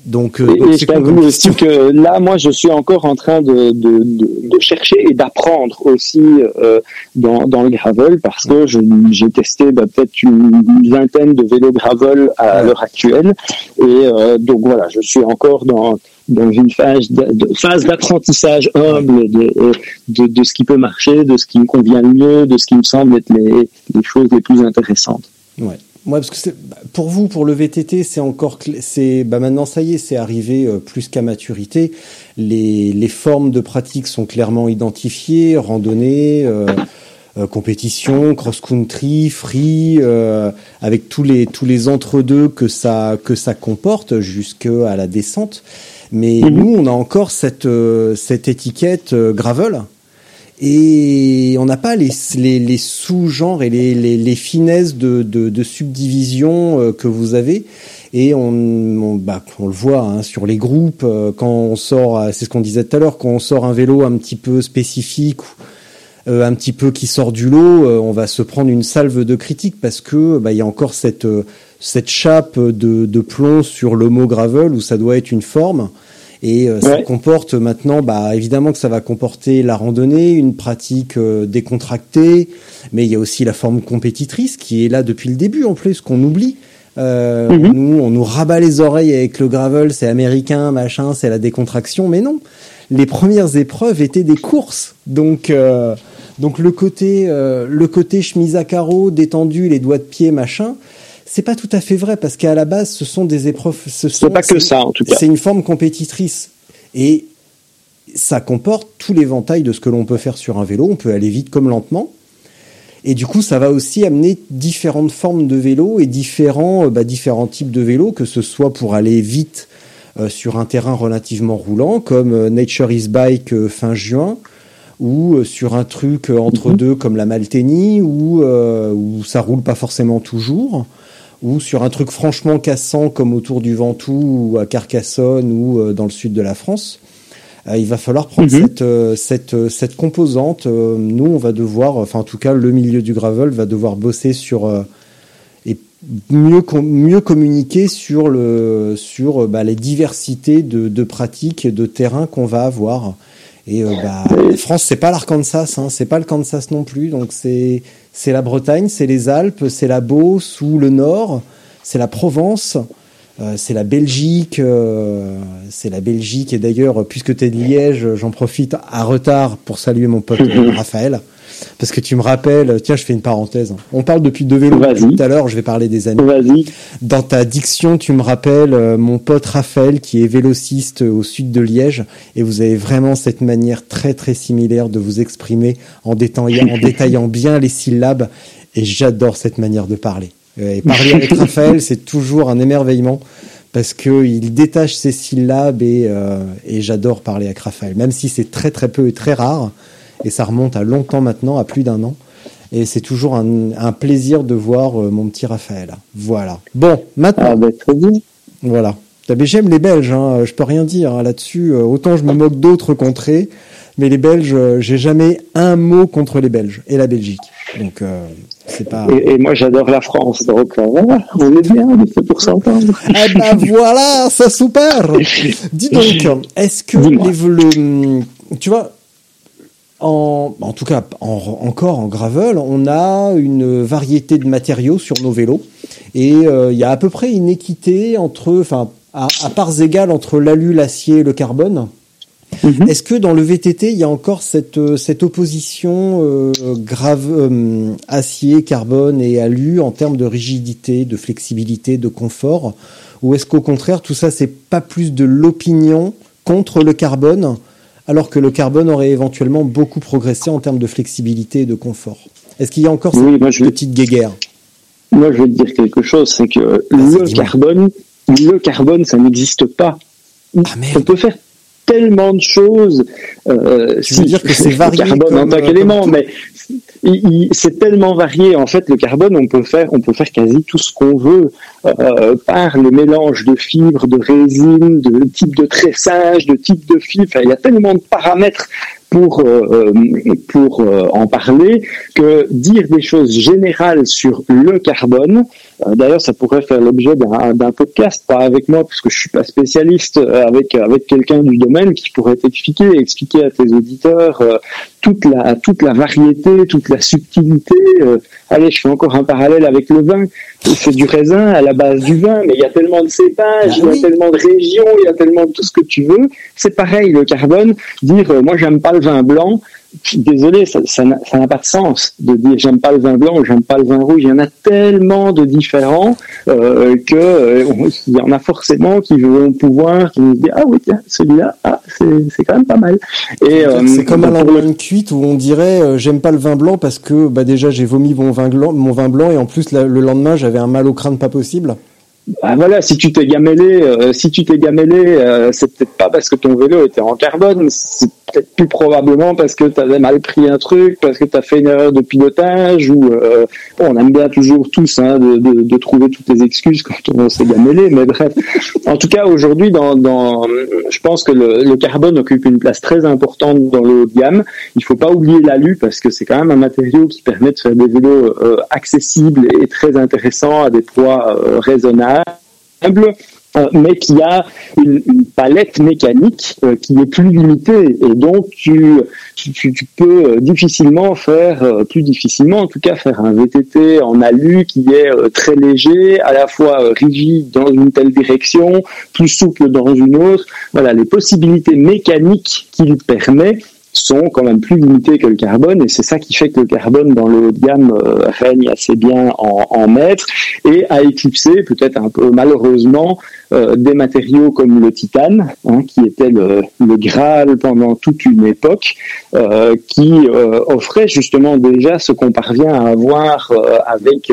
Speaker 2: donc, euh,
Speaker 4: Et,
Speaker 2: donc
Speaker 4: et
Speaker 2: c'est
Speaker 4: je t'avoue aussi que là, moi, je suis encore en train de, de, de, de chercher et d'apprendre aussi euh, dans, dans le gravel parce que j'ai testé bah, peut-être une vingtaine de vélos gravel à
Speaker 2: Ouais.
Speaker 4: l'heure actuelle. Et euh, donc voilà, je suis encore dans, dans une phase d'apprentissage humble de, de, de ce qui peut marcher, de ce qui me convient le mieux, de ce qui me semble être les, les choses les plus intéressantes.
Speaker 2: Ouais. Ouais, parce que pour vous, pour le VTT, c'est encore, c'est, bah maintenant ça y est, c'est arrivé euh, plus qu'à maturité. Les, les formes de pratique sont clairement identifiées, randonnée, euh, euh, compétition, cross-country, free, euh, avec tous les tous les entre-deux que ça que ça comporte jusqu'à la descente. Mais
Speaker 4: Mhm.
Speaker 2: nous, on a encore cette euh, cette étiquette euh, gravel et on n'a pas les, sous-genres et les, les, finesses de, subdivision euh, que vous avez. Et on, bah, on le voit hein, sur les groupes, euh, quand on sort, euh, c'est ce qu'on disait tout à l'heure, quand on sort un vélo un petit peu spécifique, un petit peu qui sort du lot, on va se prendre une salve de critiques parce que bah, il y a encore cette, cette chape de, de plomb sur mot gravel où ça doit être une forme. Et euh, ça comporte maintenant, bah, évidemment que ça va comporter la randonnée, une pratique euh, décontractée, mais il y a aussi la forme compétitrice qui est là depuis le début en plus, qu'on oublie. Euh,
Speaker 4: Mhm.
Speaker 2: nous, on nous rabat les oreilles avec le gravel, c'est américain, machin, c'est la décontraction, mais non. Les premières épreuves étaient des courses, donc euh, donc le côté euh, le côté chemise à carreaux, détendu, les doigts de pied, machin, c'est pas tout à fait vrai parce qu'à la base, ce sont des épreuves. Ce sont-
Speaker 4: pas que ça, en tout cas.
Speaker 2: c'est une forme compétitrice. Et ça comporte tout l'éventail de ce que l'on peut faire sur un vélo. On peut aller vite comme lentement. Et du coup, ça va aussi amener différentes formes de vélos et différents, euh, bah, différents types de vélos, que ce soit pour aller vite euh, sur un terrain relativement roulant, comme euh, Nature is Bike euh, fin juin, ou sur un truc entre deux comme la Malteni, où, où ça roule pas forcément toujours, ou sur un truc franchement cassant comme autour du Ventoux ou à Carcassonne ou euh, dans le sud de la France, euh, il va falloir prendre
Speaker 4: Mhm.
Speaker 2: cette, euh, cette, cette composante. Nous, on va devoir, enfin en tout cas le milieu du gravel va devoir bosser sur et mieux mieux communiquer sur le sur bah, les diversités de, de pratiques et de terrains qu'on va avoir. Et euh, bah, la France, c'est pas l'Arkansas, hein, c'est pas le Kansas non plus. Donc c'est c'est la Bretagne, c'est les Alpes, c'est la Beauce ou le Nord, c'est la Provence, c'est la Belgique, euh, c'est la Belgique. Et d'ailleurs, puisque tu es de Liège, j'en profite à retard pour saluer mon pote euh, [LAUGHS] Raphaël. Parce que tu me rappelles, tiens, je fais une parenthèse. On parle depuis deux vélos
Speaker 4: Vas-y.
Speaker 2: tout à l'heure, je vais parler des amis.
Speaker 4: Vas-y.
Speaker 2: Dans ta diction, tu me rappelles euh, mon pote Raphaël qui est vélociste au sud de Liège et vous avez vraiment cette manière très très similaire de vous exprimer en détaillant, en [LAUGHS] détaillant bien les syllabes et j'adore cette manière de parler. Euh, Et parler avec [LAUGHS] Raphaël, c'est toujours un émerveillement parce que il détache ses syllabes et, euh, et j'adore parler avec Raphaël, même si c'est très très peu et très rare et ça remonte à longtemps maintenant, à plus d'un an. Et c'est toujours un, un plaisir de voir euh, mon petit Raphaël. Voilà. Bon, maintenant,
Speaker 4: Ah, ben, très bien.
Speaker 2: voilà. J'aime les Belges, hein, je peux rien dire hein, là-dessus. Euh, Autant je me moque d'autres contrées, mais les Belges, euh, j'ai jamais un mot contre les Belges et la Belgique. Donc euh, c'est pas.
Speaker 4: Et, et moi, j'adore la France. Donc, euh, voilà, on est bien, on est fait pour s'entendre.
Speaker 2: Ah bah [LAUGHS] voilà, ça super. Dis donc, est-ce que les, le, tu vois, en, en tout cas, en- encore en gravel, on a une variété de matériaux sur nos vélos et euh, il y a à peu près une équité entre, enfin, à, à parts égales entre l'alu, l'acier et le carbone.
Speaker 4: Mhm.
Speaker 2: Est-ce que dans le VTT, il y a encore cette, euh, cette opposition euh, grave euh, acier, carbone et alu en termes de rigidité, de flexibilité, de confort? Ou est-ce qu'au contraire, tout ça, c'est pas plus de l'opinion contre le carbone, alors que le carbone aurait éventuellement beaucoup progressé en termes de flexibilité et de confort? Est-ce qu'il y a encore
Speaker 4: Oui,
Speaker 2: cette
Speaker 4: moi, je-
Speaker 2: petite guéguerre?
Speaker 4: Moi, je vais te dire quelque chose, c'est que le carbone, le carbone, ça n'existe pas.
Speaker 2: Ah
Speaker 4: On peut faire tellement de choses. Euh,
Speaker 2: Tu veux dire que c'est [LAUGHS] varié
Speaker 4: le carbone en tant
Speaker 2: euh,
Speaker 4: qu'élément, mais c'est tellement varié. En fait, le carbone, on peut faire, on peut faire quasi tout ce qu'on veut euh, par le mélange de fibres, de résine, de type de tressage, de type de fibres. Enfin, il y a tellement de paramètres pour euh, pour euh, en parler que dire des choses générales sur le carbone. euh, D'ailleurs, ça pourrait faire l'objet d'un podcast, pas avec moi, parce que je suis pas spécialiste, euh, avec avec quelqu'un du domaine qui pourrait t'expliquer, expliquer à tes auditeurs euh, toute la toute la variété, toute la subtilité. euh. allez, je fais encore un parallèle avec le vin. C'est du raisin à la base du vin, mais il y a tellement de cépages,
Speaker 2: Ah
Speaker 4: il y a tellement de régions, il y a tellement de tout ce que tu veux. C'est pareil, le carbone. Dire, euh, moi, j'aime pas le vin blanc. Désolé, ça ça n'a pas de sens de dire j'aime pas le vin blanc ou j'aime pas le vin rouge. Il y en a tellement de différents euh, que euh, il y en a forcément qui vont pouvoir qui vont se dire ah oui tiens celui-là ah c'est c'est quand même pas mal. Et euh,
Speaker 2: C'est comme à
Speaker 4: le-
Speaker 2: l'endemain cuite où on dirait euh, j'aime pas le vin blanc parce que bah déjà j'ai vomi mon vin blanc, mon vin blanc et en plus la- le lendemain j'avais un mal au crâne pas possible.
Speaker 4: Ah, voilà, si tu t'es gamellé, euh, si tu t'es euh, c'est peut-être pas parce que ton vélo était en carbone, c'est peut-être plus probablement parce que tu avais mal pris un truc, parce que tu as fait une erreur de pilotage, ou euh, on aime bien toujours tous hein, de, trouver toutes les excuses quand on s'est gamellé, mais bref. En tout cas, aujourd'hui, dans, je pense que le, le carbone occupe une place très importante dans le haut de gamme. Il faut pas oublier l'alu parce que c'est quand même un matériau qui permet de faire des vélos euh, accessibles et très intéressants à des poids raisonnables euh, mais qui a une, palette mécanique euh, qui est plus limitée et donc tu, tu, peux euh, difficilement faire, plus difficilement en tout cas, faire un VTT en alu qui est très léger, à la fois rigide dans une telle direction, plus souple dans une autre. Voilà, les possibilités mécaniques qu'il permet sont quand même plus limitées que le carbone et c'est ça qui fait que le carbone dans le haut de gamme euh, règne assez bien en, en maître et a éclipsé peut-être un peu malheureusement euh, des matériaux comme le titane hein, qui était le, Graal pendant toute une époque euh, qui euh, offrait justement déjà ce qu'on parvient à avoir avec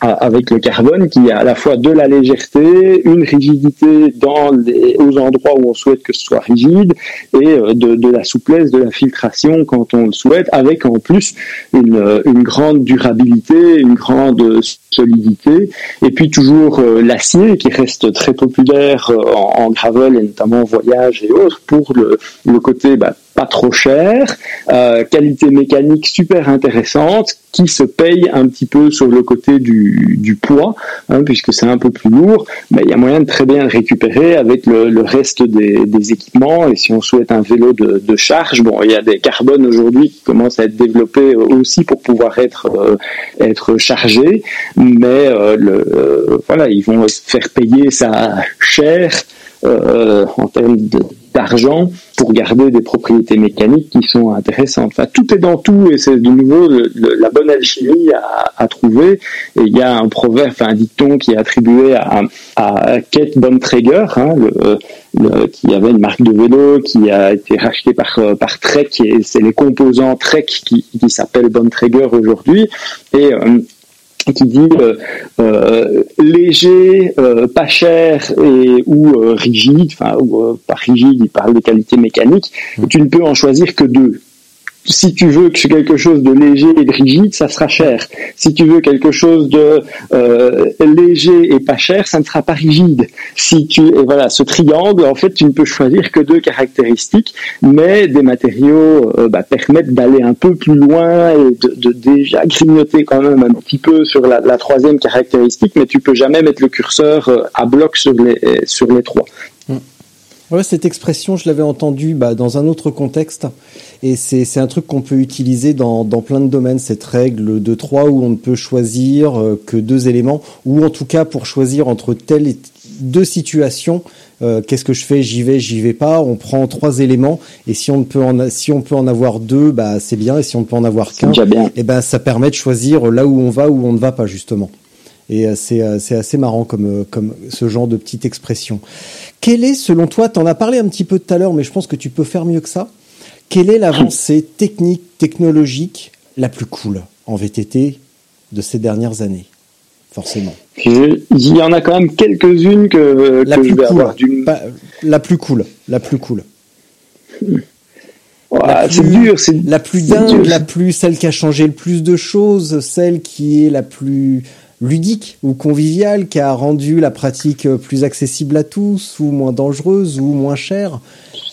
Speaker 4: avec le carbone qui a à la fois de la légèreté, une rigidité dans les, aux endroits où on souhaite que ce soit rigide et euh, de, de la souplesse, de la filtration quand on le souhaite, avec en plus une, euh, une grande durabilité, une grande solidité, et puis toujours euh, l'acier qui reste très populaire en, en gravel et notamment en voyage et autres pour le, le côté bah, pas trop cher, euh, qualité mécanique super intéressante qui se paye un petit peu sur le côté du, du poids, hein, puisque c'est un peu plus lourd, mais il y a moyen de très bien le récupérer avec le, reste des, équipements. Et si on souhaite un vélo de, de charge, bon, il y a des carbones aujourd'hui qui commencent à être développés aussi pour pouvoir être euh, être chargés, mais euh, le, euh, voilà, ils vont se faire payer ça cher euh, en termes de- d'argent pour garder des propriétés mécaniques qui sont intéressantes. Enfin, tout est dans tout et c'est de nouveau la bonne alchimie à, trouver. Et il y a un proverbe, un dicton qui est attribué à, à Kate Bontrager, hein, qui avait une marque de vélo qui a été rachetée par, par Trek et c'est les composants Trek qui, qui s'appellent Bontrager aujourd'hui. Euh, qui dit euh, euh, léger, euh, pas cher et ou euh, rigide, enfin ou euh, pas rigide, il parle de qualité mécanique. Et tu ne peux en choisir que deux. Si tu veux que quelque chose de léger et de rigide, ça sera cher. Si tu veux quelque chose de euh, léger et pas cher, ça ne sera pas rigide. Si tu et voilà, ce triangle, en fait, tu ne peux choisir que deux caractéristiques, mais des matériaux euh, bah, permettent d'aller un peu plus loin et de, déjà grignoter quand même un petit peu sur la, troisième caractéristique, mais tu peux jamais mettre le curseur euh, à bloc sur les sur les trois.
Speaker 2: Ouais, cette expression, je l'avais entendue bah, dans un autre contexte, et c'est un truc qu'on peut utiliser dans, dans plein de domaines, cette règle de trois où on ne peut choisir euh, que deux éléments, ou en tout cas pour choisir entre telles et deux situations, euh, qu'est-ce que je fais, j'y vais, j'y vais pas, on prend trois éléments, et si on, ne peut en si on peut en avoir deux, bah, c'est bien, et si on ne peut en avoir qu'un, et ben ça permet de choisir là où on va, où on ne va pas justement. Et euh, c'est euh, c'est assez marrant comme, euh, comme ce genre de petite expression. Quelle est, selon toi, t'en as parlé un petit peu tout à l'heure, mais je pense que tu peux faire mieux que ça. Quelle est l'avancée technique, technologique la plus cool en VTT de ces dernières années Forcément?
Speaker 4: Je- il y en a quand même quelques-unes que,
Speaker 2: La
Speaker 4: que
Speaker 2: plus
Speaker 4: je vais
Speaker 2: cool.
Speaker 4: avoir du
Speaker 2: Pas- la plus cool. La plus cool. [LAUGHS]
Speaker 4: Voilà, c'est dur, c'est
Speaker 2: La plus dingue,
Speaker 4: dur.
Speaker 2: la plus, celle qui a changé le plus de choses, celle qui est la plus ludique ou conviviale, qui a rendu la pratique euh, plus accessible à tous, ou moins dangereuse, ou moins chère.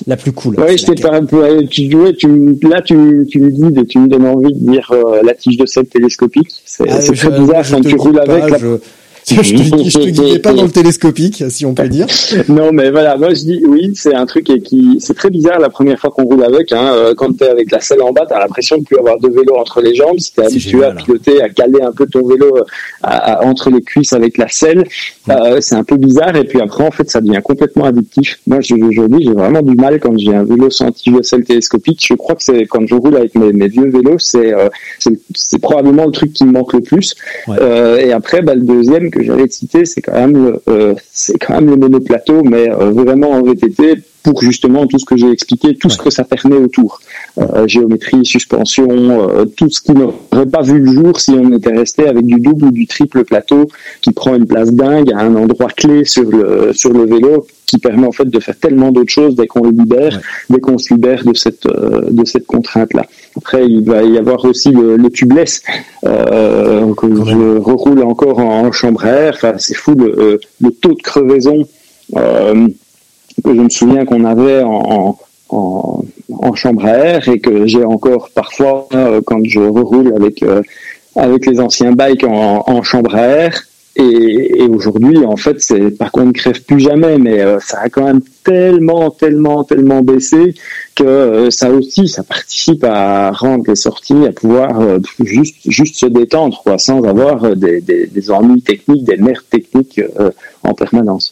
Speaker 2: La plus cool.
Speaker 4: Oui, je t'ai pas, ouais, tu, ouais, tu, là, tu, tu me dis, et tu me donnes envie de dire euh, la tige de sel télescopique. C'est
Speaker 2: Ah,
Speaker 4: très bizarre quand tu roules
Speaker 2: pas,
Speaker 4: avec. la-
Speaker 2: Je, [LAUGHS] je, te, je te guidais pas dans le télescopique, si on peut dire. [LAUGHS]
Speaker 4: Non, mais voilà, moi je dis oui, c'est un truc et qui, c'est très bizarre la première fois qu'on roule avec. Hein, euh, quand t'es avec la selle en bas, t'as l'impression de plus avoir de vélo entre les jambes. Si t'es habitué
Speaker 2: génial,
Speaker 4: à
Speaker 2: hein.
Speaker 4: piloter, à caler un peu ton vélo euh, à- à- entre les cuisses avec la selle, euh, c'est un peu bizarre. Et puis après, en fait, ça devient complètement addictif. Moi, aujourd'hui, j'ai vraiment du mal quand j'ai un vélo sans tige de selle télescopique. Je crois que c'est quand je roule avec mes, mes vieux vélos, c'est euh, probablement le truc qui me manque le plus.
Speaker 2: Ouais.
Speaker 4: Euh, et après, bah, le deuxième que j'allais te citer, c'est quand même le, euh, c'est quand même le monoplateau, mais euh, vraiment en VTT pour justement tout ce que j'ai expliqué, tout ce que ça permet autour, Euh, géométrie, suspension, euh, tout ce qui n'aurait pas vu le jour si on était resté avec du double ou du triple plateau qui prend une place dingue à un endroit clé sur le sur le vélo qui permet en fait de faire tellement d'autres choses dès qu'on le libère, dès qu'on se libère de cette euh, de cette contrainte là. Après, il va y avoir aussi le, le tubeless euh, que
Speaker 2: Quand
Speaker 4: je reroule encore en, en chambre à air. Enfin, c'est fou le, euh, le taux de crevaison euh, que je me souviens qu'on avait en, en, en chambre à air et que j'ai encore parfois euh, quand je reroule avec euh, avec les anciens bikes en, chambre à air. Et, aujourd'hui, en fait, c'est pas qu'on ne crève plus jamais, mais euh, ça a quand même tellement, tellement, tellement baissé que ça aussi, ça participe à rendre les sorties, à pouvoir juste, juste se détendre, quoi, sans avoir des, des, des ennuis techniques, des merdes techniques en permanence.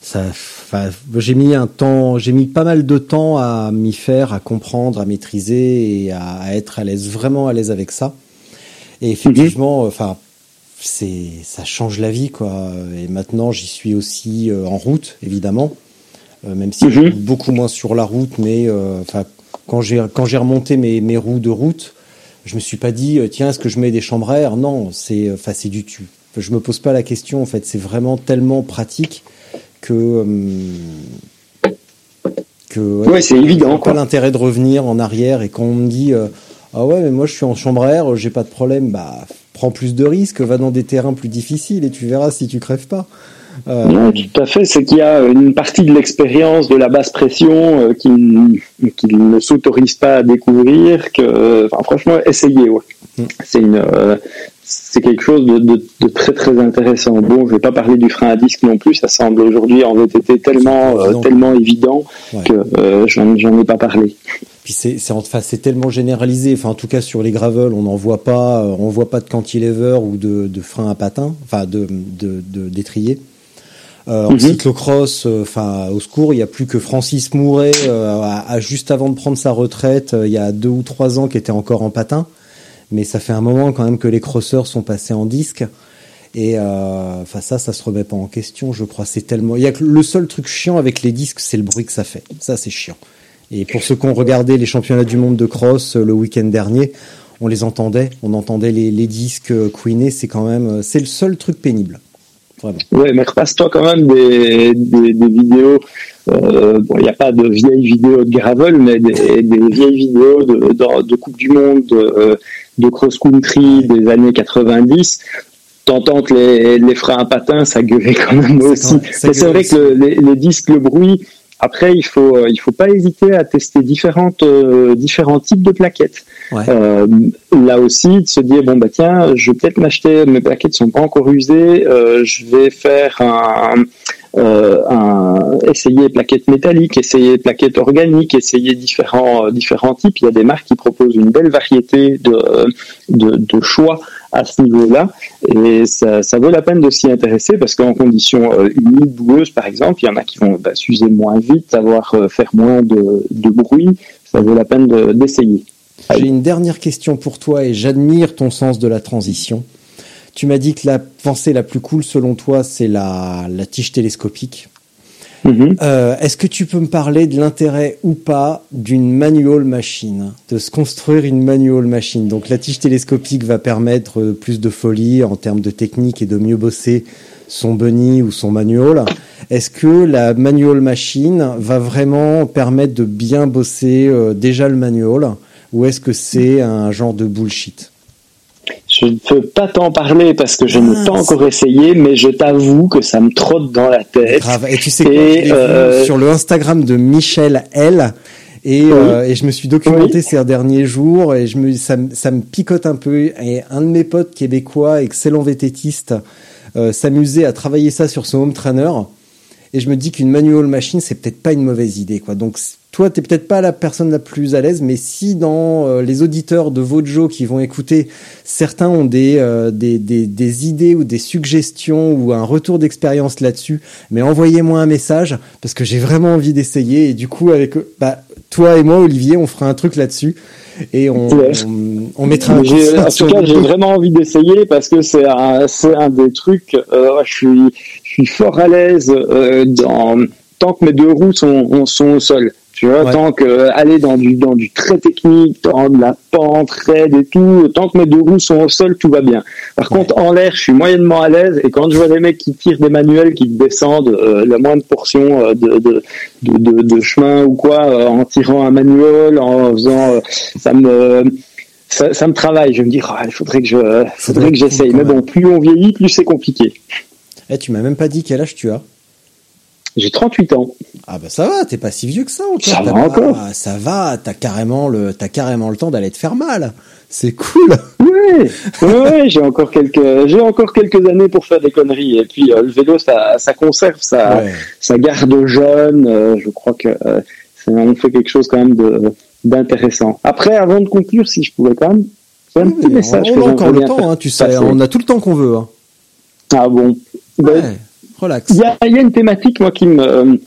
Speaker 2: Ça, enfin, j'ai mis un temps, j'ai mis pas mal de temps à m'y faire, à comprendre, à maîtriser et à, à être à l'aise, vraiment à l'aise avec ça. Et effectivement, enfin, c'est, ça change la vie, quoi. Et maintenant, j'y suis aussi euh, en route, évidemment, Euh, même si je
Speaker 4: Mhm.
Speaker 2: roule beaucoup moins sur la route, mais euh, enfin, quand j'ai quand j'ai remonté mes mes roues de route, je me suis pas dit tiens est-ce que je mets des chambres à air? Non, c'est enfin c'est du tu. je me pose pas la question. En fait, c'est vraiment tellement pratique que hum, que
Speaker 4: Ouais, c'est évident, quoi.
Speaker 2: Pas l'intérêt de revenir en arrière et quand on me dit euh, ah ouais mais moi je suis en chambre à air, j'ai pas de problème, bah prends plus de risques, va dans des terrains plus difficiles et tu verras si tu crèves pas. Euh,
Speaker 4: Non, tout à fait. C'est qu'il y a une partie de l'expérience de la basse pression euh, qui, qui ne s'autorise pas à découvrir. Que, enfin, franchement, essayez. Ouais. C'est une, euh, c'est quelque chose de, de, de très très intéressant. Bon, je vais pas parler du frein à disque non plus. Ça semble aujourd'hui en VTT tellement euh,
Speaker 2: évident.
Speaker 4: tellement évident
Speaker 2: Ouais.
Speaker 4: que euh, j'en ai pas parlé.
Speaker 2: Puis c'est c'est enfin c'est tellement généralisé. Enfin en tout cas sur les gravels, on n'en voit pas, euh, on voit pas de cantilever ou de, de frein à patin, enfin de d'étrier. Euh, En
Speaker 4: Mhm.
Speaker 2: cyclocross, euh, enfin au secours, il y a plus que Francis Mouret, euh, à- à- juste avant de prendre sa retraite, il y a deux ou trois ans, qui était encore en patin. Mais ça fait un moment quand même que les crosseurs sont passés en disque. Et euh, enfin ça, ça se remet pas en question, je crois. C'est tellement. Il y a le seul truc chiant avec les disques, c'est le bruit que ça fait. Ça, c'est chiant. Et pour ceux qui ont regardé les championnats du monde de cross euh, le week-end dernier, on les entendait, on entendait les, les disques euh, couiner. C'est quand même, euh, c'est le seul truc pénible, vraiment.
Speaker 4: Ouais, mais repasse-toi quand même des, des, vidéos. Euh, bon, il n'y a pas de vieilles vidéos de gravel, mais des, vieilles vidéos de, de, Coupe du Monde, de, de cross-country des années 90. T'entends que les, les freins à patins, ça gueulait quand même aussi. Mais c'est vrai
Speaker 2: aussi.
Speaker 4: que le- les, les disques, le bruit. Après, il faut euh, il faut pas hésiter à tester différentes euh, différents types de plaquettes.
Speaker 2: Ouais.
Speaker 4: Euh, là aussi, de se dire bon bah tiens, je vais peut-être m'acheter mes plaquettes sont pas encore usées, euh, je vais faire un, euh, un essayer plaquettes métalliques, essayer plaquettes organiques, essayer différents euh, différents types. Il y a des marques qui proposent une belle variété de de, de choix à ce niveau-là et ça, vaut la peine de s'y intéresser parce qu'en conditions euh, humides, boueuses par exemple, il y en a qui vont bah, s'user moins vite, savoir euh, faire moins de, de bruit. Ça vaut la peine de- d'essayer.
Speaker 2: J'ai une dernière question pour toi et j'admire ton sens de la transition. Tu m'as dit que la pensée la plus cool selon toi, c'est la, la tige télescopique.
Speaker 4: Mhm.
Speaker 2: Euh, Est-ce que tu peux me parler de l'intérêt ou pas d'une manual machine, de se construire une manual machine? Donc la tige télescopique va permettre euh, plus de folie en termes de technique et de mieux bosser son bunny ou son manual. Est-ce que la manual machine va vraiment permettre de bien bosser euh, déjà le manual ou est-ce que c'est un genre de bullshit?
Speaker 4: Je ne peux pas t'en parler parce que je n'ai
Speaker 2: Ah,
Speaker 4: pas encore essayé, mais je t'avoue que ça me trotte dans la tête.
Speaker 2: Grave. Et tu sais quoi,
Speaker 4: Et,
Speaker 2: je l'ai vu
Speaker 4: euh,
Speaker 2: sur le Instagram de Michel L. Et, euh, et je me suis documenté
Speaker 4: Oui.
Speaker 2: ces derniers jours et je me, ça, me- ça me picote un peu. Et un de mes potes québécois, excellent vététiste, euh, s'amusait à travailler ça sur son home trainer. Et je me dis qu'une manual machine, c'est peut-être pas une mauvaise idée, quoi. Donc, toi, t'es peut-être pas la personne la plus à l'aise, mais si dans euh, les auditeurs de Vojo qui vont écouter, certains ont des, euh, des, des, des idées ou des suggestions ou un retour d'expérience là-dessus, mais envoyez-moi un message parce que j'ai vraiment envie d'essayer. Et du coup, avec bah, toi et moi, Olivier, on fera un truc là-dessus et on,
Speaker 4: Ouais.
Speaker 2: on, on mettra un coup
Speaker 4: en tout cas, j'ai vraiment envie d'essayer parce que c'est un, des trucs. euh, je suis, je suis fort à l'aise euh, dans tant que mes deux roues sont, sont au sol. Tu vois,
Speaker 2: Ouais.
Speaker 4: tant que euh, aller dans du dans du très technique, dans de la pente raide et tout, tant que mes deux roues sont au sol, tout va bien. Par
Speaker 2: Ouais.
Speaker 4: contre, en l'air, je suis moyennement à l'aise et quand je vois des mecs qui tirent des manuels qui descendent euh, la moindre portion euh, de, de, de, chemin ou quoi, euh, en tirant un manuel, en faisant, euh, ça me ça, ça me travaille. Je me dis, Ah, il faudrait que je, faudrait que j'essaye. Mais bon, plus on vieillit, plus c'est compliqué.
Speaker 2: Eh, tu m'as même pas dit quel âge tu as.
Speaker 4: J'ai 38 ans.
Speaker 2: Ah bah ça va, t'es pas si vieux que ça encore.
Speaker 4: Ça va
Speaker 2: pas-
Speaker 4: encore.
Speaker 2: Ça va, t'as carrément le, t'as carrément le temps d'aller te faire mal. C'est cool.
Speaker 4: Ouais, ouais, j'ai encore quelques, j'ai encore quelques années pour faire des conneries. Et puis euh, le vélo, ça, ça conserve, ça,
Speaker 2: Ouais.
Speaker 4: ça garde jeune. Euh, je crois que euh, on fait quelque chose quand même de d'intéressant. Après, avant de conclure, si je pouvais quand même, un petit message.
Speaker 2: on, a encore le temps, hein, tu sais, on a tout le temps qu'on veut. Hein.
Speaker 4: Ah bon? Ben,
Speaker 2: Ouais,
Speaker 4: Il y y a une thématique moi qui me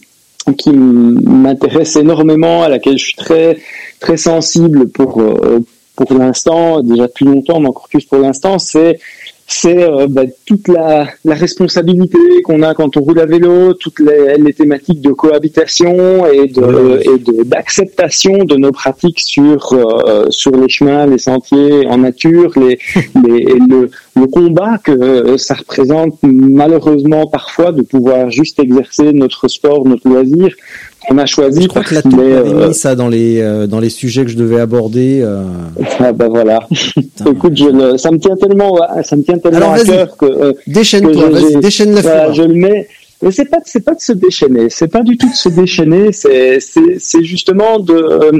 Speaker 4: qui m'intéresse énormément, à laquelle je suis très très sensible pour euh, pour l'instant, déjà depuis longtemps, mais encore plus pour l'instant, c'est c'est euh, bah, toute la, la responsabilité qu'on a quand on roule à vélo, toutes les, les thématiques de cohabitation et de d'acceptation de, nos pratiques sur euh, sur les chemins, les sentiers en nature, les, [LAUGHS] les le, le combat que euh, ça représente malheureusement parfois de pouvoir juste exercer notre sport, notre loisir. On a choisi
Speaker 2: Je crois que la taupe avait mis ça dans les euh, dans les sujets que je devais aborder. euh.
Speaker 4: ah bah voilà. Écoute, je le- ça me tient tellement, ça me tient tellement
Speaker 2: Alors,
Speaker 4: à cœur que euh,
Speaker 2: Déchaîne-toi, vas-y, déchaîne la
Speaker 4: voilà, je le mets. Mais c'est pas, c'est pas de se déchaîner. C'est pas du tout de se déchaîner. C'est, c'est, c'est justement de, euh,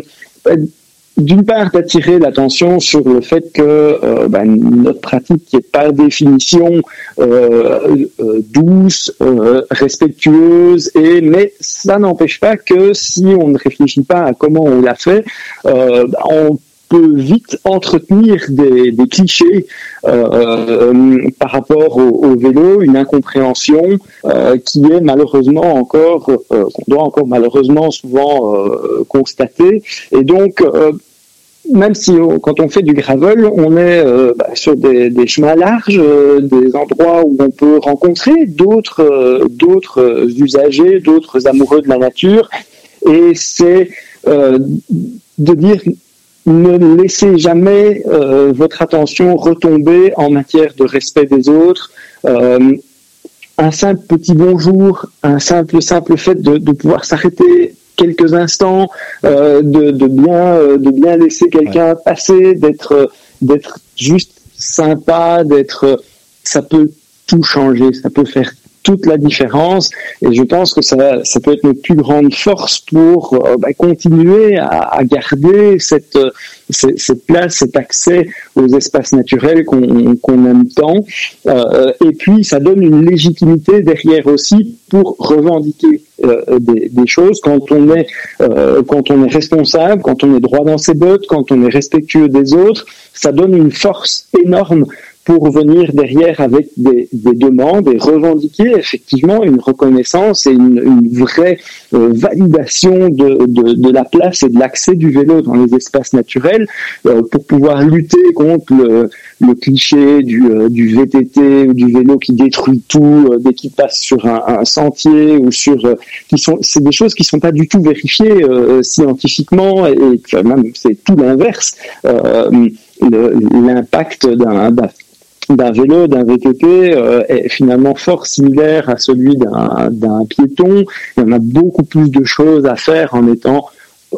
Speaker 4: d'une part d'attirer l'attention sur le fait que euh, ben, notre pratique est par définition euh, euh, douce, respectueuse, et mais ça n'empêche pas que si on ne réfléchit pas à comment on l'a fait, on peut vite entretenir des, clichés par rapport au, vélo, une incompréhension qui est malheureusement encore, qu'on doit encore malheureusement souvent constater. Et donc, même si quand on fait du gravel, on est euh, bah, sur des, chemins larges, euh, des endroits où on peut rencontrer d'autres euh, d'autres usagers, d'autres amoureux de la nature, et c'est de dire ne laissez jamais votre attention retomber en matière de respect des autres. Un simple petit bonjour, un simple simple fait de pouvoir s'arrêter quelques instants, euh, de, de bien euh, de bien laisser quelqu'un passer, d'être euh, d'être juste sympa, d'être ça peut tout changer, ça peut faire toute la différence et je pense que ça, ça peut être notre plus grande force pour euh, bah, continuer à, à garder cette, euh, cette, place, cet accès aux espaces naturels qu'on aime tant. Euh, et puis, ça donne une légitimité derrière aussi pour revendiquer euh, des, des choses quand on est quand on est responsable, quand on est droit dans ses bottes, quand on est respectueux des autres. Ça donne une force énorme pour venir derrière avec des, des demandes et revendiquer effectivement une reconnaissance et une, une vraie euh, validation de, de, de la place et de l'accès du vélo dans les espaces naturels euh, pour pouvoir lutter contre le, le cliché du, euh, du VTT ou du vélo qui détruit tout euh, dès qu'il passe sur un, un sentier ou sur euh, qui sont c'est des choses qui sont pas du tout vérifiées euh, scientifiquement et, et même c'est tout l'inverse l'impact d'un d'un vélo, d'un VTT euh, est finalement fort similaire à celui d'un piéton. Il y en a beaucoup plus de choses à faire en étant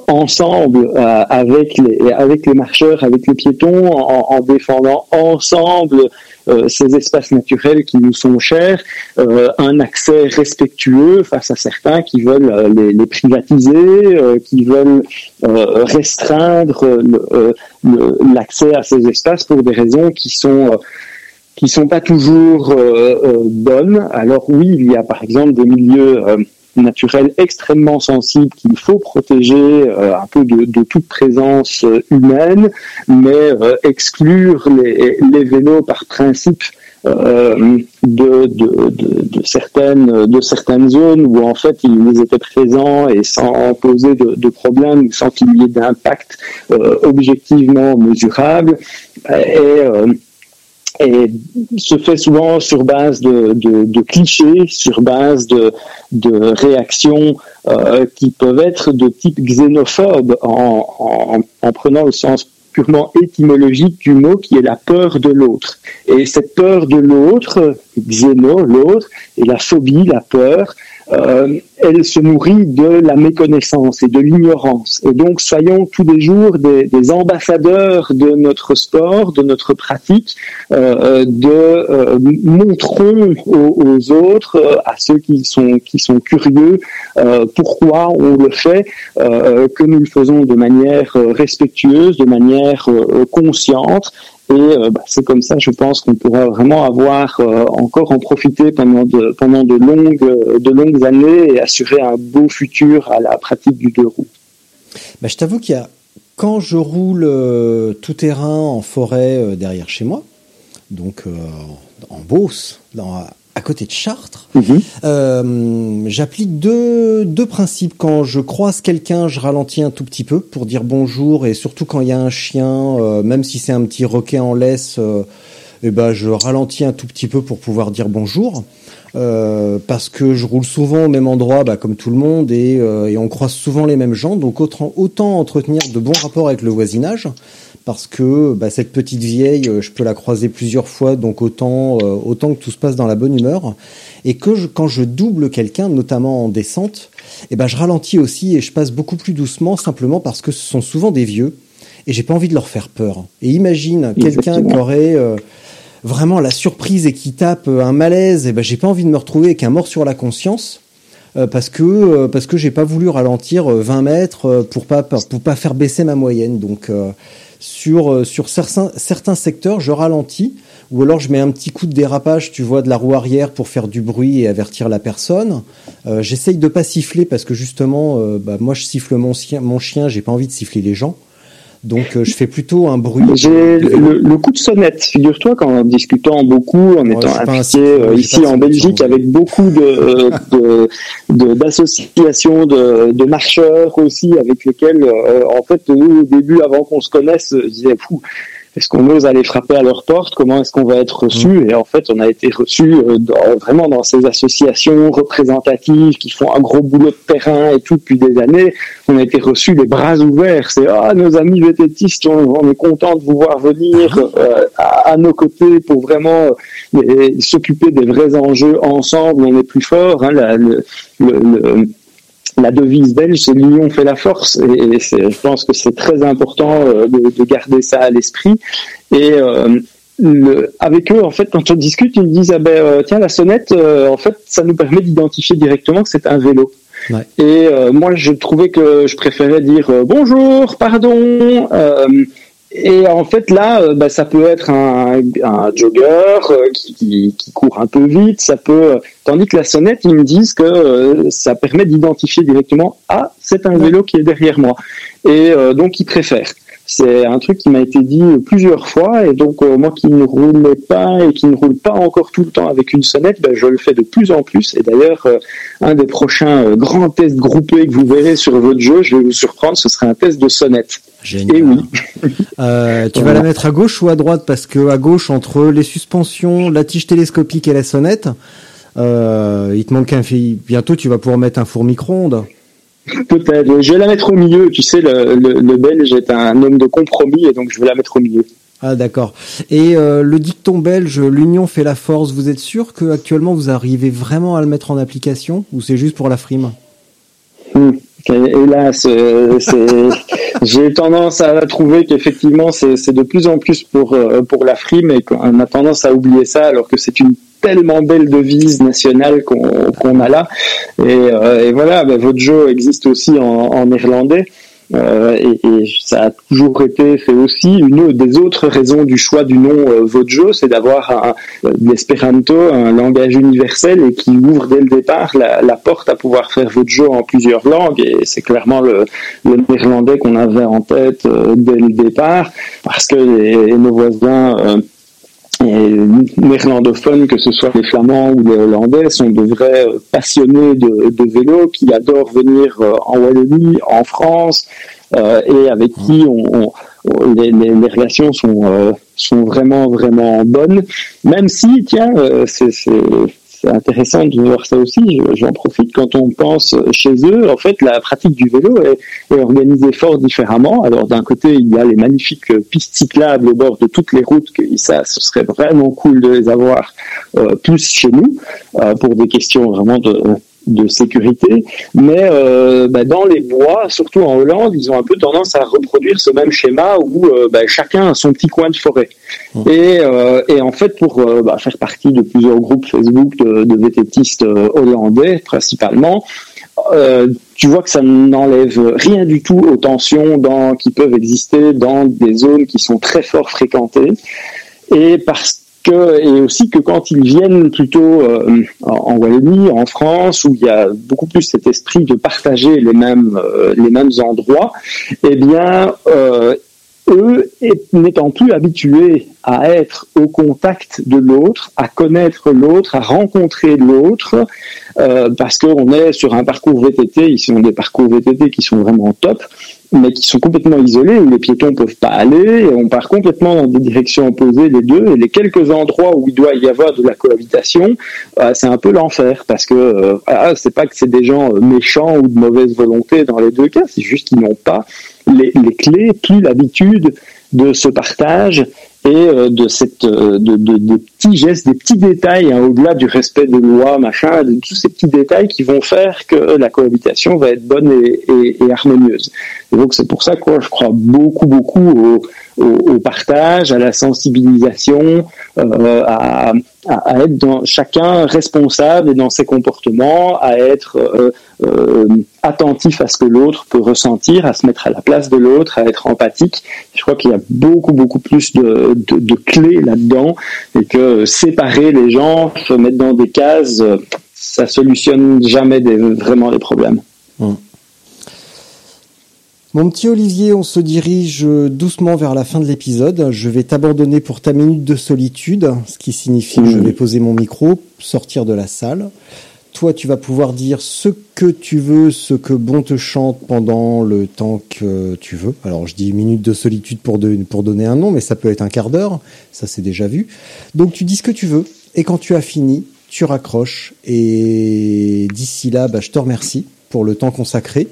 Speaker 4: ensemble euh, avec les marcheurs, avec les piétons, en, en défendant ensemble euh, ces espaces naturels qui nous sont chers, un accès respectueux face à certains qui veulent les, privatiser, qui veulent restreindre l'accès à ces espaces pour des raisons qui sont qui sont pas toujours euh, euh, bonnes. Alors oui, il y a par exemple des milieux euh, naturels extrêmement sensibles qu'il faut protéger un peu de, toute présence humaine, mais exclure les, vélos par principe de, de, certaines de certaines zones où en fait ils étaient présents et sans poser de, problème, sans qu'il y ait d'impact objectivement mesurable. Et, et se fait souvent sur base de, clichés, sur base de, réactions euh, qui peuvent être de type xénophobe en, en, en prenant le sens purement étymologique du mot qui est la peur de l'autre. Et cette peur de l'autre, xéno, l'autre, et la phobie, la peur, euh, elle se nourrit de la méconnaissance et de l'ignorance. Et donc, soyons tous les jours des, des ambassadeurs de notre sport, de notre pratique, euh, de euh, montrons aux, aux autres, euh, à ceux qui sont qui sont curieux, euh, pourquoi on le fait, euh, que nous le faisons de manière euh, respectueuse, de manière euh, consciente. Et euh, bah, c'est comme ça, je pense qu'on pourra vraiment avoir euh, encore en profiter pendant de longues années et assurer un beau futur à la pratique du deux roues.
Speaker 2: Bah, je t'avoue qu'il y a quand je roule euh, tout terrain en forêt derrière chez moi, donc en Beauce, dans, à côté de Chartres.
Speaker 4: Mhm.
Speaker 2: Euh, J'applique deux, deux principes. Quand je croise quelqu'un, je ralentis un tout petit peu pour dire bonjour et surtout quand il y a un chien, euh, même si c'est un petit roquet en laisse, euh, eh ben je ralentis un tout petit peu pour pouvoir dire bonjour. Euh, parce que je roule souvent au même endroit, bah, comme tout le monde, et, euh, et on croise souvent les mêmes gens. Donc autant, autant entretenir de bons rapports avec le voisinage, parce que bah, cette petite vieille, euh, je peux la croiser plusieurs fois, donc autant, euh, autant que tout se passe dans la bonne humeur. Et que je, quand je double quelqu'un, notamment en descente, eh ben je ralentis aussi et je passe beaucoup plus doucement, simplement parce que ce sont souvent des vieux et j'ai pas envie de leur faire peur. Et imagine quelqu'un qui aurait euh, vraiment la surprise et qui tape un malaise, et ben j'ai pas envie de me retrouver avec un mort sur la conscience. euh, parce que euh, parce que j'ai pas voulu ralentir euh, 20 mètres pour pas pour pas faire baisser ma moyenne donc euh, sur euh, sur certains certains secteurs je ralentis ou alors je mets un petit coup de dérapage tu vois de la roue arrière pour faire du bruit et avertir la personne. Euh, j'essaye de pas siffler parce que justement euh, bah, moi je siffle mon chien mon chien j'ai pas envie de siffler les gens donc euh, je fais plutôt un bruit.
Speaker 4: J'ai le, le coup de sonnette, figure-toi, qu'en discutant beaucoup, en
Speaker 2: Ouais,
Speaker 4: étant
Speaker 2: un
Speaker 4: euh, ici en Belgique avec beaucoup de de- de- d'associations de, de, marcheurs aussi, avec lesquels, euh, en fait, nous, au début, avant qu'on se connaisse, je disais, fou, est-ce qu'on ose aller frapper à leur porte? Comment est-ce qu'on va être reçu?
Speaker 2: Mm.
Speaker 4: Et en fait, on a été reçu euh, dans- vraiment dans ces associations représentatives qui font un gros boulot de terrain et tout depuis des années. On a été reçus les bras ouverts. C'est ah nos amis vététistes, on, on est content de vous voir venir euh, à, à nos côtés pour vraiment euh, s'occuper des vrais enjeux ensemble. On est plus fort. Hein, la, le- le- le- la devise belge, c'est l'union fait la force, et, je pense que c'est très important euh, de, de garder ça à l'esprit. Et euh, le, avec eux, en fait, quand on discute, ils me disent ah ben euh, tiens la sonnette, en fait, ça nous permet d'identifier directement que c'est un vélo.
Speaker 2: Ouais.
Speaker 4: Et euh, moi, je trouvais que je préférais dire euh, bonjour, pardon. euh, et en fait, là, euh, bah, ça peut être un, un jogger euh, qui, qui, qui court un peu vite, ça peut. Tandis que la sonnette, ils me disent que euh, ça permet d'identifier directement ah, c'est un vélo qui est derrière moi. Et euh, donc, ils préfèrent. C'est un truc qui m'a été dit plusieurs fois, et donc euh, moi qui ne roulais pas et qui ne roule pas encore tout le temps avec une sonnette, ben, je le fais de plus en plus. Et d'ailleurs, euh, un des prochains euh, grands tests groupés que vous verrez sur votre jeu, je vais vous surprendre, ce sera un test de sonnette.
Speaker 2: Génial.
Speaker 4: Et oui. [LAUGHS]
Speaker 2: Euh, tu vas la mettre à gauche ou à droite? Parce que à gauche entre les suspensions, la tige télescopique et la sonnette, euh, il te manque un fil. Bientôt, tu vas pouvoir mettre un four micro-ondes.
Speaker 4: Peut-être. Je vais la mettre au milieu. Tu sais, le, le, le Belge est un homme de compromis, et donc je vais la mettre au milieu.
Speaker 2: Ah d'accord. Et euh, le dicton belge, l'union fait la force. Vous êtes sûr que actuellement vous arrivez vraiment à le mettre en application ou c'est juste pour la frime?
Speaker 4: Hmm. Hélas, euh, [LAUGHS] j'ai tendance à trouver qu'effectivement c'est c'est de plus en plus pour euh, pour la frime et qu'on a tendance à oublier ça alors que c'est une tellement belle devise nationale qu'on a là. Et, euh, et voilà ben, votre jeu existe aussi en, néerlandais. Euh, et, ça a toujours été fait aussi. Une des autres raisons du choix du nom euh, jeu c'est d'avoir l'espéranto un langage universel et qui ouvre dès le départ la, porte à pouvoir faire jeu en plusieurs langues. Et c'est clairement le, néerlandais qu'on avait en tête euh, dès le départ. Parce que nos voisins néerlandophones, que ce soit les flamands ou les hollandais, sont de vrais passionnés de, de vélo qui adorent venir euh, en Wallonie, en France, euh, et avec qui on- on- les, les- les relations sont, euh, sont vraiment, vraiment bonnes. Même si, tiens, euh, c'est c'est- intéressant de voir ça aussi, je- j'en profite quand on pense chez eux, en fait, la pratique du vélo est, organisée fort différemment. Alors d'un côté, il y a les magnifiques pistes cyclables au bord de toutes les routes, que ça, ce serait vraiment cool de les avoir euh, plus chez nous, euh, pour des questions vraiment de, de sécurité. Mais euh, bah, dans les bois, surtout en Hollande, ils ont un peu tendance à reproduire ce même schéma où euh, bah, chacun a son petit coin de forêt. Et, euh, et en fait, pour bah, faire partie de plusieurs groupes Facebook de, de vététistes hollandais, principalement, tu vois que ça n'enlève rien du tout aux tensions dans, qui peuvent exister dans des zones qui sont très fort fréquentées. Et parce et aussi que quand ils viennent plutôt euh, en Wallonie, en France, où il y a beaucoup plus cet esprit de partager les mêmes, euh, les mêmes endroits, eh bien, euh, eux, n'étant plus habitués à être au contact de l'autre, à connaître l'autre, à rencontrer l'autre, parce qu'on est sur un parcours VTT, ici on a des parcours VTT qui sont vraiment top, mais qui sont complètement isolés, où les piétons ne peuvent pas aller, et on part complètement dans des directions opposées les deux, et les quelques endroits où il doit y avoir de la cohabitation, euh, c'est un peu l'enfer, parce que euh, ah, c'est pas que c'est des gens méchants ou de mauvaise volonté dans les deux cas, c'est juste qu'ils n'ont pas les, les clés, plus l'habitude de ce partage et euh, de cette euh, de, de, petits gestes, des petits détails hein, au-delà du respect des lois, machin, de tous ces petits détails qui vont faire que la cohabitation va être bonne et, et, et harmonieuse. Et donc c'est pour ça que je crois beaucoup beaucoup au, au, partage, à la sensibilisation, euh, à, être chacun responsable et dans ses comportements, à être euh, euh, attentif à ce que l'autre peut ressentir, à se mettre à la place de l'autre, à être empathique. Je crois qu'il y a beaucoup beaucoup plus de, clés là-dedans et que séparer les gens, se mettre dans des cases, ça solutionne jamais vraiment les problèmes.
Speaker 2: Hum. Mon petit Olivier, on se dirige doucement vers la fin de l'épisode. Je vais t'abandonner pour ta minute de solitude, ce qui signifie que je vais poser mon micro, sortir de la salle. Toi, tu vas pouvoir dire ce que tu veux, ce que bon te chante pendant le temps que tu veux. Alors, je dis minute de solitude pour, de, pour donner un nom, mais ça peut être un quart d'heure. Ça, c'est déjà vu. Donc, tu dis ce que tu veux. Et quand tu as fini, tu raccroches. Et d'ici là, bah, je te remercie pour le temps consacré.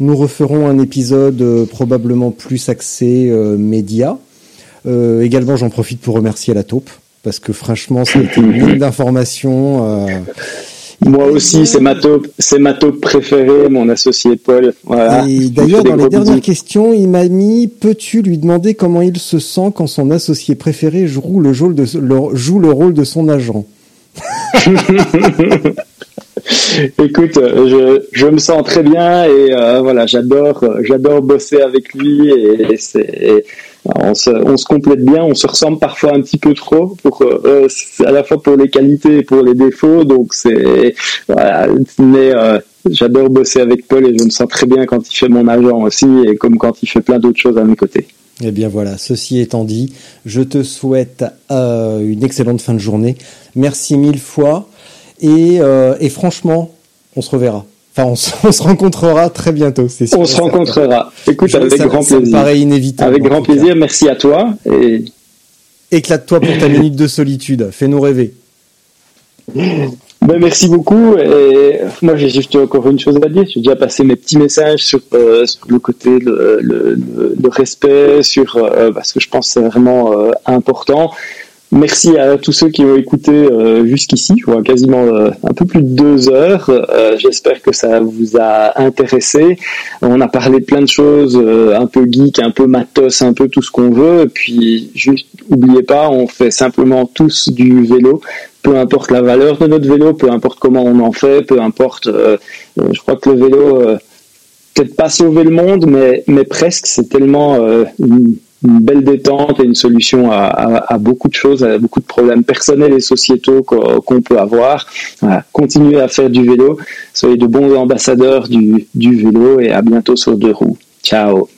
Speaker 2: Nous referons un épisode euh, probablement plus axé euh, média. Euh, également, j'en profite pour remercier la taupe parce que franchement, ça a été une mine d'informations.
Speaker 4: Moi aussi, c'est ma taupe, c'est ma taupe préférée, mon associé Paul. Voilà.
Speaker 2: Et d'ailleurs, dans les dernières questions, il m'a mis peux-tu lui demander comment il se sent quand son associé préféré joue le, rôle de, le, joue le rôle de son agent? [LAUGHS]
Speaker 4: Écoute, je, je me sens très bien et euh, voilà, j'adore, j'adore bosser avec lui et, c'est, on se, on se complète bien, on se ressemble parfois un petit peu trop pour euh, à la fois pour les qualités et pour les défauts, donc c'est mais euh, j'adore bosser avec Paul et je me sens très bien quand il fait mon agent aussi et comme quand il fait plein d'autres choses à mes côtés.
Speaker 2: Eh bien voilà, ceci étant dit, je te souhaite euh, une excellente fin de journée. Merci mille fois. Et, euh, et franchement, on se reverra. Enfin, on se, [LAUGHS] on se rencontrera très bientôt, c'est sûr.
Speaker 4: On se rencontrera. Écoute, avec
Speaker 2: ça,
Speaker 4: grand
Speaker 2: ça me
Speaker 4: plaisir.
Speaker 2: paraît inévitable.
Speaker 4: Avec grand plaisir, merci à toi. Et
Speaker 2: Éclate-toi pour ta minute de solitude. Fais-nous rêver.
Speaker 4: Ben, merci beaucoup. Et moi, j'ai juste encore une chose à dire. J'ai déjà passé mes petits messages sur, euh, le côté le, le, le, respect, sur euh, parce que je pense que c'est vraiment euh, important. Merci à tous ceux qui ont écouté euh, jusqu'ici, vois quasiment un peu plus de deux heures. J'espère que ça vous a intéressé. On a parlé de plein de choses, un peu geek, un peu matos, un peu tout ce qu'on veut. Et puis, juste, oubliez pas, on fait simplement tous du vélo. Peu importe la valeur de notre vélo, peu importe comment on en fait, peu importe. euh, euh, je crois que le vélo, euh, peut-être pas sauver le monde, mais, presque. C'est tellement une, belle détente et une solution à, beaucoup de choses, à beaucoup de problèmes personnels et sociétaux qu'on qu'on peut avoir. Voilà. Continuez à faire du vélo, soyez de bons ambassadeurs du, du vélo et à bientôt sur deux roues. Ciao